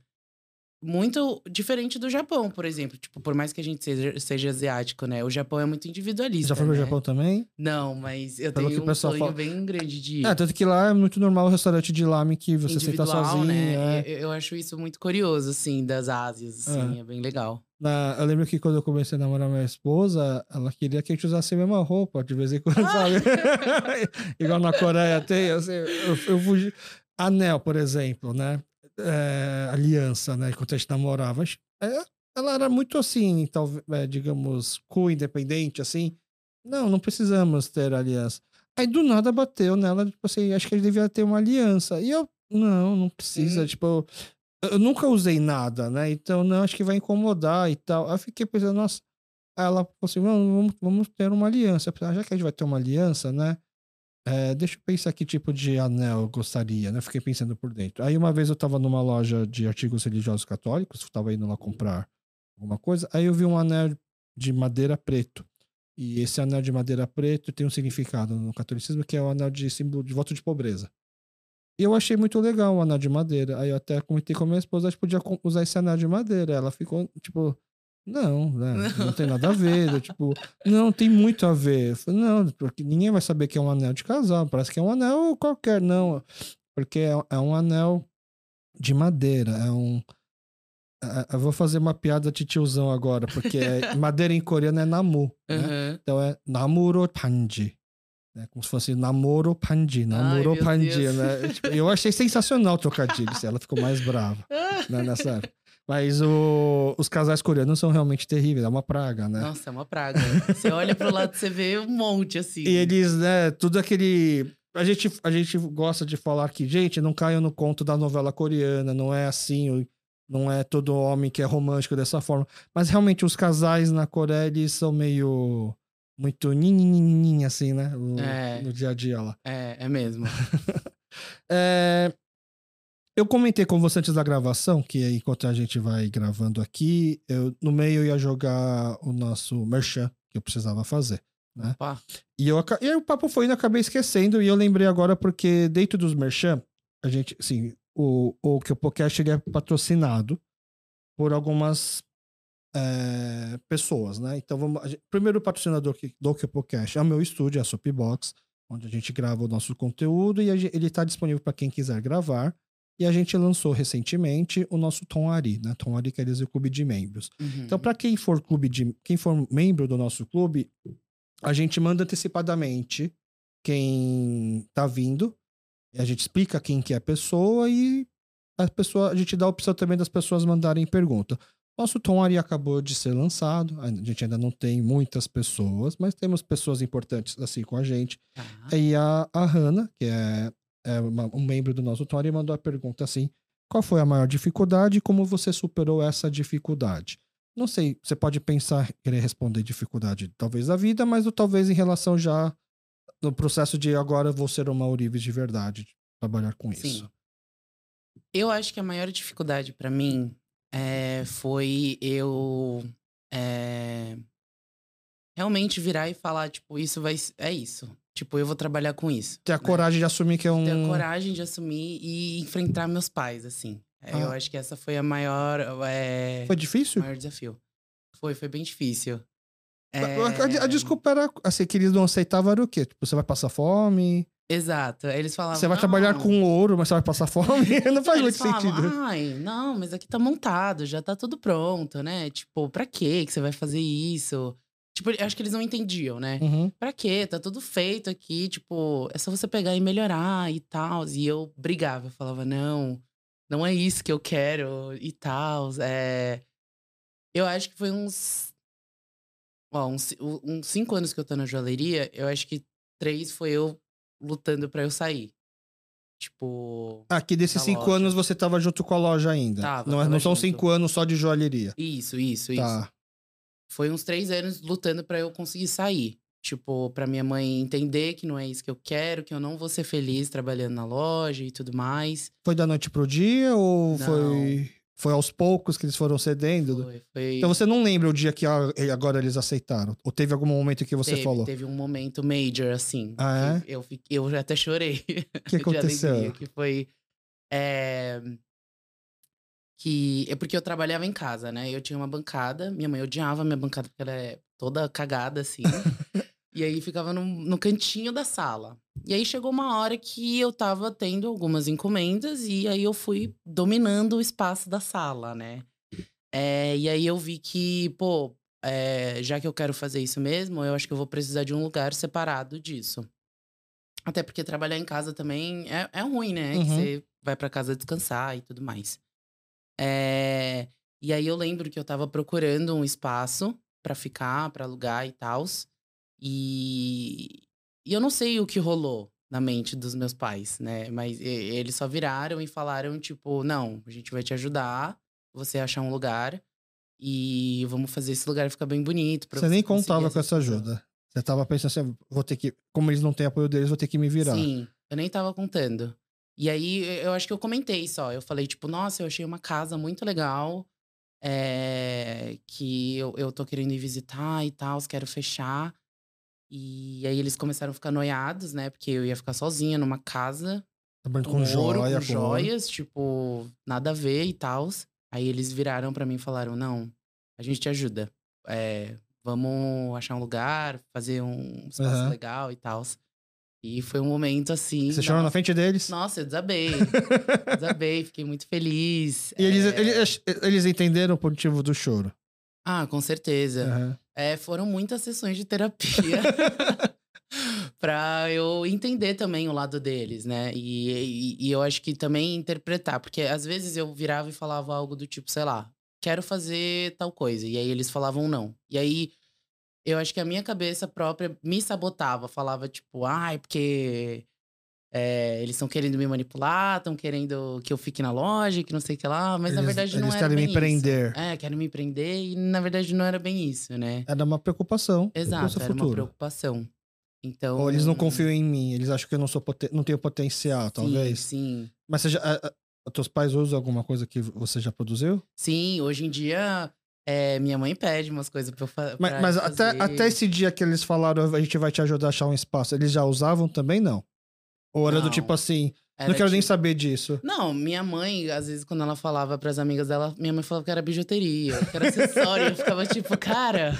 Muito diferente do Japão, por exemplo. Tipo, por mais que a gente seja, seja asiático, né? O Japão é muito individualista. Já foi pro né? Japão também? Não, mas eu Pelo tenho um sonho fala. bem grande de ir. É, tanto que lá é muito normal o restaurante de lame que você senta individual, sozinho. né? é. Eu, eu acho isso muito curioso, assim, das Ásias, assim, é, bem legal. Na- eu lembro que quando eu comecei a namorar minha esposa, ela queria que a gente usasse a mesma roupa de vez em quando, sabe? [LAUGHS] Igual na Coreia tem, assim, eu, eu fugi. Anel, por exemplo, né? É, aliança, né? Enquanto a gente namorava. é, ela era muito assim, talvez, é, digamos, cool, independente, assim. Não, não precisamos ter aliança. Aí do nada bateu nela, tipo assim, acho que a gente devia ter uma aliança. E eu, não, não precisa, Uhum. tipo. Eu eu nunca usei nada, né? Então, não, acho que vai incomodar e tal. Aí eu fiquei pensando, nossa. Aí ela falou assim: vamos, vamos, ter uma aliança. Já que a gente vai ter uma aliança, né? É, deixa eu pensar que tipo de anel eu gostaria, né? Fiquei pensando por dentro. Aí uma vez eu tava numa loja de artigos religiosos católicos, tava indo lá comprar alguma coisa. Aí eu vi um anel de madeira preto. E esse anel de madeira preto tem um significado no catolicismo que é o anel de símbolo de voto de pobreza. E eu achei muito legal o anel de madeira. Aí eu até comentei com a minha esposa, a gente podia usar esse anel de madeira. Ela ficou, tipo, não, né, [LAUGHS] não tem nada a ver. Eu, tipo, não, tem muito a ver. Falei, não, porque ninguém vai saber que é um anel de casal. Parece que é um anel qualquer, não. Porque é, é um anel de madeira. É um. é- Eu vou fazer uma piada de tiozão agora, porque é- [LAUGHS] madeira em coreano é namu. Né? Então é namuro tanji. Né? Como se fosse namoro pandi, namoro Ai, meu pandi, Deus. né? Tipo, eu achei sensacional o trocadilho, ela ficou mais brava [LAUGHS] né, nessa época. Mas o- os casais coreanos são realmente terríveis, é uma praga, né? Nossa, é uma praga. Você olha pro lado, você vê um monte, assim. E eles, né, tudo aquele. A gente, a gente gosta de falar que, gente, não caiam no conto da novela coreana, não é assim, o- não é todo homem que é romântico dessa forma. Mas realmente os casais na Coreia, eles são meio. Muito ninho, assim, né? No, É. no dia a dia lá. É, é mesmo. [LAUGHS] É, eu comentei com você antes da gravação que enquanto a gente vai gravando aqui, eu, no meio eu ia jogar o nosso merchan que eu precisava fazer. Né? Opa. E, eu, e aí o papo foi indo, eu acabei esquecendo, e eu lembrei agora porque dentro dos merchan, a gente, assim, o, o que o podcast ele é patrocinado por algumas é, pessoas, né? Então, vamos, gente- primeiro patrocinador que- do que o podcast é o meu estúdio, é a Soapbox, onde a gente grava o nosso conteúdo e ele está disponível para quem quiser gravar. E a gente lançou recentemente o nosso Tom Ari, né? Tom Ari quer dizer o clube de membros. Uhum. Então, para quem for clube de, quem for membro do nosso clube, a gente manda antecipadamente quem tá vindo. A gente explica quem que é a pessoa e a pessoa, a gente dá a opção também das pessoas mandarem pergunta. Nosso Tom Ari acabou de ser lançado. A gente ainda não tem muitas pessoas, mas temos pessoas importantes assim com a gente. Tá. E a, a Hannah, que é, é uma- um membro do nosso Tori, mandou a pergunta assim: qual foi a maior dificuldade e como você superou essa dificuldade? Não sei, você pode pensar, querer responder dificuldade talvez da vida, mas ou talvez em relação já no processo de agora vou ser uma Urives de verdade, de trabalhar com Sim. isso. Eu acho que a maior dificuldade pra mim é, foi eu é, realmente virar e falar, tipo, isso vai. É isso. Tipo, eu vou trabalhar com isso. Ter a né? coragem de assumir que é um. Ter a coragem de assumir e enfrentar meus pais, assim. É, Eu Ah. acho que essa foi a maior. É, Foi difícil? maior desafio. Foi, foi bem difícil. A- A, a É, desculpa era assim, que eles não aceitavam era o quê? Tipo, você vai passar fome, Exato. Eles falavam. você vai trabalhar "Não." com ouro, mas você vai passar fome. [LAUGHS] [LAUGHS] não faz muito falavam, sentido. Ai, não, mas aqui tá montado, já tá tudo pronto, né? Tipo, pra quê que você vai fazer isso? Tipo, eu acho que eles não entendiam, né? Uhum. Pra quê? Tá tudo feito aqui, tipo, é só você pegar e melhorar e tal. E eu brigava, eu falava, não, não é isso que eu quero e tal. É... Eu acho que foi uns. Ó, uns, uns cinco anos que eu tô na joalheria, eu acho que três foi eu lutando pra eu sair. Tipo. Aqui desses cinco loja. anos você tava junto com a loja ainda. Tava, não, é- tava não são cinco anos só de joalheria. Isso, isso, isso. Foi uns três anos lutando pra eu conseguir sair. Tipo, pra minha mãe entender que não é isso que eu quero, que eu não vou ser feliz trabalhando na loja e tudo mais. Foi da noite pro dia ou Não. foi, foi aos poucos que eles foram cedendo? Foi, foi... Então você não lembra o dia que a- agora eles aceitaram? Ou teve algum momento que você teve, falou? teve um momento major, assim. Ah, que Eu, fiquei- eu já até chorei. O que [LAUGHS] aconteceu? que foi. é, que é porque eu trabalhava em casa, né? Eu tinha uma bancada, minha mãe odiava minha bancada porque ela é toda cagada assim. [LAUGHS] e aí ficava no, no cantinho da sala. E aí chegou uma hora que eu tava tendo algumas encomendas e aí eu fui dominando o espaço da sala, né? É, e aí eu vi que, pô, é, já que eu quero fazer isso mesmo, eu acho que eu vou precisar de um lugar separado disso. Até porque trabalhar em casa também é, é ruim, né? Que Uhum. você vai pra casa descansar e tudo mais. É, e aí eu lembro que eu tava procurando um espaço pra ficar, pra alugar e tal. E, e eu não sei o que rolou na mente dos meus pais, né? Mas eles só viraram e falaram, tipo, não, a gente vai te ajudar, você achar um lugar. E vamos fazer esse lugar ficar bem bonito. pra Você nem contava com essa estrutura." ajuda. Você tava pensando assim, vou ter que. Como eles não têm apoio deles, vou ter que me virar. Sim, eu nem tava contando. E aí, eu acho que eu comentei só. Eu falei, tipo, nossa, eu achei uma casa muito legal. é, que eu, eu tô querendo ir visitar e tal, quero fechar. E aí eles começaram a ficar noiados, né? Porque eu ia ficar sozinha numa casa com, com ouro, joia, com ouro. joias, tipo, nada a ver e tal. Aí eles viraram pra mim e falaram: não, a gente te ajuda. É, vamos achar um lugar, fazer um espaço Aham. legal e tal. E foi um momento assim. Você chorou na frente deles? Nossa, eu desabei. [LAUGHS] desabei, fiquei muito feliz. E eles, É, eles, eles entenderam o motivo do choro. Ah, com certeza. Aham. É, foram muitas sessões de terapia. [LAUGHS] [LAUGHS] pra eu entender também o lado deles, né? E, e, e, eu acho que também interpretar, porque às vezes eu virava e falava algo do tipo, sei lá, quero fazer tal coisa. E aí eles falavam não. E aí eu acho que a minha cabeça própria me sabotava, falava tipo, ai, porque é, eles estão querendo me manipular, estão querendo que eu fique na loja, que não sei o que lá, mas eles, na verdade não era. Eles querem me prender. Isso. É, querem me prender e na verdade não era bem isso, né? Era uma preocupação. Exato, era futuro. uma preocupação. Então. Ou eles não confiam em mim, eles acham que eu não sou não tenho potencial, talvez. Sim. Mas você já, a, a, teus pais usam alguma coisa que você já produziu? Sim, hoje em dia é, minha mãe pede umas coisas pra eu fa Mas, mas até, até esse dia que eles falaram, a gente vai te ajudar a achar um espaço, eles já usavam também, não? Ou era não, do tipo assim, não quero tipo... nem saber disso. Não, minha mãe, às vezes, quando ela falava pras amigas dela, minha mãe falava que era bijuteria, que era acessório. eu ficava tipo, cara,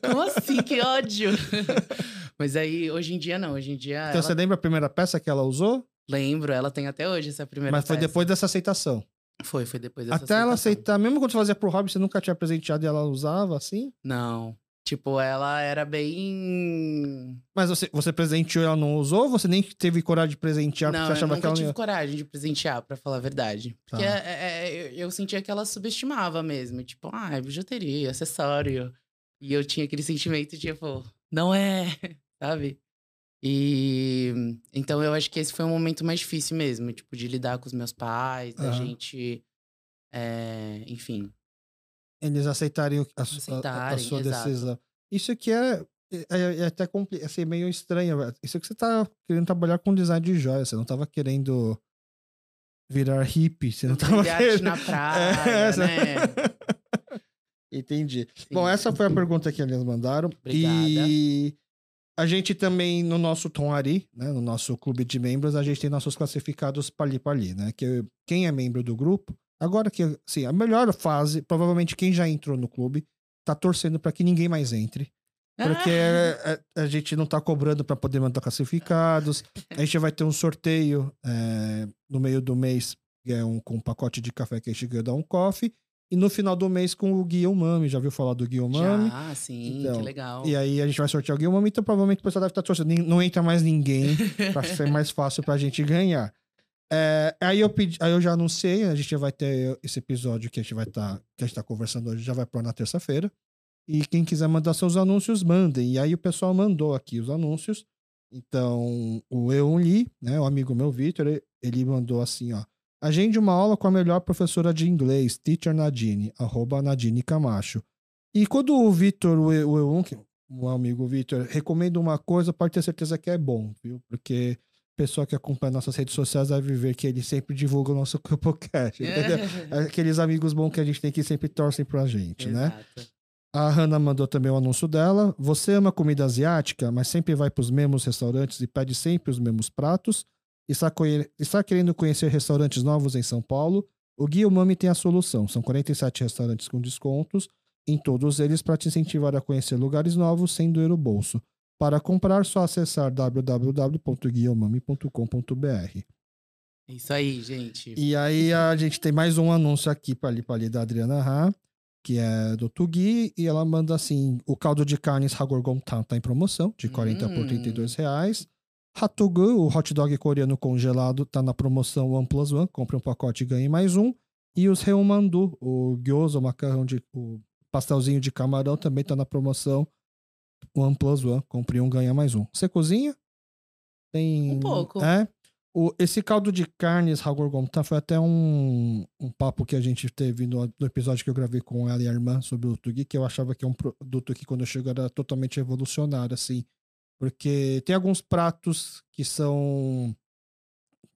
como assim? Que ódio. [LAUGHS] Mas aí, hoje em dia, não. Hoje em dia. Então, ela... você lembra a primeira peça que ela usou? Lembro, ela tem até hoje essa primeira Mas peça. foi depois dessa aceitação. Foi, foi depois dessa Até aceitação. ela aceitar, mesmo quando você fazia pro hobby, você nunca tinha presenteado e ela usava assim? Não. Tipo, ela era bem. Mas você, você presenteou e ela não usou? Você nem teve coragem de presentear não, porque você achava eu que ela não tive coragem de presentear, pra falar a verdade. Porque tá. é, é, eu sentia que ela subestimava mesmo. Tipo, ah, é bijuteria, acessório. E eu tinha aquele sentimento, tipo, não é, [LAUGHS] sabe? E então eu acho que esse foi um momento mais difícil mesmo, tipo, de lidar com os meus pais, da uhum. gente. É, enfim, eles aceitarem, a, aceitarem a, a sua exato. decisão. Isso aqui é, é, é até assim, meio estranho. Isso que você tá querendo trabalhar com design de joias. Você não tava querendo virar hippie. Você não tava querendo... na [LAUGHS] praia, é, né? [LAUGHS] Entendi. Sim. Bom, essa foi a pergunta que eles mandaram. Obrigada. E a gente também, no nosso Tom Ari, né, no nosso clube de membros, a gente tem nossos classificados Pali Pali, né? Que quem é membro do grupo Agora que, assim, a melhor fase, provavelmente quem já entrou no clube tá torcendo para que ninguém mais entre. Porque ah. a, a, gente não tá cobrando para poder mandar classificados. A gente vai ter um sorteio é, no meio do mês, que é um, com um pacote de café que a gente ganha dar um coffee. E no final do mês com o Guilherme, já viu falar do Guilherme? Ah, sim, então, que legal. E aí a gente vai sortear o Guilherme, então provavelmente o pessoal deve estar tá torcendo. Não entra mais ninguém [LAUGHS] para ser mais fácil pra gente ganhar. É, aí eu pedi, aí eu já anunciei, a gente vai ter esse episódio que a gente vai estar, tá, que a gente tá conversando hoje, já vai pro na terça-feira. E quem quiser mandar seus anúncios, mandem. E aí o pessoal mandou aqui os anúncios. Então, o Eu Li, né, o amigo meu Vitor, ele mandou assim, ó. Agende uma aula com a melhor professora de inglês, Teacher Nadine, arroba Nadine Camacho. E quando o Vitor, o o amigo Vitor, recomenda uma coisa, pode ter certeza que é bom, viu? Porque pessoa que acompanha nossas redes sociais vai ver que ele sempre divulga o nosso [LAUGHS] podcast. É. Aqueles amigos bons que a gente tem que sempre torcem pra gente, né? Exato. né? A Hannah mandou também o anúncio dela. Você ama comida asiática, mas sempre vai para os mesmos restaurantes e pede sempre os mesmos pratos? Está, está querendo conhecer restaurantes novos em São Paulo? O Guia Umami tem a solução. São 47 restaurantes com descontos em todos eles para te incentivar a conhecer lugares novos sem doer o bolso. Para comprar, só acessar www.guiomami.com.br. É isso aí, gente. E aí a gente tem mais um anúncio aqui para ali, ali da Adriana Ra, que é do Tugi, e ela manda assim: o caldo de carnes Hagorgon tá, tá em promoção, de 40 hum. por 32 reais. Hatugu, o hot dog coreano congelado, tá na promoção One Plus One. Compre um pacote e ganhe mais um. E os Reumandu, o gyoza, o macarrão de. o pastelzinho de camarão também tá na promoção One Plus One. Compre um, ganha mais um. Você cozinha? Tem. Um pouco. É. O, esse caldo de carnes, Gontran, foi até um, um papo que a gente teve no, no, episódio que eu gravei com ela e a irmã sobre o Tugi, que eu achava que é um produto que quando eu chego era totalmente revolucionário, assim. Porque tem alguns pratos que são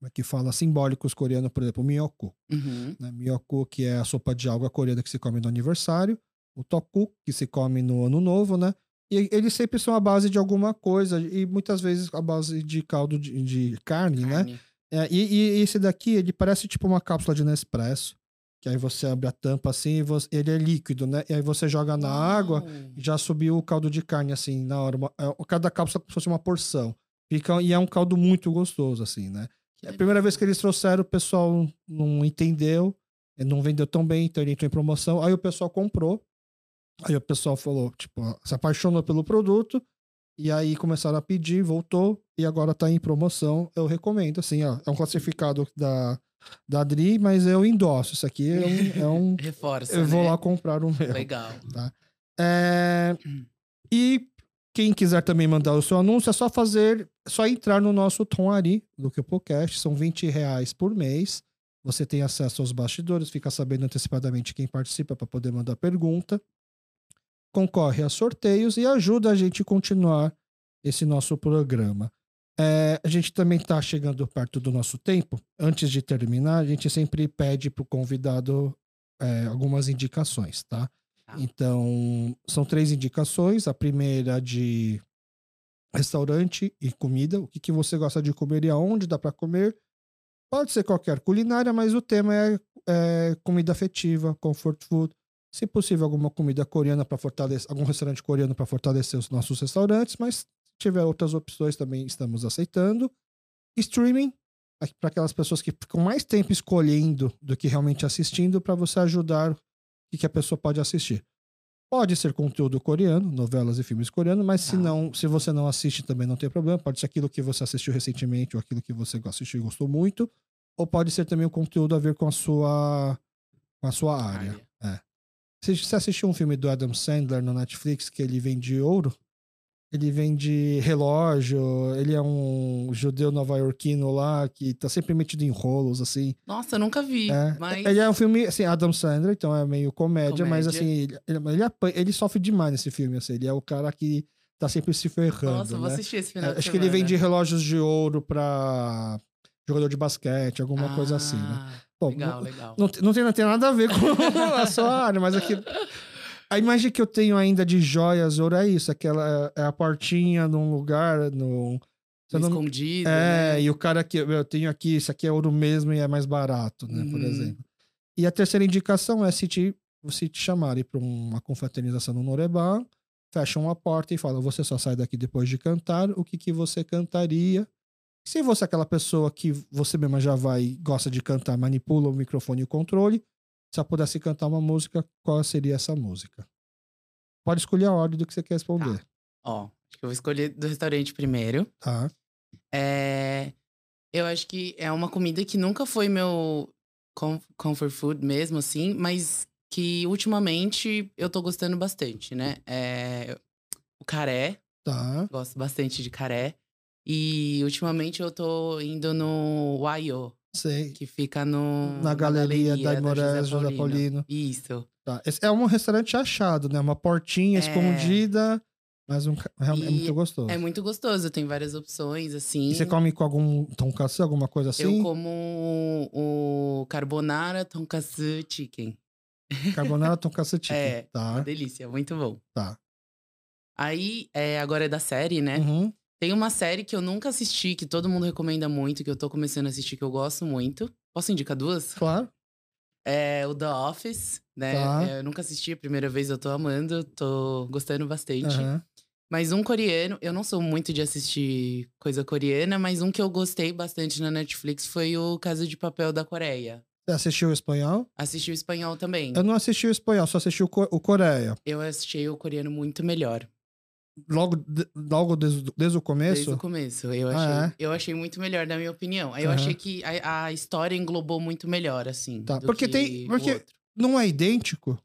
como é que fala, simbólicos coreanos, por exemplo, o miyoko. Uhum. Né? Miyoko, que é a sopa de alga coreana que se come no aniversário. O toku, que se come no ano novo, né? E eles sempre são a base de alguma coisa, e muitas vezes a base de caldo de, de carne, né? carne, né? É, e, e, esse daqui, ele parece tipo uma cápsula de Nespresso. Que aí você abre a tampa assim, você, ele é líquido, né? E aí você joga na água, já subiu o caldo de carne assim, na hora. Uma, é, cada cápsula é como se fosse uma porção. Fica, e é um caldo muito gostoso, assim, né? Que a primeira vez que eles trouxeram, o pessoal não entendeu, não vendeu tão bem, então ele entrou em promoção. Aí o pessoal comprou. Aí o pessoal falou, tipo, se apaixonou pelo produto E aí começaram a pedir, voltou e agora tá em promoção. Eu recomendo, assim, ó. É um classificado da, da Adri, mas eu endosso. Isso aqui é um. É um [LAUGHS] Reforça. eu vou né? lá comprar o meu. Legal. É, e quem quiser também mandar o seu anúncio, é só fazer, é só entrar no nosso Tom Ari do que o podcast. São 20 reais por mês. Você tem acesso aos bastidores, fica sabendo antecipadamente quem participa para poder mandar pergunta. Concorre a sorteios e ajuda a gente a continuar esse nosso programa. É, a gente também está chegando perto do nosso tempo. Antes de terminar, a gente sempre pede para o convidado é, algumas indicações, tá? Tá. Então, são três indicações. A primeira de restaurante e comida. O que, que você gosta de comer e aonde dá para comer. Pode ser qualquer culinária, mas o tema é, é comida afetiva, comfort food. Se possível, alguma comida coreana para fortalecer, algum restaurante coreano para fortalecer os nossos restaurantes, mas tiver outras opções também estamos aceitando. Streaming, para aquelas pessoas que ficam mais tempo escolhendo do que realmente assistindo, para você ajudar o que, a pessoa pode assistir. Pode ser conteúdo coreano, novelas e filmes coreanos, mas se Tá. não, se você não assiste também não tem problema. Pode ser aquilo que você assistiu recentemente ou aquilo que você assistiu e gostou muito, ou pode ser também um conteúdo a ver com a sua com a sua área. Área. Se você assistiu um filme do Adam Sandler no Netflix que ele vende ouro, ele vende relógio, ele é um judeu nova-iorquino lá que tá sempre metido em rolos, assim. Nossa, eu nunca vi. É. Mas. Ele é um filme, assim, Adam Sandler, então é meio comédia, mas Comédia. assim, ele, ele, apanha- ele sofre demais nesse filme, assim. Ele é o cara que tá sempre se ferrando, Nossa, eu vou né? assistir esse É, final de acho que ele vende relógios de ouro pra jogador de basquete, alguma coisa assim, né? Ah, Bom, legal, não- legal. Não, tem- não, tem, não tem nada a ver com [LAUGHS] a sua área, mas aqui. [LAUGHS] A imagem que eu tenho ainda de joias, ouro, é isso. Aquela é a portinha num lugar. Eu não- Escondido. é, né? e o cara que eu tenho aqui, isso aqui é ouro mesmo e é mais barato, né? Por Uhum. exemplo. E a terceira indicação é se te, se te chamarem para uma confraternização no Norebá, fecham a porta e falam: você só sai daqui depois de cantar, o que, que você cantaria? Se você é aquela pessoa que você mesma já vai e gosta de cantar, manipula o microfone e o controle, se eu pudesse cantar uma música, qual seria essa música? Pode escolher a ordem do que você quer responder, Ó, acho que eu vou escolher do restaurante primeiro. tá? É, eu acho que é uma comida que nunca foi meu com- comfort food mesmo, assim, mas que ultimamente eu tô gostando bastante, né? É, o caré, Tá, gosto bastante de caré. E ultimamente eu tô indo no Waio, sei. que fica no, Na galeria da José Moraes, José Paulino. Isso. Tá. Esse é um restaurante achado, né? Uma portinha É. escondida, mas um, é, é E muito gostoso. É muito gostoso, tem várias opções, assim. E você come com algum tonkatsu, alguma coisa assim? Eu como o carbonara tonkatsu chicken. Carbonara [LAUGHS] tonkatsu chicken. É. Uma Tá, delícia, muito bom. tá. Aí, é, agora é da série, né? Uhum. Tem uma série que eu nunca assisti, que todo mundo recomenda muito, que eu tô começando a assistir, que eu gosto muito. Posso indicar duas? Claro. É o The Office, né? Tá. É, eu nunca assisti a primeira vez, eu tô amando, tô gostando bastante. Aham. Mas um coreano, eu não sou muito de assistir coisa coreana, mas um que eu gostei bastante na Netflix foi o Casa de Papel da Coreia. Você assistiu o espanhol? Assisti o espanhol também. Eu não assisti o espanhol, só assisti o, co- o Coreia. Eu achei o coreano muito melhor. Logo, logo desde, desde o começo? Desde o começo. Eu achei, Ah, é? eu achei muito melhor, na minha opinião. Aí eu Aham. achei que a, a história englobou muito melhor, assim. Tá, porque que tem- porque-. Não é idêntico,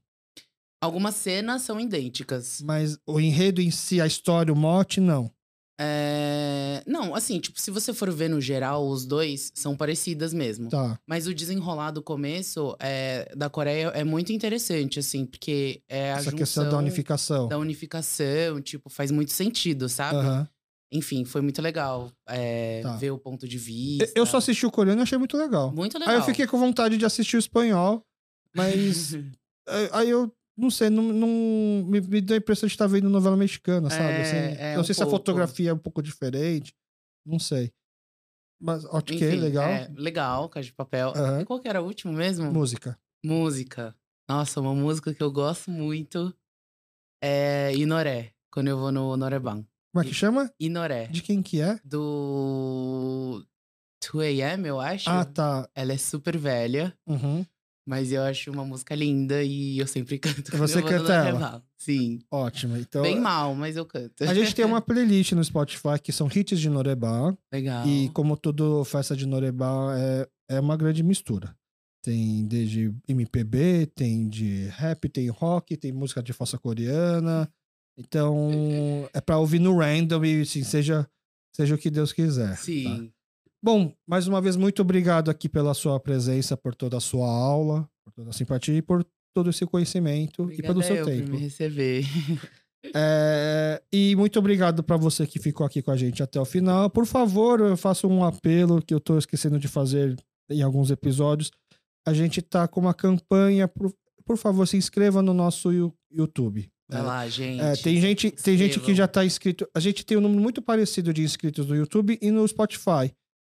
Algumas cenas são idênticas. mas o enredo em si, a história, o mote, não. É, Não, assim, tipo, se você for ver no geral, os dois são parecidas mesmo. Tá. Mas o desenrolar do começo é, da Coreia é muito interessante, assim, porque é a Essa questão da unificação. da unificação, tipo, faz muito sentido, sabe? Aham. Enfim, foi muito legal é, Tá. ver o ponto de vista. Eu só assisti o coreano e achei muito legal. Muito legal. Aí eu fiquei com vontade de assistir o espanhol, mas [LAUGHS] aí eu não sei, não, não- me, me deu a impressão de estar vendo novela mexicana, sabe? É, Assim, é não um sei se a pouco. fotografia é um pouco diferente, não sei. Mas ok, Enfim, legal. é, legal, Casa de Papel. Aham. E qual que era o último mesmo? Música. Música. Nossa, uma música que eu gosto muito é Inoré, quando eu vou no Noreban. Como é que chama? Inoré. De quem que é? Do 2AM, eu acho. Ah, tá. Ela é super velha, Uhum. Mas eu acho uma música linda e eu sempre [LAUGHS] canto você canta ela? Sim. Ótimo. Então, Bem mal, mas eu canto. a gente tem uma [LAUGHS] playlist no Spotify que são hits de Norebá. Legal. E como tudo, festa de Norebá é, é uma grande mistura. Tem desde MPB, tem de rap, tem rock, tem música de fossa coreana. Então, é pra ouvir no random e assim, seja, seja o que Deus quiser. tá? Bom, mais uma vez, muito obrigado aqui pela sua presença, por toda a sua aula, por toda a simpatia e por todo esse conhecimento e Obrigada pelo seu eu por tempo. me receber. [LAUGHS] É, e muito obrigado para você que ficou aqui com a gente até o final. Por favor, eu faço um apelo que eu tô esquecendo de fazer em alguns episódios. A gente tá com uma campanha, por, por favor, se inscreva no nosso YouTube. Vai É, lá, gente. é, tem gente, tem gente que já tá inscrito. A gente tem um número muito parecido de inscritos no YouTube e no Spotify.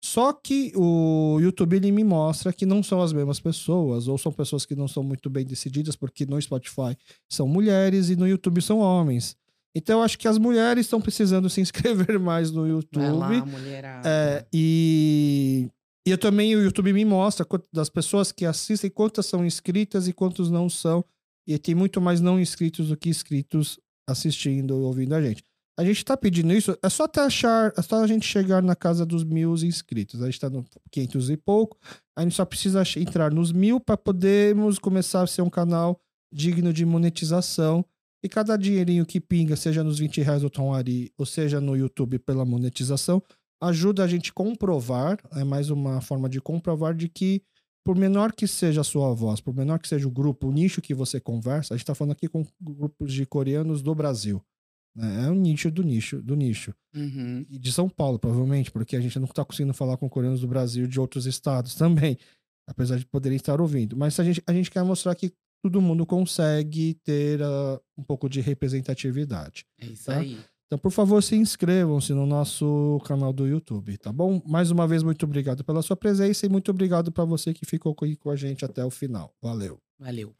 Só que o YouTube ele me mostra que não são as mesmas pessoas, ou são pessoas que não são muito bem decididas, porque no Spotify são mulheres e no YouTube são homens. Então eu acho que as mulheres estão precisando se inscrever [LAUGHS] mais no YouTube. Vai lá, mulherada. É, e, e eu também, o YouTube me mostra das pessoas que assistem, quantas são inscritas e quantos não são. E tem muito mais não inscritos do que inscritos assistindo ou ouvindo a gente. A gente tá pedindo isso, é só até achar, é só a gente chegar na casa dos mil inscritos. A gente tá no 500 e pouco, a gente só precisa entrar nos mil para podermos começar a ser um canal digno de monetização. E cada dinheirinho que pinga, seja nos 20 reais do Tom Ari, ou seja no YouTube pela monetização, ajuda a gente comprovar, é mais uma forma de comprovar de que, por menor que seja a sua voz, por menor que seja o grupo, o nicho que você conversa, a gente está falando aqui com grupos de coreanos do Brasil. Né? É um nicho do nicho, do nicho. Uhum. E de São Paulo, provavelmente, porque a gente não está conseguindo falar com coreanos do Brasil e de outros estados também, apesar de poderem estar ouvindo. Mas a gente, a gente quer mostrar que todo mundo consegue ter ah, um pouco de representatividade. É isso Tá? aí. Então, por favor, se inscrevam-se no nosso canal do YouTube, tá bom? Mais uma vez, muito obrigado pela sua presença e muito obrigado para você que ficou aqui com a gente até o final. Valeu. Valeu.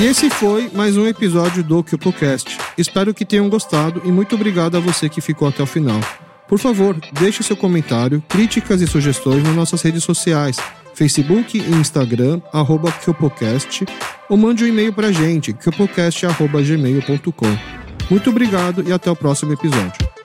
E esse foi mais um episódio do CupoCast. Espero que tenham gostado e muito obrigado a você que ficou até o final. Por favor, deixe seu comentário, críticas e sugestões nas nossas redes sociais, Facebook e Instagram, arroba CupoCast, ou mande um e-mail pra gente, cupocast.gmail.com. Muito obrigado e até o próximo episódio.